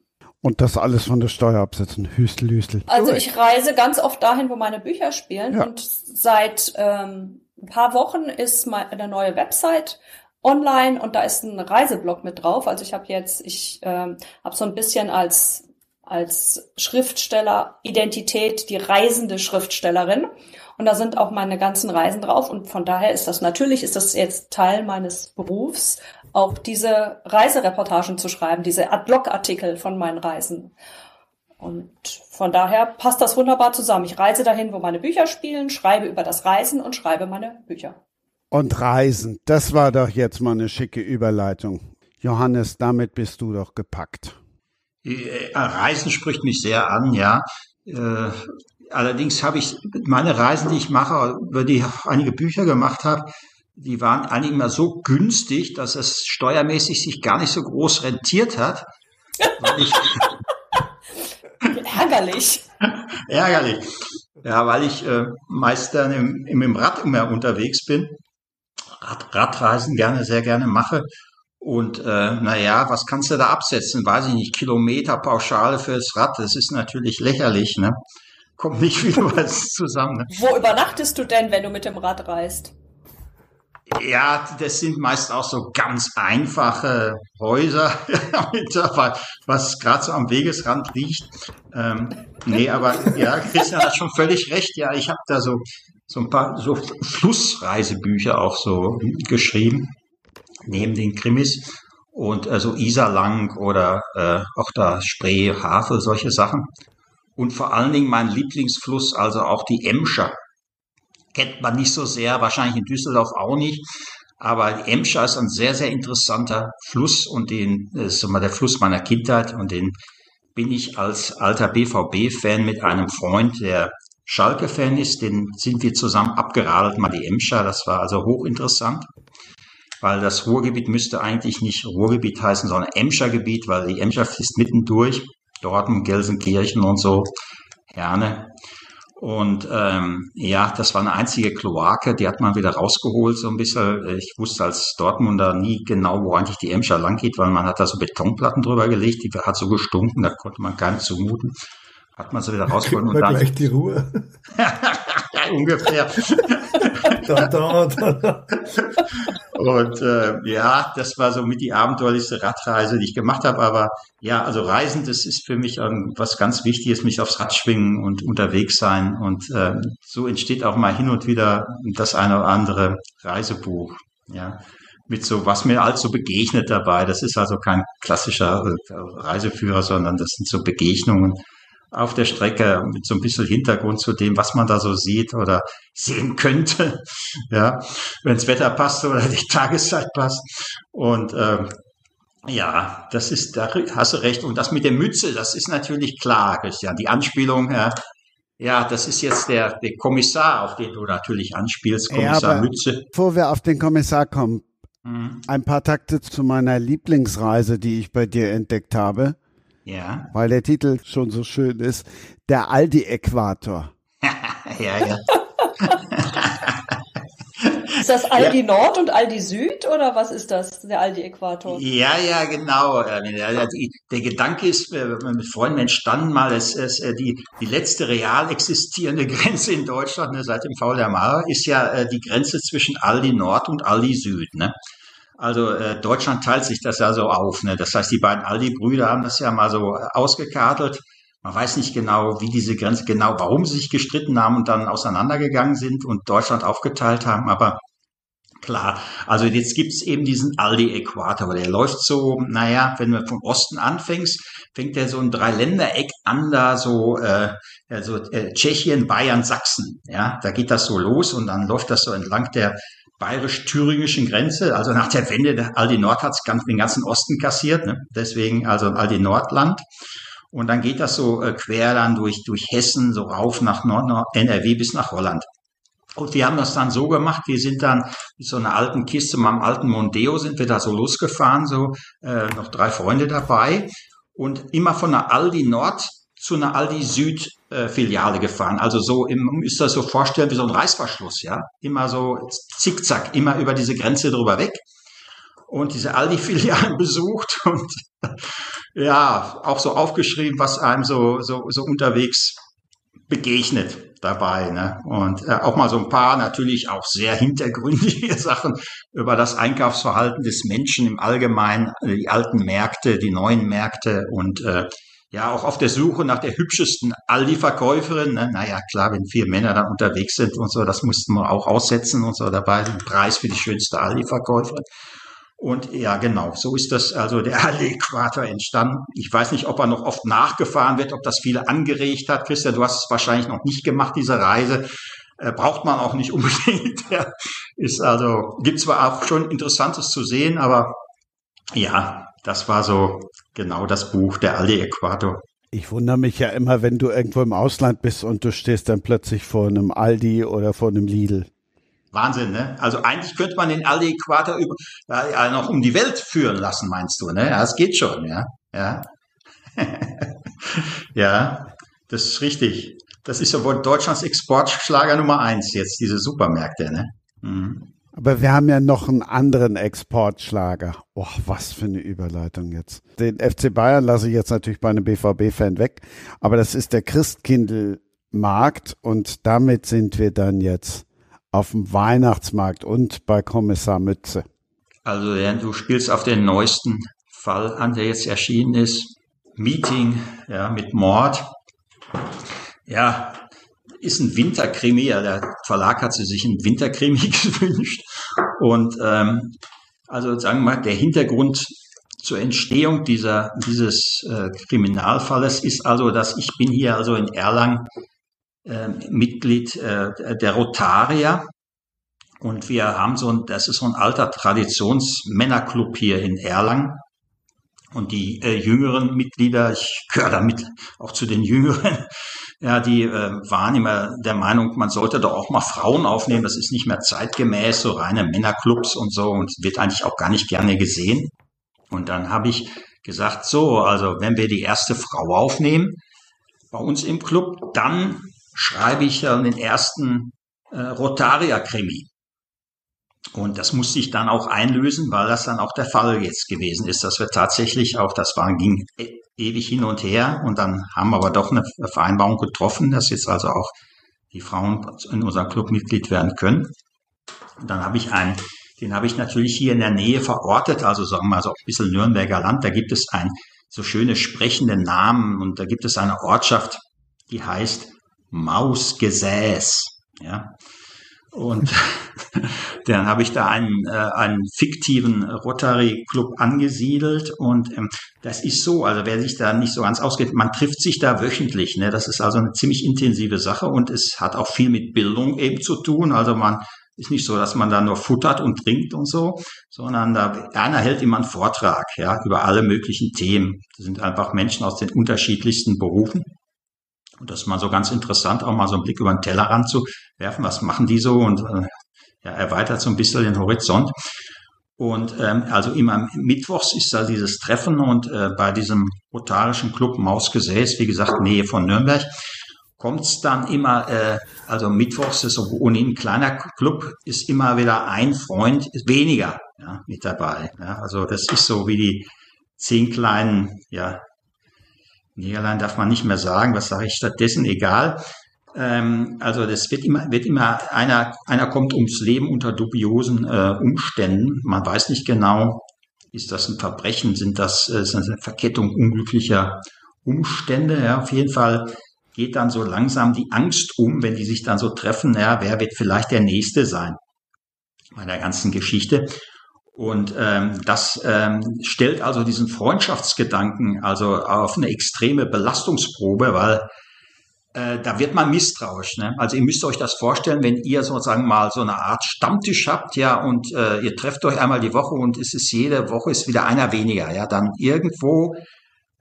Speaker 2: Und das alles von der Steuer absetzen. Hüstel, Hüstel.
Speaker 4: Also ich reise ganz oft dahin, wo meine Bücher spielen.
Speaker 2: Ja.
Speaker 4: Und seit ähm, ein paar Wochen ist meine neue Website online und da ist ein Reiseblog mit drauf. Also ich habe jetzt, ich ähm, habe so ein bisschen als als Schriftsteller Identität die reisende Schriftstellerin und da sind auch meine ganzen Reisen drauf und von daher ist das natürlich ist das jetzt Teil meines Berufs auch diese Reisereportagen zu schreiben, diese Ad-Blog-Artikel von meinen Reisen. Und von daher passt das wunderbar zusammen. Ich reise dahin, wo meine Bücher spielen, schreibe über das Reisen und schreibe meine Bücher.
Speaker 2: Und Reisen, das war doch jetzt mal eine schicke Überleitung. Johannes, damit bist du doch gepackt.
Speaker 5: Reisen spricht mich sehr an, ja. Äh, allerdings habe ich meine Reisen, die ich mache, über die ich einige Bücher gemacht habe, die waren eigentlich immer so günstig, dass es steuermäßig sich gar nicht so groß rentiert hat. Weil ich, <laughs>
Speaker 4: Ärgerlich.
Speaker 5: ärgerlich. Ja, weil ich äh, meist dann im, im, im Rad immer unterwegs bin. Rad, Radreisen gerne, sehr gerne mache. Und äh, naja, was kannst du da absetzen? Weiß ich nicht, Kilometer Pauschale fürs Rad, das ist natürlich lächerlich, ne? Kommt nicht <laughs> viel was zusammen. Ne?
Speaker 4: Wo übernachtest du denn, wenn du mit dem Rad reist?
Speaker 5: Ja, das sind meist auch so ganz einfache Häuser, <laughs> was gerade so am Wegesrand liegt. Ähm, nee, aber ja, Christian hat schon völlig recht. Ja, ich habe da so, so ein paar so Flussreisebücher auch so geschrieben, neben den Krimis. Und also Isar lang oder äh, auch da Spree, Havel, solche Sachen. Und vor allen Dingen mein Lieblingsfluss, also auch die Emscher kennt man nicht so sehr, wahrscheinlich in Düsseldorf auch nicht. Aber die Emscher ist ein sehr, sehr interessanter Fluss und den ist immer der Fluss meiner Kindheit und den bin ich als alter BVB-Fan mit einem Freund, der Schalke-Fan ist, den sind wir zusammen abgeradelt, mal die Emscher. Das war also hochinteressant, weil das Ruhrgebiet müsste eigentlich nicht Ruhrgebiet heißen, sondern Emscher-Gebiet, weil die Emscher fließt mittendurch, Dortmund, Gelsenkirchen und so, Herne. Und ähm, ja, das war eine einzige Kloake, die hat man wieder rausgeholt, so ein bisschen. Ich wusste als Dortmunder nie genau, wo eigentlich die Emscher lang geht, weil man hat da so Betonplatten drüber gelegt, die hat so gestunken, da konnte man keinem zumuten. Hat man sie wieder rausgeholt
Speaker 3: und dann. gleich die Ruhe. <laughs>
Speaker 5: ungefähr. <laughs> da, da, da. Und äh, ja, das war so mit die abenteuerlichste Radreise, die ich gemacht habe. Aber ja, also Reisen, das ist für mich ähm, was ganz Wichtiges, mich aufs Rad schwingen und unterwegs sein. Und äh, so entsteht auch mal hin und wieder das eine oder andere Reisebuch. Ja, mit so, was mir also begegnet dabei. Das ist also kein klassischer äh, Reiseführer, sondern das sind so Begegnungen auf der Strecke mit so ein bisschen Hintergrund zu dem, was man da so sieht oder sehen könnte, <laughs> ja, wenn das Wetter passt oder die Tageszeit passt. Und ähm, ja, das ist, da hast du recht. Und das mit der Mütze, das ist natürlich klar, Christian. Die Anspielung, ja, ja, das ist jetzt der, der Kommissar, auf den du natürlich anspielst, Kommissar
Speaker 2: ja,
Speaker 5: Mütze.
Speaker 2: Bevor wir auf den Kommissar kommen, mhm. ein paar Takte zu meiner Lieblingsreise, die ich bei dir entdeckt habe.
Speaker 5: Ja.
Speaker 2: Weil der Titel schon so schön ist. Der Aldi-Äquator. <laughs>
Speaker 5: ja, ja. <laughs>
Speaker 4: Ist das Aldi ja. Nord und Aldi Süd oder was ist das, der Aldi-Äquator?
Speaker 5: Ja, ja, genau. Der Gedanke ist äh, mit Freunden entstanden mal, es ist äh, die, die letzte real existierende <laughs> Grenze in Deutschland ne, seit dem Fall der Mauer ist ja äh, die Grenze zwischen Aldi Nord und Aldi Süd. Ne? Also äh, Deutschland teilt sich das ja so auf. Ne? Das heißt, die beiden Aldi-Brüder haben das ja mal so äh, ausgekartelt. Man weiß nicht genau, wie diese Grenze genau, warum sie sich gestritten haben und dann auseinandergegangen sind und Deutschland aufgeteilt haben. Aber klar, also jetzt gibt's eben diesen Aldi-Äquator. Der läuft so, naja, wenn du vom Osten anfängst, fängt der so ein Dreiländereck an, da so äh, also äh, Tschechien, Bayern, Sachsen. Ja, da geht das so los und dann läuft das so entlang der bayerisch-thüringischen Grenze. Also nach der Wende, Aldi Nord hat den ganzen Osten kassiert, ne? deswegen also Aldi Nordland. Und dann geht das so äh, quer dann durch, durch Hessen, so rauf nach Nord, Nord NRW bis nach Holland. Und wir haben das dann so gemacht, wir sind dann mit so einer alten Kiste, meinem alten Mondeo sind wir da so losgefahren, so äh, noch drei Freunde dabei. Und immer von der Aldi Nord zu einer Aldi Süd äh, Filiale gefahren. Also so im, ist das so vorstellen wie so ein Reißverschluss, ja. Immer so zickzack, immer über diese Grenze drüber weg. Und diese Aldi-Filialen <laughs> besucht und ja, auch so aufgeschrieben, was einem so, so, so unterwegs begegnet dabei. Ne? Und äh, auch mal so ein paar natürlich auch sehr hintergründige <laughs> Sachen über das Einkaufsverhalten des Menschen im Allgemeinen, die alten Märkte, die neuen Märkte und äh, ja auch auf der Suche nach der hübschesten Aldi-Verkäuferin. Ne? Naja, klar, wenn vier Männer da unterwegs sind und so, das mussten wir auch aussetzen und so dabei, den Preis für die schönste Aldi-Verkäuferin. Und ja, genau, so ist das also der <laughs> Allee-Äquator entstanden. Ich weiß nicht, ob er noch oft nachgefahren wird, ob das viele angeregt hat. Christian, du hast es wahrscheinlich noch nicht gemacht, diese Reise. Äh, braucht man auch nicht <laughs> unbedingt. Ja, ist also, gibt zwar auch schon Interessantes zu sehen, aber ja, das war so genau das Buch, der Allee-Äquator.
Speaker 2: Ich wundere mich ja immer, wenn du irgendwo im Ausland bist und du stehst dann plötzlich vor einem Aldi oder vor einem Lidl.
Speaker 5: Wahnsinn, ne? Also eigentlich könnte man den Aldi-Äquator über, ja, noch um die Welt führen lassen, meinst du, ne? Ja, das geht schon, ja. Ja. <laughs> ja, das ist richtig. Das ist ja wohl Deutschlands Exportschlager Nummer eins jetzt, diese Supermärkte, ne? Mhm.
Speaker 2: Aber wir haben ja noch einen anderen Exportschlager. Oh, was für eine Überleitung jetzt. Den FC Bayern lasse ich jetzt natürlich bei einem BVB-Fan weg. Aber das ist der Christkindlmarkt und damit sind wir dann jetzt auf dem Weihnachtsmarkt und bei Kommissar Mütze.
Speaker 5: Also ja, du spielst auf den neuesten Fall an, der jetzt erschienen ist. Meeting ja, mit Mord. Ja, ist ein Winterkrimi. Ja, der Verlag hat sich einen Winterkrimi <laughs> gewünscht. Und ähm, also sagen wir mal, der Hintergrund zur Entstehung dieser, dieses äh, Kriminalfalles ist also, dass ich bin hier also in Erlangen äh, Mitglied äh, der Rotarier. Und wir haben so ein, das ist so ein alter Traditionsmännerclub hier in Erlangen. Und die äh, jüngeren Mitglieder, ich gehöre damit auch zu den jüngeren, ja, die äh, waren immer der Meinung, man sollte doch auch mal Frauen aufnehmen. Das ist nicht mehr zeitgemäß, so reine Männerclubs und so und wird eigentlich auch gar nicht gerne gesehen. Und dann habe ich gesagt, so, also wenn wir die erste Frau aufnehmen bei uns im Club, dann schreibe ich äh, den ersten äh, Rotaria-Krimi. Und das musste ich dann auch einlösen, weil das dann auch der Fall jetzt gewesen ist, dass wir tatsächlich auch, das war, ging e ewig hin und her und dann haben wir aber doch eine Vereinbarung getroffen, dass jetzt also auch die Frauen in unserem Club Mitglied werden können. Und dann habe ich einen, den habe ich natürlich hier in der Nähe verortet, also sagen wir mal so ein bisschen Nürnberger Land, da gibt es ein so schöne sprechende Namen und da gibt es eine Ortschaft, die heißt Mausgesäß. Ja. Und <laughs> dann habe ich da einen, äh, einen fiktiven Rotary Club angesiedelt und ähm, das ist so, also wer sich da nicht so ganz ausgeht, man trifft sich da wöchentlich. Ne? Das ist also eine ziemlich intensive Sache und es hat auch viel mit Bildung eben zu tun. Also man ist nicht so, dass man da nur futtert und trinkt und so, sondern da einer hält immer einen Vortrag ja über alle möglichen Themen. Das sind einfach Menschen aus den unterschiedlichsten Berufen. Und das ist mal so ganz interessant, auch mal so einen Blick über den Tellerrand zu werfen. Was machen die so? Und äh, ja, erweitert so ein bisschen den Horizont. Und ähm, also immer Mittwochs ist da dieses Treffen und äh, bei diesem rotarischen Club Mausgesäß, wie gesagt, Nähe von Nürnberg, kommt es dann immer, äh, also Mittwochs ist ohnehin ein kleiner Club, ist immer wieder ein Freund weniger ja, mit dabei. Ja. Also das ist so wie die zehn kleinen ja, Niederlande darf man nicht mehr sagen, was sage ich stattdessen, egal. Ähm, also das wird immer, wird immer, einer, einer kommt ums Leben unter dubiosen äh, Umständen. Man weiß nicht genau, ist das ein Verbrechen, sind das, äh, ist das eine Verkettung unglücklicher Umstände. Ja, auf jeden Fall geht dann so langsam die Angst um, wenn die sich dann so treffen, ja, wer wird vielleicht der Nächste sein bei der ganzen Geschichte. Und ähm, das ähm, stellt also diesen Freundschaftsgedanken also auf eine extreme Belastungsprobe, weil äh, da wird man misstrauisch. Ne? Also ihr müsst euch das vorstellen, wenn ihr sozusagen mal so eine Art Stammtisch habt, ja, und äh, ihr trefft euch einmal die Woche und es ist jede Woche ist wieder einer weniger, ja, dann irgendwo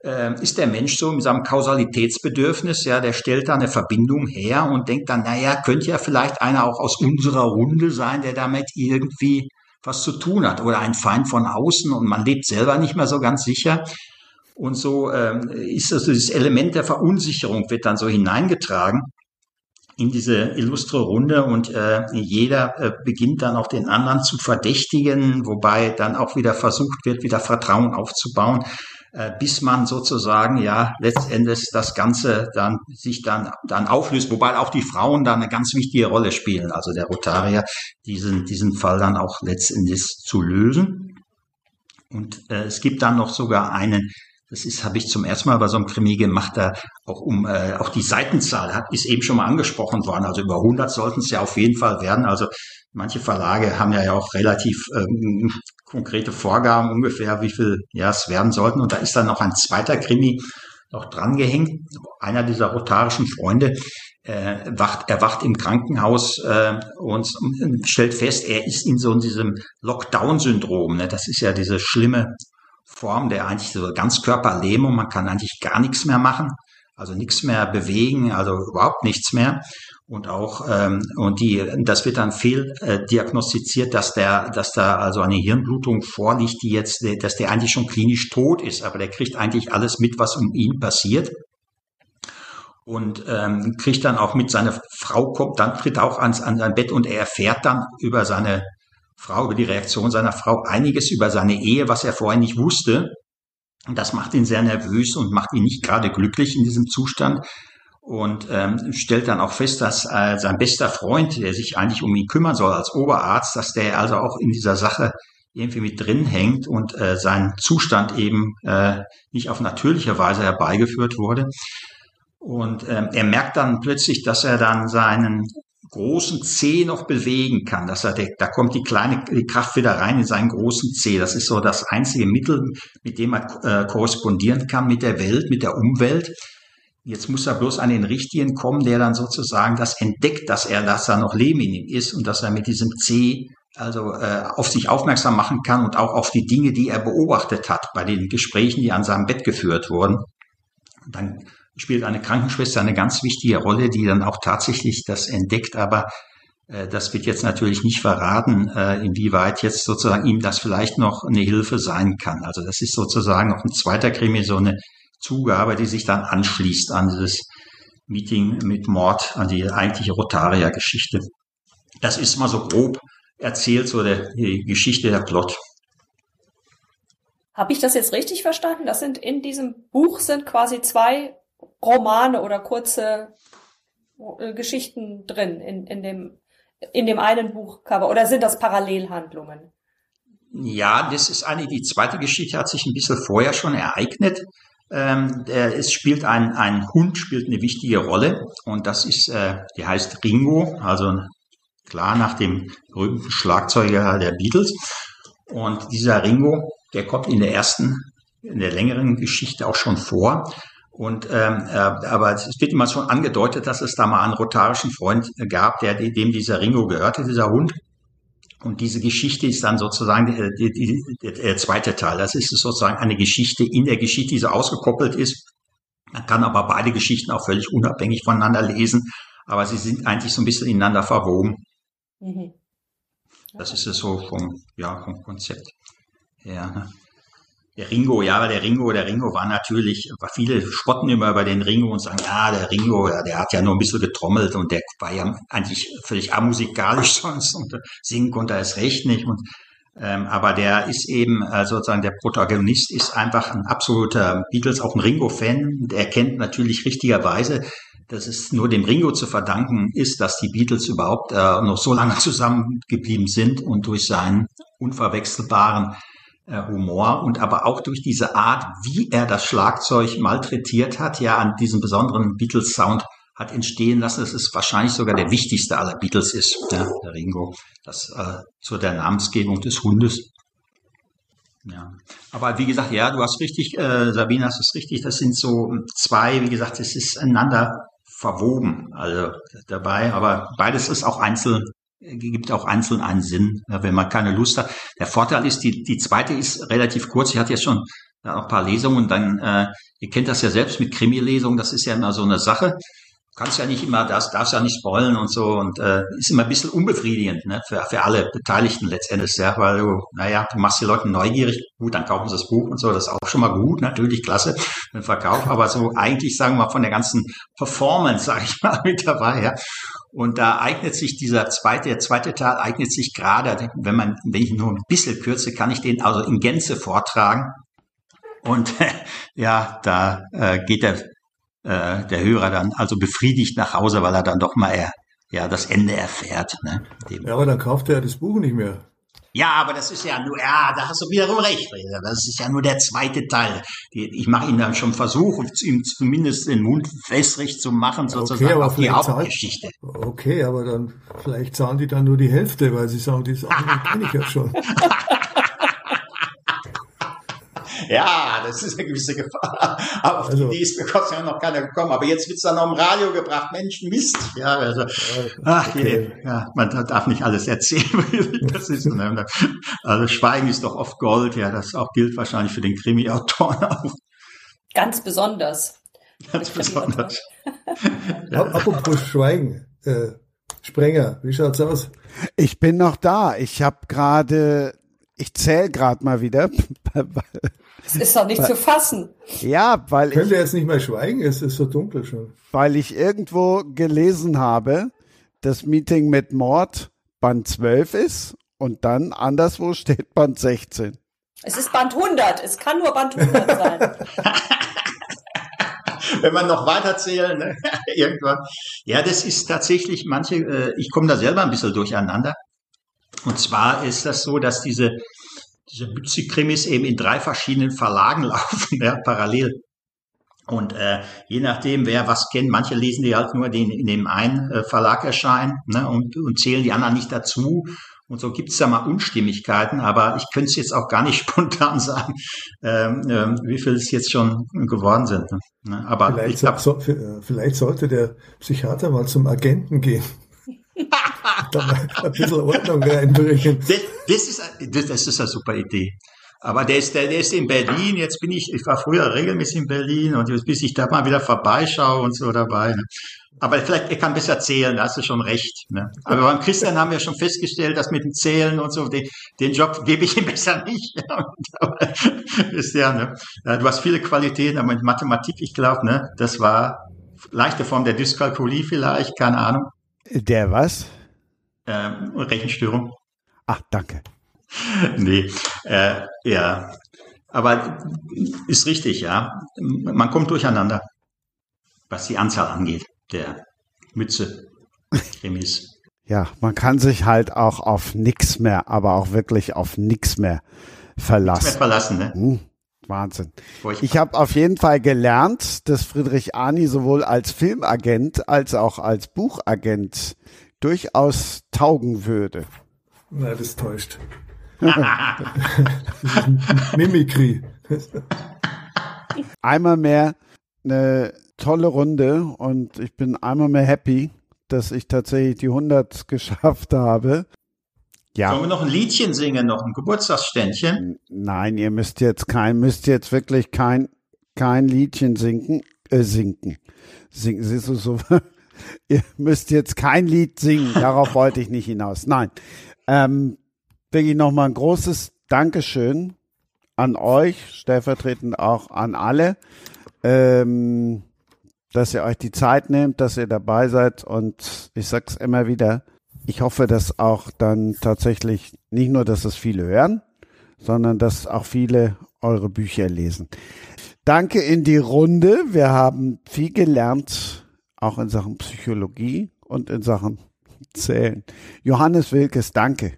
Speaker 5: äh, ist der Mensch so mit seinem Kausalitätsbedürfnis, ja, der stellt da eine Verbindung her und denkt dann, naja, könnte ja vielleicht einer auch aus unserer Runde sein, der damit irgendwie was zu tun hat oder ein Feind von außen und man lebt selber nicht mehr so ganz sicher. Und so ähm, ist also dieses Element der Verunsicherung wird dann so hineingetragen in diese illustre Runde und äh, jeder äh, beginnt dann auch den anderen zu verdächtigen, wobei dann auch wieder versucht wird, wieder Vertrauen aufzubauen, bis man sozusagen ja letztendlich das Ganze dann sich dann dann auflöst, wobei auch die Frauen da eine ganz wichtige Rolle spielen, also der Rotarier diesen diesen Fall dann auch letztendlich zu lösen. Und äh, es gibt dann noch sogar einen das ist, habe ich zum ersten Mal bei so einem Krimi gemacht, da auch um äh, auch die Seitenzahl hat, ist eben schon mal angesprochen worden. Also über 100 sollten es ja auf jeden Fall werden. Also manche Verlage haben ja auch relativ ähm, konkrete Vorgaben ungefähr, wie viel ja es werden sollten. Und da ist dann noch ein zweiter Krimi noch drangehängt. Einer dieser rotarischen Freunde äh, wacht, er wacht im Krankenhaus äh, und stellt fest, er ist in so diesem Lockdown-Syndrom. Ne? Das ist ja diese schlimme Form der eigentlich so Ganzkörperlähmung. Man kann eigentlich gar nichts mehr machen, also nichts mehr bewegen, also überhaupt nichts mehr. Und auch ähm, und die, das wird dann fehl äh, dass der, dass da also eine Hirnblutung vorliegt, die jetzt, dass der eigentlich schon klinisch tot ist, aber der kriegt eigentlich alles mit, was um ihn passiert und ähm, kriegt dann auch mit seine Frau kommt dann tritt auch ans an sein Bett und er erfährt dann über seine Frau, über die Reaktion seiner Frau einiges über seine Ehe, was er vorher nicht wusste. Und das macht ihn sehr nervös und macht ihn nicht gerade glücklich in diesem Zustand. Und ähm, stellt dann auch fest, dass äh, sein bester Freund, der sich eigentlich um ihn kümmern soll als Oberarzt, dass der also auch in dieser Sache irgendwie mit drin hängt und äh, sein Zustand eben äh, nicht auf natürliche Weise herbeigeführt wurde. Und ähm, er merkt dann plötzlich, dass er dann seinen großen C noch bewegen kann, dass er, da kommt die kleine die Kraft wieder rein in seinen großen C. Das ist so das einzige Mittel, mit dem er äh, korrespondieren kann mit der Welt, mit der Umwelt. Jetzt muss er bloß an den Richtigen kommen, der dann sozusagen das entdeckt, dass er, dass da noch Leben in ihm ist und dass er mit diesem C also äh, auf sich aufmerksam machen kann und auch auf die Dinge, die er beobachtet hat bei den Gesprächen, die an seinem Bett geführt wurden. Dann spielt eine Krankenschwester eine ganz wichtige Rolle, die dann auch tatsächlich das entdeckt, aber äh, das wird jetzt natürlich nicht verraten, äh, inwieweit jetzt sozusagen ihm das vielleicht noch eine Hilfe sein kann. Also das ist sozusagen noch ein zweiter Krimi, so eine Zugabe, die sich dann anschließt an dieses Meeting mit Mord, an die eigentliche Rotaria-Geschichte. Das ist mal so grob erzählt, so der, die Geschichte der Plot.
Speaker 4: Habe ich das jetzt richtig verstanden? Das sind in diesem Buch sind quasi zwei Romane oder kurze äh, Geschichten drin in, in dem in dem einen Buchcover oder sind das Parallelhandlungen?
Speaker 5: Ja, das ist eine, die zweite Geschichte hat sich ein bisschen vorher schon ereignet. Ähm, es spielt ein, ein Hund spielt eine wichtige Rolle und das ist, äh, die heißt Ringo, also klar nach dem berühmten Schlagzeuger der Beatles. Und dieser Ringo, der kommt in der ersten, in der längeren Geschichte auch schon vor. Und ähm, äh, aber es wird immer schon angedeutet, dass es da mal einen rotarischen Freund gab, der dem dieser Ringo gehörte, dieser Hund. Und diese Geschichte ist dann sozusagen der, der, der, der zweite Teil. Das ist sozusagen eine Geschichte in der Geschichte, die so ausgekoppelt ist. Man kann aber beide Geschichten auch völlig unabhängig voneinander lesen, aber sie sind eigentlich so ein bisschen ineinander verwoben. Mhm. Das ist es so vom, ja, vom Konzept her. Ne? Der Ringo, ja, der Ringo, der Ringo war natürlich, viele spotten immer über den Ringo und sagen, ja, der Ringo, der hat ja nur ein bisschen getrommelt und der war ja eigentlich völlig amusikalisch <laughs> sonst und singen konnte er es recht nicht und ähm, aber der ist eben äh, sozusagen der Protagonist ist einfach ein absoluter Beatles, auch ein Ringo-Fan. Der kennt natürlich richtigerweise, dass es nur dem Ringo zu verdanken ist, dass die Beatles überhaupt äh, noch so lange <laughs> zusammengeblieben sind und durch seinen unverwechselbaren Humor und aber auch durch diese Art, wie er das Schlagzeug malträtiert hat, ja an diesem besonderen Beatles-Sound hat entstehen lassen. dass es wahrscheinlich sogar der wichtigste aller Beatles ist, ja, der Ringo, das äh, zu der Namensgebung des Hundes. Ja, aber wie gesagt, ja, du hast richtig, äh, Sabine, hast es richtig. Das sind so zwei, wie gesagt, es ist einander verwoben, also dabei. Aber beides ist auch einzeln gibt auch einzeln einen Sinn, wenn man keine Lust hat. Der Vorteil ist, die, die zweite ist relativ kurz. Ich hatte jetzt schon ein paar Lesungen und dann, äh, ihr kennt das ja selbst mit Krimi-Lesungen, das ist ja immer so eine Sache. kannst ja nicht immer das, darfst ja nicht spoilen und so und äh, ist immer ein bisschen unbefriedigend ne, für, für alle Beteiligten letztendlich, ja, weil du, naja, du machst die Leute neugierig, gut, dann kaufen sie das Buch und so, das ist auch schon mal gut, natürlich klasse, den Verkauf, aber so eigentlich, sagen wir mal, von der ganzen Performance, <laughs> sage ich mal, mit dabei, ja. Und da eignet sich dieser zweite, der zweite Teil eignet sich gerade, wenn man, wenn ich nur ein bisschen kürze, kann ich den also in Gänze vortragen. Und <laughs> ja, da äh, geht der äh, der Hörer dann also befriedigt nach Hause, weil er dann doch mal er, ja das Ende erfährt. Ne?
Speaker 3: Ja, aber dann kauft er das Buch nicht mehr.
Speaker 5: Ja, aber das ist ja nur, ja, da hast du wiederum recht, Das ist ja nur der zweite Teil. Ich mache ihn dann schon versuchen, ihm zumindest den Mund wässrig zu machen, sozusagen
Speaker 3: okay, aber
Speaker 5: auf die Hauptgeschichte.
Speaker 3: Okay, aber dann vielleicht zahlen die dann nur die Hälfte, weil sie sagen, das andere kenne ich ja schon. <laughs>
Speaker 5: Ja, das ist eine gewisse Gefahr. Aber auf also, die Idee ist mir Gott sei Dank noch keiner gekommen. Aber jetzt wird's dann noch im Radio gebracht. Mensch, Mist. Ja, also, ach, okay. ja, man darf nicht alles erzählen. <laughs> das ist, ne? also Schweigen ist doch oft Gold. Ja, das auch gilt wahrscheinlich für den Krimi-Autoren auch.
Speaker 4: Ganz besonders.
Speaker 5: Ganz besonders. <laughs>
Speaker 3: ja. Apropos Schweigen. Äh, Sprenger, wie schaut's aus?
Speaker 2: Ich bin noch da. Ich habe gerade ich zähle gerade mal wieder. <laughs>
Speaker 4: Es ist doch nicht weil, zu fassen.
Speaker 2: Ja, weil
Speaker 3: Könnt ihr jetzt nicht mehr schweigen? Es ist so dunkel schon.
Speaker 2: Weil ich irgendwo gelesen habe, das Meeting mit Mord Band 12 ist und dann anderswo steht Band 16.
Speaker 4: Es ist Band 100. Es kann nur Band 100 sein. <laughs>
Speaker 5: Wenn man noch weiter zählen, ne? <laughs> irgendwann. Ja, das ist tatsächlich manche, äh, ich komme da selber ein bisschen durcheinander. Und zwar ist das so, dass diese, diese Mütze-Krimis eben in drei verschiedenen Verlagen <laughs> laufen, ja, parallel. Und äh, je nachdem, wer was kennt, manche lesen die halt nur den in dem einen äh, Verlag erscheinen ne, und, und zählen die anderen nicht dazu. Und so gibt es da mal Unstimmigkeiten, aber ich könnte es jetzt auch gar nicht <laughs> spontan sagen, ähm, äh, wie viel es jetzt schon geworden sind. Ne? Aber
Speaker 3: vielleicht,
Speaker 5: ich glaub,
Speaker 3: so, vielleicht sollte der Psychiater mal zum Agenten gehen ein bisschen Ordnung reinbringen.
Speaker 5: Das, das, ist, das, das ist eine super Idee. Aber der ist, der, der ist in Berlin. Jetzt bin ich, ich war früher regelmäßig in Berlin und bis ich da mal wieder vorbeischaue und so dabei. Ne? Aber vielleicht, er kann besser erzählen, da hast du schon recht. Ne? Aber beim Christian haben wir schon festgestellt, dass mit dem Zählen und so, den, den Job gebe ich ihm <laughs> besser nicht. <laughs> ist ja, ne? Du hast viele Qualitäten, aber mit Mathematik, ich glaube, ne, das war leichte Form der Dyskalkulie vielleicht, keine Ahnung.
Speaker 2: Der was?
Speaker 5: Ähm, Rechenstörung.
Speaker 2: Ach, danke. <laughs>
Speaker 5: nee, äh, ja. Aber ist richtig, ja. Man kommt durcheinander, was die Anzahl angeht, der Mütze, <laughs> Krimis.
Speaker 2: Ja, man kann sich halt auch auf nix mehr, aber auch wirklich auf nix mehr verlassen. Nix
Speaker 5: mehr verlassen, ne? Hm.
Speaker 2: Wahnsinn. Ich habe auf jeden Fall gelernt, dass Friedrich Arni sowohl als Filmagent als auch als Buchagent durchaus taugen würde.
Speaker 3: Na, das täuscht. <laughs> Mimikry.
Speaker 2: einmal mehr eine tolle Runde und ich bin einmal mehr happy, dass ich tatsächlich die 100 <laughs> geschafft habe.
Speaker 5: Ja. Sollen wir noch ein Liedchen singen, noch ein Geburtstagsständchen?
Speaker 2: Nein, ihr müsst jetzt kein, müsst jetzt wirklich kein, kein Liedchen singen, äh, sinken. Singen, siehst du so, <laughs> ihr müsst jetzt kein Lied singen, darauf wollte ich nicht hinaus. Nein. Ähm, wirklich nochmal ein großes Dankeschön an euch, stellvertretend auch an alle, ähm, dass ihr euch die Zeit nehmt, dass ihr dabei seid und ich sag's immer wieder, ich hoffe, dass auch dann tatsächlich nicht nur, dass es viele hören, sondern dass auch viele eure Bücher lesen. Danke in die Runde. Wir haben viel gelernt, auch in Sachen Psychologie und in Sachen Zählen. Johannes Wilkes, danke.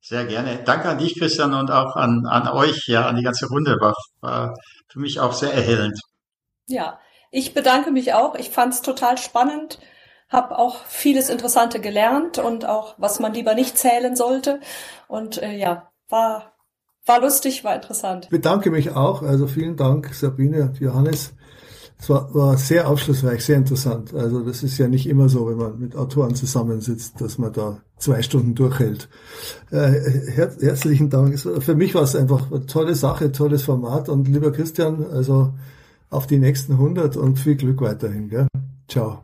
Speaker 5: Sehr gerne. Danke an dich, Christian, und auch an, an euch, ja, an die ganze Runde. War, war für mich auch sehr erhellend.
Speaker 4: Ja, ich bedanke mich auch. Ich fand es total spannend habe auch vieles Interessante gelernt und auch, was man lieber nicht zählen sollte. Und äh, ja, war, war lustig, war interessant.
Speaker 3: Ich bedanke mich auch. Also vielen Dank, Sabine und Johannes. Es war, war sehr aufschlussreich, sehr interessant. Also das ist ja nicht immer so, wenn man mit Autoren zusammensitzt, dass man da zwei Stunden durchhält. Äh, her herzlichen Dank. Für mich war es einfach eine tolle Sache, tolles Format. Und lieber Christian, also auf die nächsten 100 und viel Glück weiterhin. Gell? Ciao.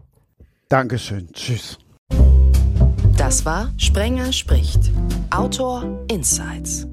Speaker 2: Dankeschön. Tschüss.
Speaker 1: Das war Sprenger spricht. Autor Insights.